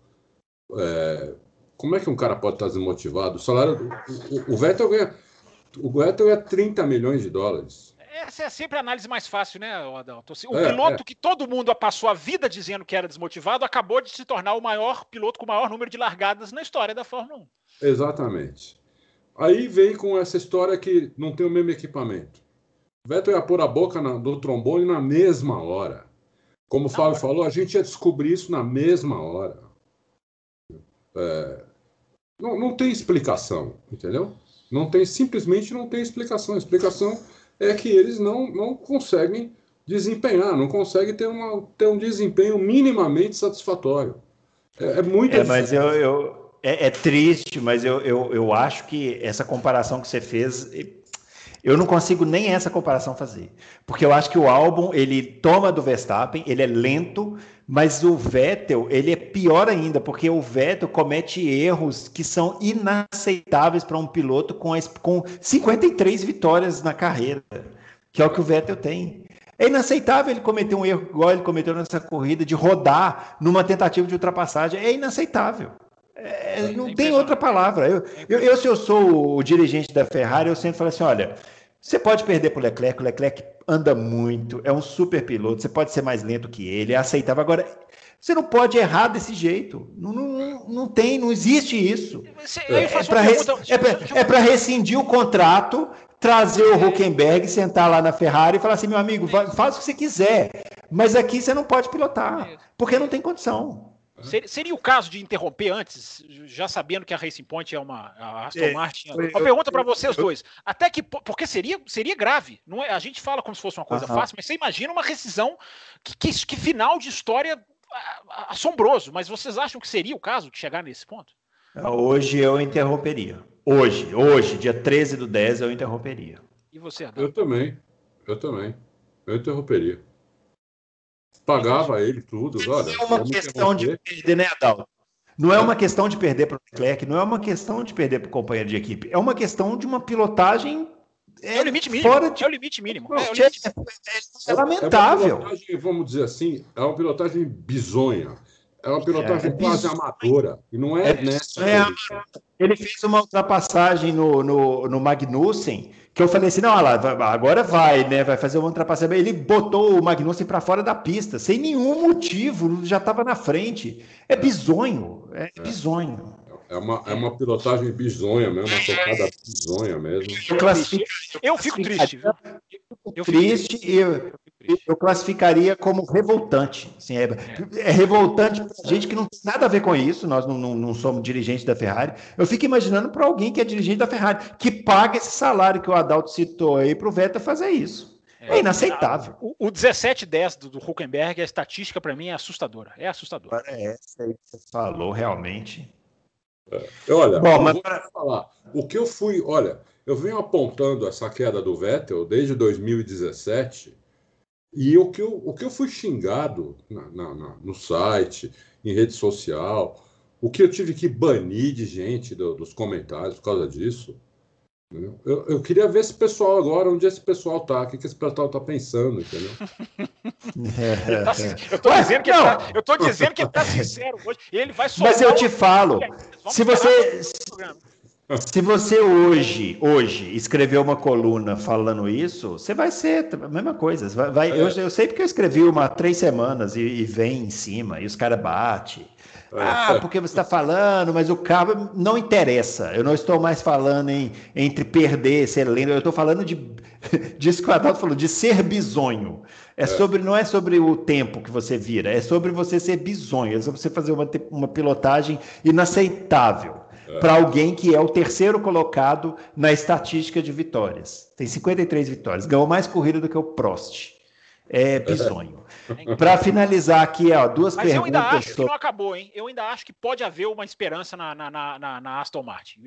É, como é que um cara pode estar desmotivado? O salário. O, o, Vettel ganha. O Vettel ganha 30 milhões de dólares. Essa é sempre a análise mais fácil, né, Adalto? O é, piloto é. que todo mundo passou a vida dizendo que era desmotivado acabou de se tornar o maior piloto com o maior número de largadas na história da Fórmula 1. Exatamente. Aí vem com essa história que não tem o mesmo equipamento. Vettel ia pôr a boca na, do trombone na mesma hora. Como o Fábio falou, a gente ia descobrir isso na mesma hora. É, não, não tem explicação, entendeu? Não tem, simplesmente não tem explicação. A explicação é que eles não, não conseguem desempenhar, não conseguem ter, uma, ter um desempenho minimamente satisfatório. É, é muito é, Mas eu, eu é, é, triste, mas eu, eu, eu acho que essa comparação que você fez Eu não consigo nem essa comparação fazer, porque eu acho que o álbum ele toma do Verstappen, ele é lento, mas o Vettel ele é pior ainda, porque o Vettel comete erros que são inaceitáveis para um piloto com, com 53 vitórias na carreira, que é o que o Vettel tem. É inaceitável ele cometer um erro igual ele cometeu nessa corrida de rodar numa tentativa de ultrapassagem. É inaceitável. É, é não tem outra palavra. Eu, eu, eu, se eu sou o dirigente da Ferrari, eu sempre falo assim: olha, você pode perder para o Leclerc, o Leclerc anda muito, é um super piloto, você pode ser mais lento que ele, é aceitável. Agora, você não pode errar desse jeito. Não, não, não tem, não existe isso. É, é para é rescindir o contrato trazer o Huckenberg, sentar lá na Ferrari e falar assim, meu amigo, faz o que você quiser, mas aqui você não pode pilotar, porque não tem condição. Seria o caso de interromper antes, já sabendo que a Racing Point é uma a Aston é, Martin? Uma pergunta para vocês dois. Até que porque seria seria grave, não é? A gente fala como se fosse uma coisa uh -huh. fácil, mas você imagina uma rescisão que, que, que final de história assombroso. Mas vocês acham que seria o caso de chegar nesse ponto? Hoje eu interromperia. Hoje, hoje, dia 13 do 10, eu interromperia. E você, Adão? Eu também. Eu também. Eu interromperia. Pagava ele tudo. Olha, não é uma questão de perder, né, Adalto? Não é uma questão de perder para o Leclerc, não é uma questão de perder para o companheiro de equipe. É uma questão de uma pilotagem. É, é o limite mínimo. Fora de... É o limite mínimo. É, é, limite... é, é lamentável. vamos dizer assim, é uma pilotagem bizonha. É uma pilotagem é, quase amadora. E não é, é nessa. É, ele fez uma ultrapassagem no, no, no Magnussen, que eu falei assim: não, olha lá, agora vai, né? Vai fazer uma ultrapassagem. Ele botou o Magnussen para fora da pista, sem nenhum motivo, já estava na frente. É bizonho, é, é bizonho. É uma, é uma pilotagem bizonha mesmo, uma tocada bizonha mesmo. Eu, eu fico triste. Eu fico triste e eu, eu classificaria como revoltante. Assim, é, é revoltante para gente que não tem nada a ver com isso, nós não, não, não somos dirigentes da Ferrari. Eu fico imaginando para alguém que é dirigente da Ferrari, que paga esse salário que o Adalto citou aí para o Vettel fazer isso. É, é inaceitável. O, o 17-10 do, do Huckenberg, a estatística para mim é assustadora. É assustadora. É essa aí que você falou, realmente. É. Olha, Bom, mas... vou falar. O que eu fui, olha, eu venho apontando essa queda do Vettel desde 2017 e o que eu, o que eu fui xingado na, na, na, no site, em rede social, o que eu tive que banir de gente do, dos comentários por causa disso. Eu, eu, queria ver esse pessoal agora, onde esse pessoal tá, o que, que esse pessoal tá pensando, entendeu? tá, eu, tô dizendo que tá, eu tô dizendo que ele tá sincero hoje. Ele vai Mas eu te falo, se você. Se você hoje, hoje, escrever uma coluna falando isso, você vai ser a mesma coisa. Vai, vai é. eu, eu, sei porque eu escrevi uma há três semanas e, e vem em cima, e os caras batem. É. Ah, porque você está falando, mas o cabo não interessa. Eu não estou mais falando em, entre perder, ser lendo. Eu estou falando de disso que o Adalto falou, de ser bisonho. É, é sobre, não é sobre o tempo que você vira, é sobre você ser bisonho, é sobre você fazer uma, uma pilotagem inaceitável para alguém que é o terceiro colocado na estatística de vitórias. Tem 53 vitórias, ganhou mais corrida do que o Prost. É bizonho. Para finalizar aqui, ó, duas Mas perguntas. Mas eu ainda acho que não acabou, hein? Eu ainda acho que pode haver uma esperança na, na, na, na Aston Martin.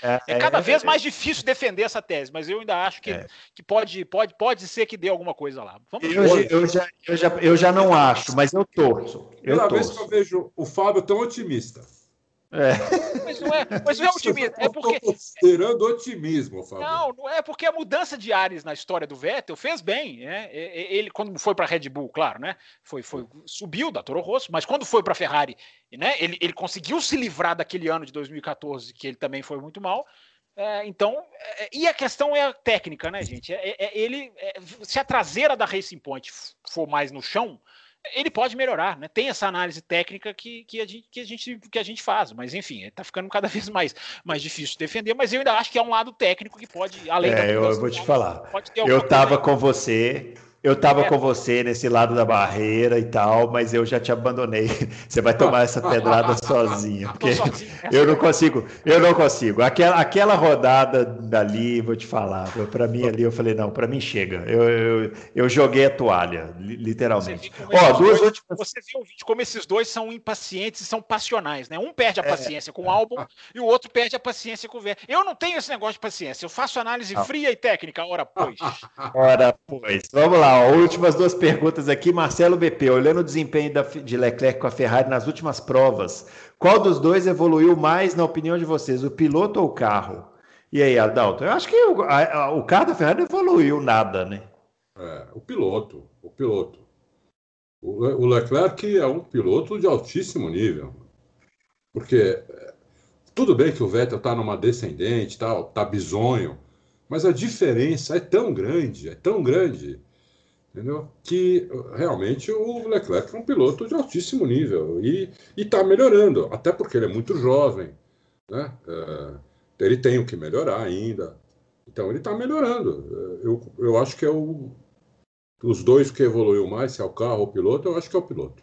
É, é cada é, vez é, mais difícil defender essa tese, mas eu ainda acho que, é. que pode, pode, pode ser que dê alguma coisa lá. Vamos eu, eu, já, eu, já, eu já não acho, mas eu torço. Eu Pela torço. vez que eu vejo o Fábio tão otimista. É. Mas não é, mas não é otimismo. É porque. Considerando otimismo, Fábio. Não, não é porque a mudança de ares na história do Vettel fez bem. Né? Ele, quando foi para a Red Bull, claro, né? Foi, foi, subiu da Toro Rosso, mas quando foi para a Ferrari, né? Ele, ele conseguiu se livrar daquele ano de 2014, que ele também foi muito mal. É, então, é, e a questão é a técnica, né, gente? É, é ele, é, se a traseira da Racing Point for mais no chão, ele pode melhorar, né? Tem essa análise técnica que, que, a, gente, que, a, gente, que a gente faz, mas enfim, está ficando cada vez mais, mais difícil de defender, mas eu ainda acho que é um lado técnico que pode, além é, da eu vou te falar. Eu estava com você, Eu estava com você nesse lado da barreira e tal, mas eu já te abandonei. Você vai tomar essa pedrada sozinho, porque eu não consigo, eu não consigo. Aquela, aquela rodada dali, vou te falar, para mim ali eu falei não, para mim chega. Eu, eu, eu, joguei a toalha, literalmente. Ó, duas dois, últimas. Você viu o vídeo como esses dois são impacientes e são passionais, né? Um perde a é. paciência é, com o álbum e o outro perde a paciência com o ver. Eu não tenho esse negócio de paciência. Eu faço análise fria e técnica. Ora pois. Ora pois. Vamos lá últimas duas perguntas aqui. Marcelo BP, olhando o desempenho da, de Leclerc com a Ferrari nas últimas provas, qual dos dois evoluiu mais, na opinião de vocês, o piloto ou o carro? E aí, Adalto? Eu acho que o, a, o carro da Ferrari não evoluiu nada, né? É, o piloto, o piloto. O, o Leclerc é um piloto de altíssimo nível. Porque é, tudo bem que o Vettel está numa descendente, tá, tá bizonho, mas a diferença é tão grande, é tão grande entendeu? Que realmente o Leclerc é um piloto de altíssimo nível e está melhorando, até porque ele é muito jovem, né? É, ele tem o que melhorar ainda. Então ele está melhorando. Eu, eu acho que é o, os dois que evoluiu mais, se é o carro ou o piloto, eu acho que é o piloto.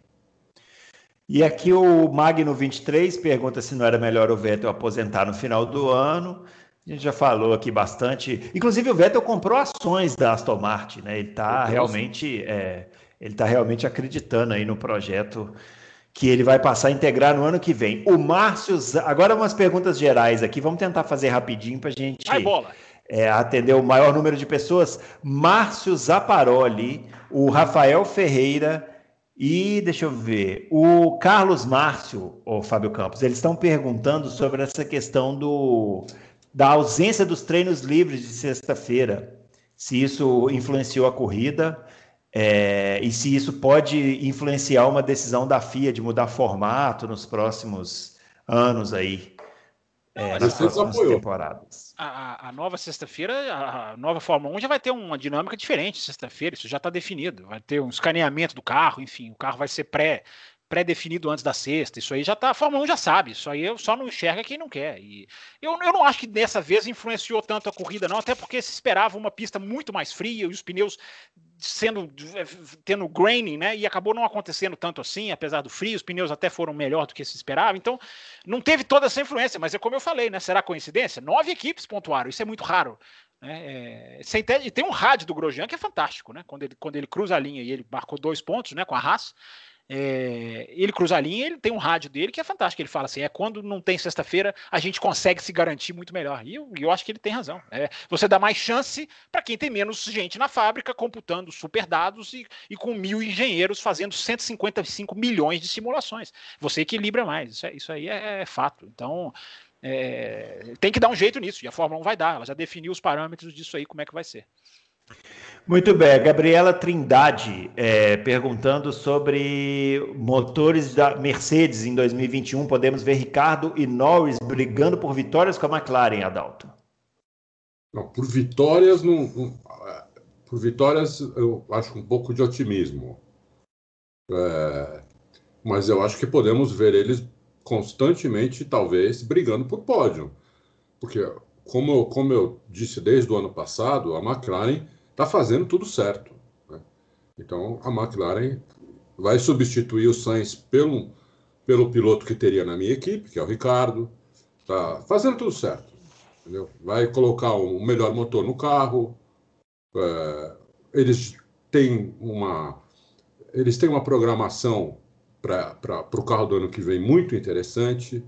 E aqui o Magno 23 pergunta se não era melhor o Vettel aposentar no final do ano. A gente já falou aqui bastante. Inclusive, o Vettel comprou ações da Aston Martin, né? Ele está realmente, é, ele tá realmente acreditando aí no projeto que ele vai passar a integrar no ano que vem. O Márcio, agora umas perguntas gerais aqui, vamos tentar fazer rapidinho para a gente é, atender o maior número de pessoas. Márcio Zaparoli, o Rafael Ferreira e deixa eu ver, o Carlos Márcio, o Fábio Campos, eles estão perguntando sobre essa questão do da ausência dos treinos livres de sexta-feira, se isso influenciou a corrida é, e se isso pode influenciar uma decisão da FIA de mudar formato nos próximos anos aí. É, nas próximas temporadas. A, a nova sexta-feira, a nova Fórmula 1 já vai ter uma dinâmica diferente sexta-feira, isso já está definido. Vai ter um escaneamento do carro, enfim, o carro vai ser pré pré-definido antes da sexta. Isso aí já tá. A Fórmula 1 já sabe. Isso aí eu só não enxerga quem não quer. E eu, eu não acho que dessa vez influenciou tanto a corrida, não, até porque se esperava uma pista muito mais fria e os pneus sendo eh, tendo graining, né? E acabou não acontecendo tanto assim, apesar do frio, os pneus até foram melhor do que se esperava. Então, não teve toda essa influência, mas é como eu falei, né? Será coincidência? Nove equipes pontuaram, isso é muito raro. Né? É, tem um rádio do Grosjean que é fantástico, né? Quando ele, quando ele cruza a linha e ele marcou dois pontos, né? Com a Haas. É, ele cruza a linha, ele tem um rádio dele que é fantástico. Ele fala assim: é quando não tem sexta-feira, a gente consegue se garantir muito melhor. E eu, eu acho que ele tem razão. É, você dá mais chance para quem tem menos gente na fábrica computando super dados e, e, com mil engenheiros fazendo 155 milhões de simulações. Você equilibra mais. Isso, é, isso aí é, é fato. Então. É, tem que dar um jeito nisso, e a Fórmula 1 vai dar, ela já definiu os parâmetros disso aí, como é que vai ser. Muito bem, Gabriela Trindade é, perguntando sobre motores da Mercedes em 2021. Podemos ver Ricardo e Norris brigando por vitórias com a McLaren, Adalto? Não, por vitórias, não, não, por vitórias eu acho um pouco de otimismo. É, mas eu acho que podemos ver eles constantemente, talvez, brigando por pódio. Porque, como eu, como eu disse desde o ano passado, a McLaren está fazendo tudo certo. Né? Então, a McLaren vai substituir o Sainz pelo, pelo piloto que teria na minha equipe, que é o Ricardo. Está fazendo tudo certo. Entendeu? Vai colocar um melhor motor no carro. É, eles têm uma eles têm uma programação para o carro do ano que vem muito interessante.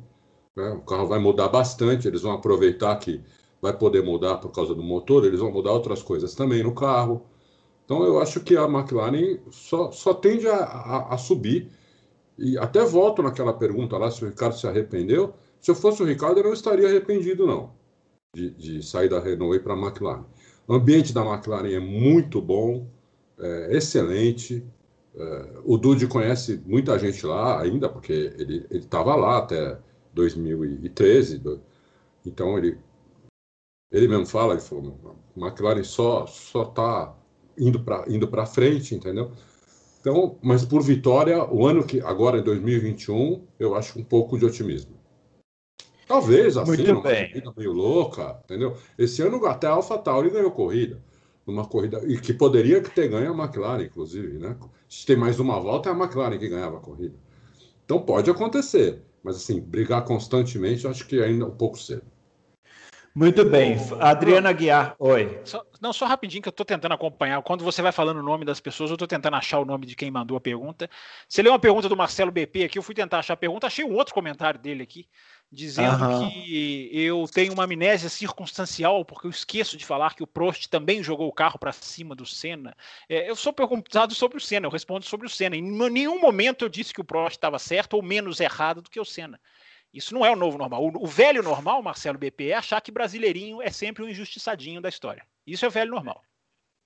Né? O carro vai mudar bastante. Eles vão aproveitar que vai poder mudar por causa do motor, eles vão mudar outras coisas também no carro. Então eu acho que a McLaren só, só tende a, a, a subir. E até volto naquela pergunta lá se o Ricardo se arrependeu. Se eu fosse o Ricardo, eu não estaria arrependido, não, de, de sair da Renault e para a McLaren. O ambiente da McLaren é muito bom, é excelente. É, o Dude conhece muita gente lá ainda, porque ele estava lá até 2013. Então ele ele mesmo fala, ele falou, McLaren só só está indo para indo para frente, entendeu? Então, mas por vitória, o ano que agora em 2021, eu acho um pouco de otimismo. Talvez assim, Muito uma bem. corrida meio louca, entendeu? Esse ano até a AlphaTauri ganhou corrida. numa corrida, e que poderia ter ganho a McLaren, inclusive, né? Se tem mais uma volta, é a McLaren que ganhava a corrida. Então pode acontecer, mas assim, brigar constantemente, eu acho que ainda é um pouco cedo. Muito bem. Adriana Guiar, oi. Só, não, só rapidinho que eu estou tentando acompanhar. Quando você vai falando o nome das pessoas, eu estou tentando achar o nome de quem mandou a pergunta. Você leu uma pergunta do Marcelo BP aqui, eu fui tentar achar a pergunta, achei um outro comentário dele aqui, dizendo uhum. que eu tenho uma amnésia circunstancial, porque eu esqueço de falar que o Prost também jogou o carro para cima do Senna. É, eu sou perguntado sobre o Senna, eu respondo sobre o Senna. Em nenhum momento eu disse que o Prost estava certo ou menos errado do que o Senna. Isso não é o novo normal. O, o, velho normal, Marcelo BP, é achar que brasileirinho é sempre o um injustiçadinho da história. Isso é o velho normal.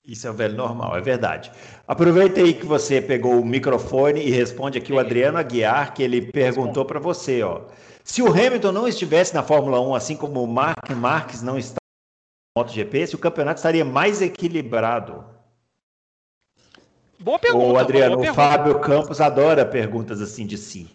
Isso é o velho normal, é verdade. Aproveita aí que você pegou o microfone e responde aqui o Adriano Aguiar, que ele perguntou para você, ó. Se o Hamilton não estivesse na Fórmula 1, assim como o Mark Marques não está no MotoGP, se o campeonato estaria mais equilibrado? Boa pergunta. O Adriano, o Fábio Campos adora perguntas assim de si.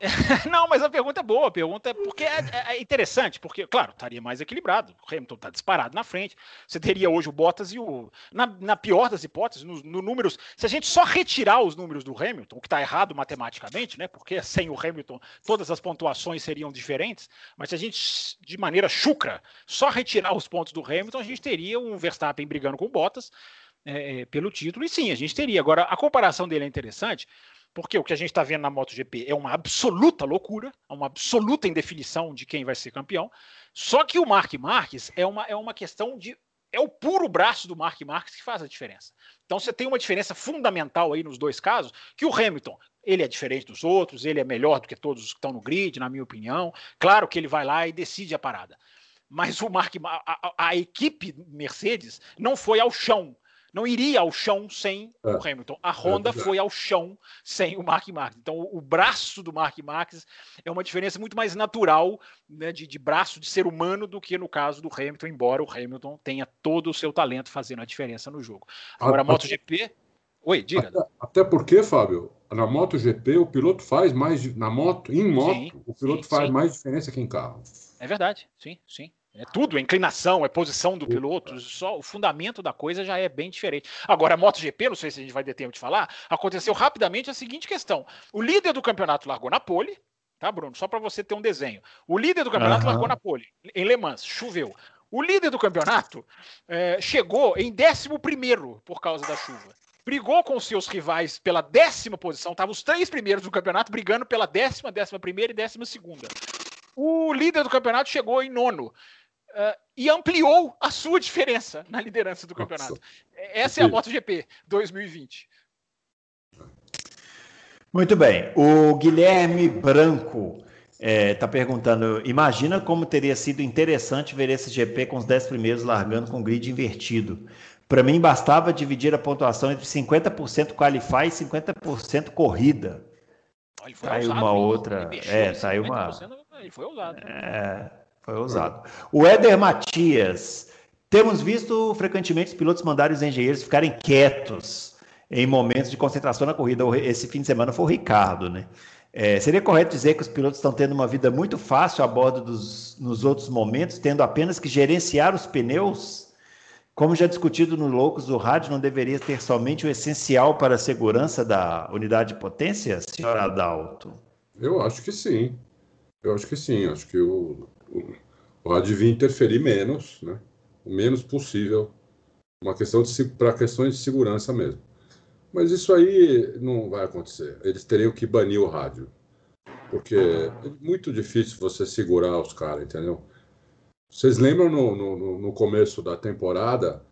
Não, mas a pergunta é boa, a pergunta é porque é, é, é interessante, porque, claro, estaria mais equilibrado. O Hamilton está disparado na frente. Você teria hoje o Bottas e o. Na, na pior das hipóteses, no, no, números. Se a gente só retirar os números do Hamilton, o que está errado matematicamente, né? Porque sem o Hamilton todas as pontuações seriam diferentes, mas se a gente, de maneira chucra, só retirar os pontos do Hamilton, a gente teria um Verstappen brigando com o Bottas. É, pelo título, e sim, a gente teria. Agora, a comparação dele é interessante, porque o que a gente está vendo na MotoGP é uma absoluta loucura, é uma absoluta indefinição de quem vai ser campeão. Só que o Mark Marques é uma, é uma questão de. É o puro braço do Mark Marques que faz a diferença. Então você tem uma diferença fundamental aí nos dois casos, que o Hamilton, ele é diferente dos outros, ele é melhor do que todos os que estão no grid, na minha opinião. Claro que ele vai lá e decide a parada. Mas o Mark, a, a, a equipe Mercedes não foi ao chão não iria ao chão sem é. o Hamilton. A Honda é foi ao chão sem o Mark Marques. Então, o braço do Mark Marques é uma diferença muito mais natural né, de, de, braço de ser humano do que no caso do Hamilton, embora o Hamilton tenha todo o seu talento fazendo a diferença no jogo. Agora, a, a MotoGP. Oi, diga. Até, até, porque, Fábio, na MotoGP o piloto faz mais. Na moto, em moto, sim, o piloto sim, faz sim. mais diferença que em carro. É verdade, sim, sim. É tudo, é inclinação, é posição do piloto, só o fundamento da coisa já é bem diferente. Agora, a MotoGP, não sei se a gente vai ter tempo de falar, aconteceu rapidamente a seguinte questão: o líder do campeonato largou na pole, tá, Bruno? Só para você ter um desenho. O líder do campeonato uhum. largou na pole, em Le Mans, choveu. O líder do campeonato é, chegou em 11 por causa da chuva. Brigou com seus rivais pela décima posição, estavam os três primeiros do campeonato brigando pela décima, décima primeira e décima segunda. O líder do campeonato chegou em nono uh, e ampliou a sua diferença na liderança do campeonato. Nossa. Essa é a MotoGP 2020. Muito bem. O Guilherme Branco está é, tá perguntando: imagina como teria sido interessante ver esse GP com os 10 primeiros largando com grid invertido. Para mim, bastava dividir a pontuação entre 50% qualify e 50% corrida. Olha, tá aí uma outra. É, tá aí uma. Ele foi ousado. É, foi ousado. O Éder Matias. Temos visto frequentemente os pilotos mandarem os engenheiros ficarem quietos em momentos de concentração na corrida. Esse fim de semana foi o Ricardo, né? É, seria correto dizer que os pilotos estão tendo uma vida muito fácil a bordo dos, nos outros momentos, tendo apenas que gerenciar os pneus? Como já discutido no Loucos, o rádio não deveria ter somente o essencial para a segurança da unidade de potência, senhor Adalto? Eu acho que sim. Eu acho que sim. Acho que o, o, rádio devia interferir menos, né? o menos possível, uma questão para questões de segurança mesmo. Mas isso aí não vai acontecer. Eles teriam que banir o rádio, porque é muito difícil você segurar os caras, entendeu? Vocês lembram no, no, no começo da temporada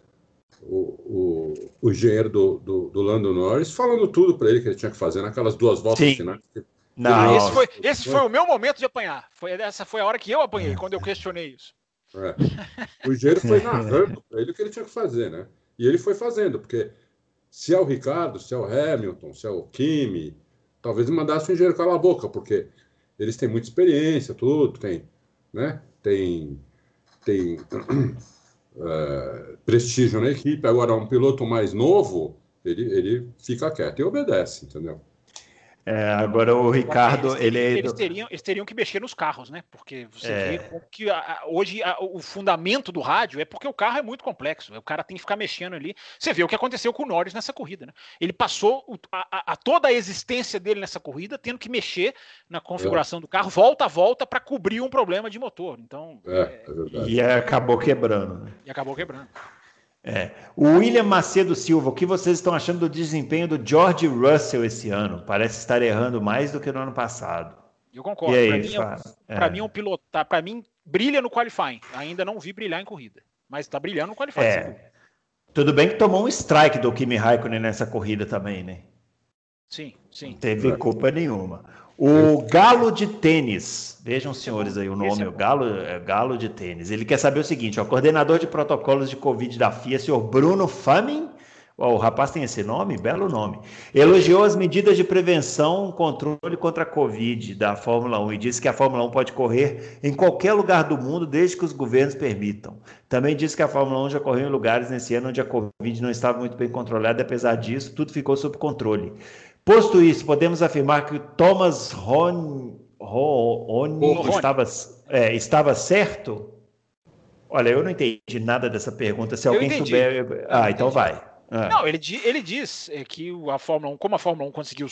o, o, o engenheiro do, do, do, Lando Norris falando tudo para ele que ele tinha que fazer naquelas duas voltas Sim. finais. Não. Esse foi, esse foi o meu momento de apanhar. Foi, essa foi a hora que eu apanhei, quando eu questionei isso. É. O engenheiro foi narrando para ele o que ele tinha que fazer, né? E ele foi fazendo, porque se é o Ricardo, se é o Hamilton, se é o Kimi, talvez mandasse o engenheiro calar a boca, porque eles têm muita experiência, tudo, tem, né? Tem, tem é, prestígio na equipe. Agora, um piloto mais novo, ele, ele fica quieto e obedece, entendeu? É, agora o Ricardo, eles, ele é eles, teriam, eles teriam que mexer nos carros, né? Porque você é. vê que a, hoje a, o fundamento do rádio é porque o carro é muito complexo. O cara tem que ficar mexendo ali. Você vê o que aconteceu com o Norris nessa corrida, né? Ele passou o, a, a, toda a existência dele nessa corrida tendo que mexer na configuração é. do carro, volta a volta, para cobrir um problema de motor. Então. É, é e acabou quebrando. Né? E acabou quebrando. É. O William Macedo Silva, o que vocês estão achando do desempenho do George Russell esse ano? Parece estar errando mais do que no ano passado. Eu concordo. Para mim, é, é. mim, é um piloto, tá, para mim, brilha no qualifying. Ainda não vi brilhar em corrida, mas está brilhando no qualifying. É. Tudo bem que tomou um strike do Kimi Raikkonen nessa corrida também, né? Sim, sim. Não teve culpa nenhuma. O Galo de Tênis, vejam senhores aí o nome, o Galo, é Galo de Tênis. Ele quer saber o seguinte: o coordenador de protocolos de Covid da FIA, senhor Bruno Famin, o rapaz tem esse nome, belo nome, elogiou as medidas de prevenção, controle contra a Covid da Fórmula 1 e disse que a Fórmula 1 pode correr em qualquer lugar do mundo desde que os governos permitam. Também disse que a Fórmula 1 já correu em lugares nesse ano onde a Covid não estava muito bem controlada, apesar disso, tudo ficou sob controle. Posto isso, podemos afirmar que o Thomas Ron, Ron, estava, é, estava certo? Olha, eu não entendi nada dessa pergunta. Se alguém souber. Ah, então vai. Ah. Não, ele, ele diz é, que a Fórmula 1, como a Fórmula 1 conseguiu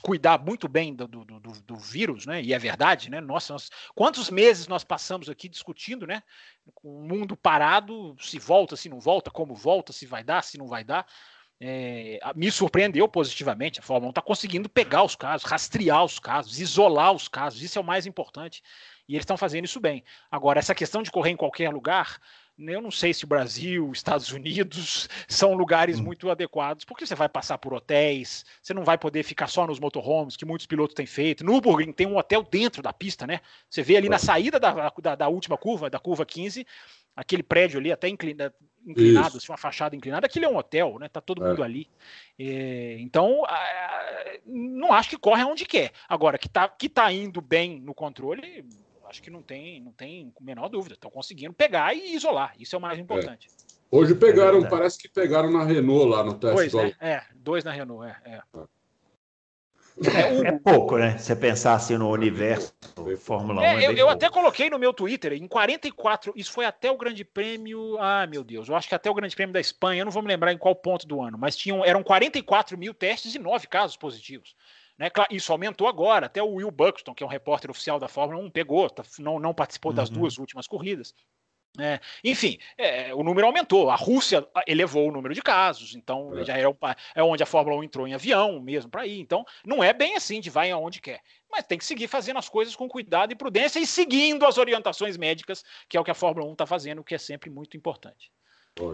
cuidar muito bem do, do, do, do vírus, né? E é verdade, né? Nossa, nós, quantos meses nós passamos aqui discutindo, né? Com o mundo parado, se volta, se não volta, como volta, se vai dar, se não vai dar é, me surpreendeu positivamente. A Fórmula 1 está conseguindo pegar os casos, rastrear os casos, isolar os casos. Isso é o mais importante. E eles estão fazendo isso bem. Agora, essa questão de correr em qualquer lugar, eu não sei se o Brasil, Estados Unidos são lugares hum. muito adequados, porque você vai passar por hotéis, você não vai poder ficar só nos motorhomes, que muitos pilotos têm feito. No Nürburgring tem um hotel dentro da pista, né? Você vê ali na saída da, da, da última curva, da curva 15, aquele prédio ali, até inclinado, inclinado assim, uma fachada inclinada, aquilo é um hotel, né? Tá todo é. mundo ali. É, então, não acho que corre aonde quer. Agora, que tá, que tá indo bem no controle, acho que não tem, não tem a menor dúvida. Estão conseguindo pegar e isolar. Isso é o mais é. importante. É. Hoje pegaram, parece que pegaram na Renault lá no teste. Dois, né? É, dois na Renault, é. É. É, pouco, né? Você pensar assim no universo Fórmula 1. É, é eu, eu até coloquei no meu Twitter, em 44, isso foi até o Grande Prêmio. Ah, meu Deus, eu acho que até o Grande Prêmio da Espanha, eu não vou me lembrar em qual ponto do ano, mas tinham, eram 44 mil testes e 9 casos positivos. Né? Isso aumentou agora, até o Will Buxton, que é um repórter oficial da Fórmula 1, pegou, tá, não, não participou das uhum. duas últimas corridas. É, enfim, é, o número aumentou. A Rússia elevou o número de casos, então é. já é, é onde a Fórmula 1 entrou em avião mesmo para ir. Então, não é bem assim de vai aonde quer. Mas tem que seguir fazendo as coisas com cuidado e prudência e seguindo as orientações médicas, que é o que a Fórmula 1 está fazendo, o que é sempre muito importante.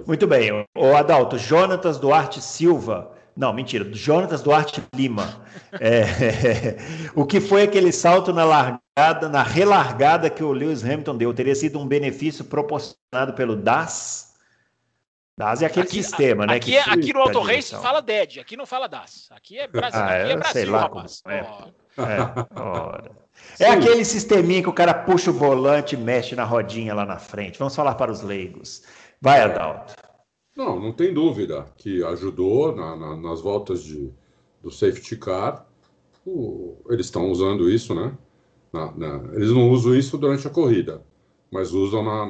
Muito bem. O Adalto, Jonatas Duarte Silva não, mentira. Jonatas Duarte Lima. É, o que foi aquele salto na largada, na relargada que o Lewis Hamilton deu? Teria sido um benefício proporcionado pelo DAS? DAS é aquele aqui, sistema, né? Aqui, é, aqui no Auto Race fala DED, aqui não fala DAS. Aqui é Brasil, ah, aqui é Brasil, lá, rapaz. É, é, é aquele sisteminha que o cara puxa o volante e mexe na rodinha lá na frente. Vamos falar para os leigos. Vai, Adalto. Não, não tem dúvida que ajudou na, na, nas voltas de, do safety car. O, eles estão usando isso, né? Na, eles não usam isso durante a corrida, mas usam na,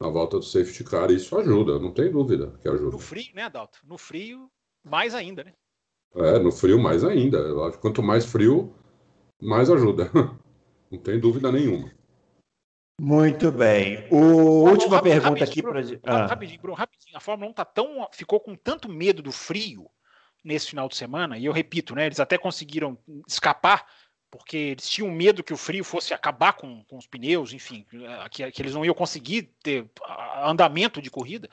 na, volta do safety car. Isso ajuda, não tem dúvida que ajuda. No frio, né, Adalto? No frio, mais ainda, né? É, no frio mais ainda. Quanto mais frio, mais ajuda. Não tem dúvida nenhuma. Muito bem. O última pergunta aqui para ah. rapidinho, Bruno, rapidinho. A Fórmula 1 tá tão, ficou com tanto medo do frio nesse final de semana, e eu repito, né? Eles até conseguiram escapar porque eles tinham medo que o frio fosse acabar com, com os pneus, enfim, que, que, eles não iam conseguir ter andamento de corrida,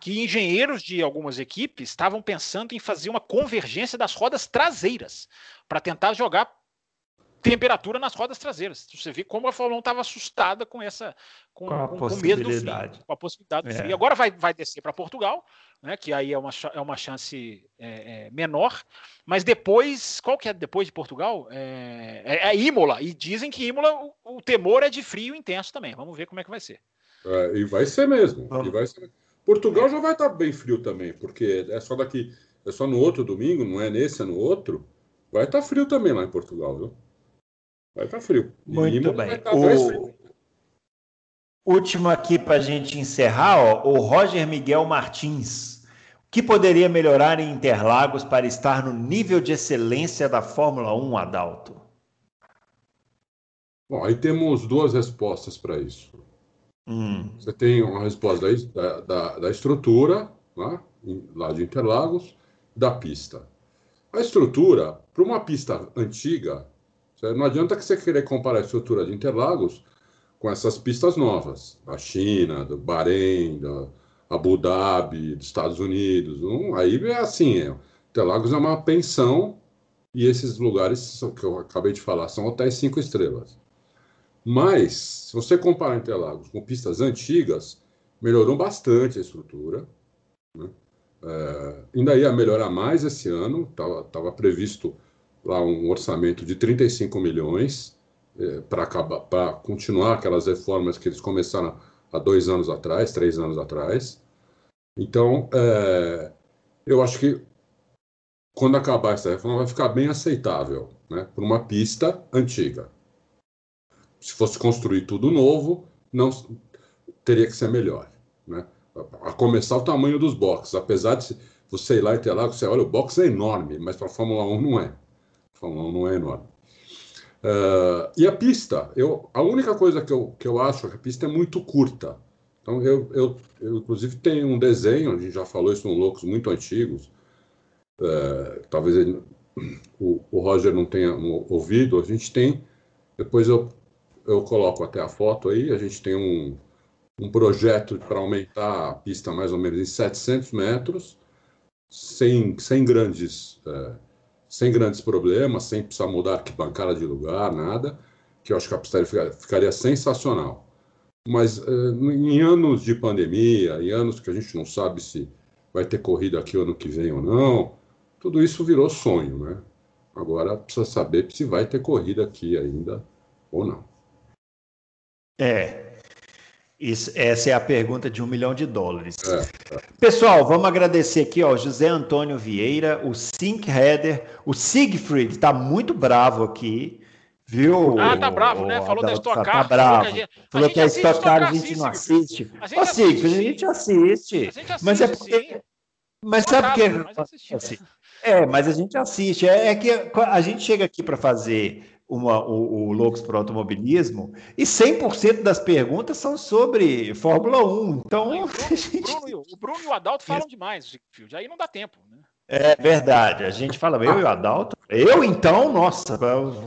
que engenheiros de algumas equipes estavam pensando em fazer uma convergência das rodas traseiras para tentar jogar temperatura nas rodas traseiras. Você vê como a Fórmula 1 estava assustada com essa com, com, com, com medo do frio, com a possibilidade do é. frio. Agora vai, vai descer para Portugal, né, que aí é uma, é uma chance é, é, menor, mas depois, qual que é depois de Portugal? É, é, é Imola, e dizem que Imola o, o, temor é de frio intenso também. Vamos ver como é que vai ser. É, e vai ser mesmo. E vai ser... Portugal já vai estar tá bem frio também, porque é só daqui, é só no outro domingo, não é nesse, é no outro vai estar tá frio também lá em Portugal, viu? Vai estar tá frio. Muito bem. Tá o... Último aqui para a gente encerrar, ó, o Roger Miguel Martins. O que poderia melhorar em Interlagos para estar no nível de excelência da Fórmula 1, Adalto? Bom, aí temos duas respostas para isso. Hum. Você tem uma resposta da, da, da estrutura, lá, né, lá de Interlagos, da pista. A estrutura, para uma pista antiga, não adianta que você querer comparar a estrutura de Interlagos com essas pistas novas, da China, do Bahrein, da Abu Dhabi, dos Estados Unidos. aí é assim, é, Interlagos é uma pensão e esses lugares que eu acabei de falar são hotéis cinco estrelas. Mas, se você comparar Interlagos com pistas antigas, melhorou bastante a estrutura. Né? É, ainda ia melhorar mais esse ano, estava previsto lá um orçamento de 35 milhões é, para continuar aquelas reformas que eles começaram há dois anos atrás, três anos atrás. Então, é, eu acho que quando acabar essa reforma vai ficar bem aceitável né, para uma pista antiga. Se fosse construir tudo novo, não teria que ser melhor. Né? A começar o tamanho dos boxes. Apesar de você ir lá e ter lá, você olha, o box é enorme, mas para a Fórmula 1 não é. 1 não é enorme. Uh, e a pista, eu, a única coisa que eu, que eu acho é que a pista é muito curta. Então, eu, eu, eu inclusive tenho um desenho, a gente já falou isso em Loucos muito antigos, uh, talvez ele, o, o Roger não tenha ouvido, a gente tem, depois eu, eu coloco até a foto aí, a gente tem um, um projeto para aumentar a pista mais ou menos em 700 metros, sem, sem, grandes, é, sem grandes problemas, sem precisar mudar arquibancada de lugar, nada, que eu acho que a pista ficaria, ficaria sensacional. Mas é, em anos de pandemia, em anos que a gente não sabe se vai ter corrida aqui ano que vem ou não, tudo isso virou sonho, né? Agora precisa saber se vai ter corrida aqui ainda ou não. É, isso, essa é a pergunta de um milhão de dólares. É, é. Pessoal, vamos agradecer aqui, ó, José Antônio Vieira, o Sink Header, o Siegfried está muito bravo aqui, viu? Ah, tá bravo, o, né? Falou da Stock Car. Tá bravo. Falou que a, gente, falou que a Stock Car a gente não assiste. A gente Ô, Siegfried, a gente assiste. A gente assiste mas é porque... Mas sabe por quê? É, mas a gente assiste. É, é que a gente chega aqui para fazer uma, o, o Loucos para o Automobilismo e 100% das perguntas são sobre Fórmula 1. Então, o, Bruno, gente... o, Bruno, o, Bruno, e o Adalto falam demais, aí não dá tempo. Né? É verdade, a gente fala, eu e o Adalto. Eu, então, nossa,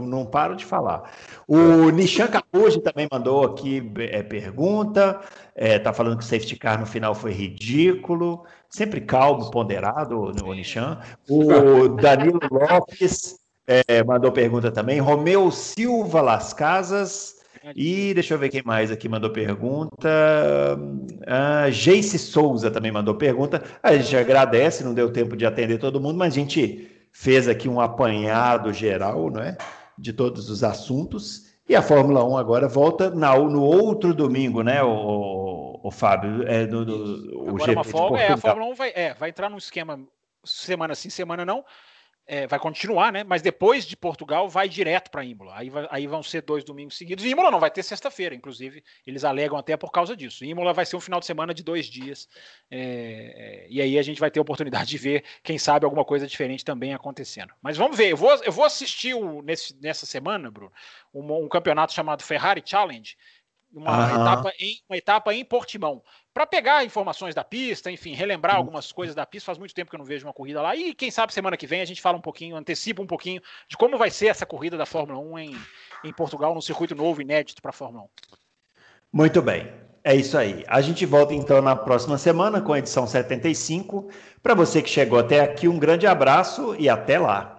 não paro de falar. O Nishan Capuji também mandou aqui é, pergunta, é, tá falando que o safety car no final foi ridículo, sempre calmo, ponderado, o Nishan. O Danilo Lopes é, mandou pergunta também. Romeu Silva Las Casas. E deixa eu ver quem mais aqui mandou pergunta. Ah, Jace Souza também mandou pergunta. A gente agradece, não deu tempo de atender todo mundo, mas a gente fez aqui um apanhado geral não é? de todos os assuntos. E a Fórmula 1 agora volta na, no outro domingo, né, o, o Fábio? É, do, do, o agora GP uma folga, é, a Fórmula 1 vai, é, vai entrar num esquema semana sim, semana não é, vai continuar, né? Mas depois de Portugal vai direto para Imola. Aí, vai, aí vão ser dois domingos seguidos. E Imola não vai ter sexta-feira, inclusive. Eles alegam até por causa disso. Imola vai ser um final de semana de dois dias. É, é, e aí a gente vai ter a oportunidade de ver, quem sabe, alguma coisa diferente também acontecendo. Mas vamos ver. Eu vou, eu vou assistir o, nesse, nessa semana, Bruno, um, um campeonato chamado Ferrari Challenge uma, uhum. etapa em, uma etapa em Portimão, para pegar informações da pista, enfim, relembrar algumas coisas da pista. Faz muito tempo que eu não vejo uma corrida lá. E quem sabe semana que vem a gente fala um pouquinho, antecipa um pouquinho de como vai ser essa corrida da Fórmula 1 em, em Portugal, num circuito novo, inédito para a Fórmula 1. Muito bem. É isso aí. A gente volta então na próxima semana com a edição 75. Para você que chegou até aqui, um grande abraço e até lá.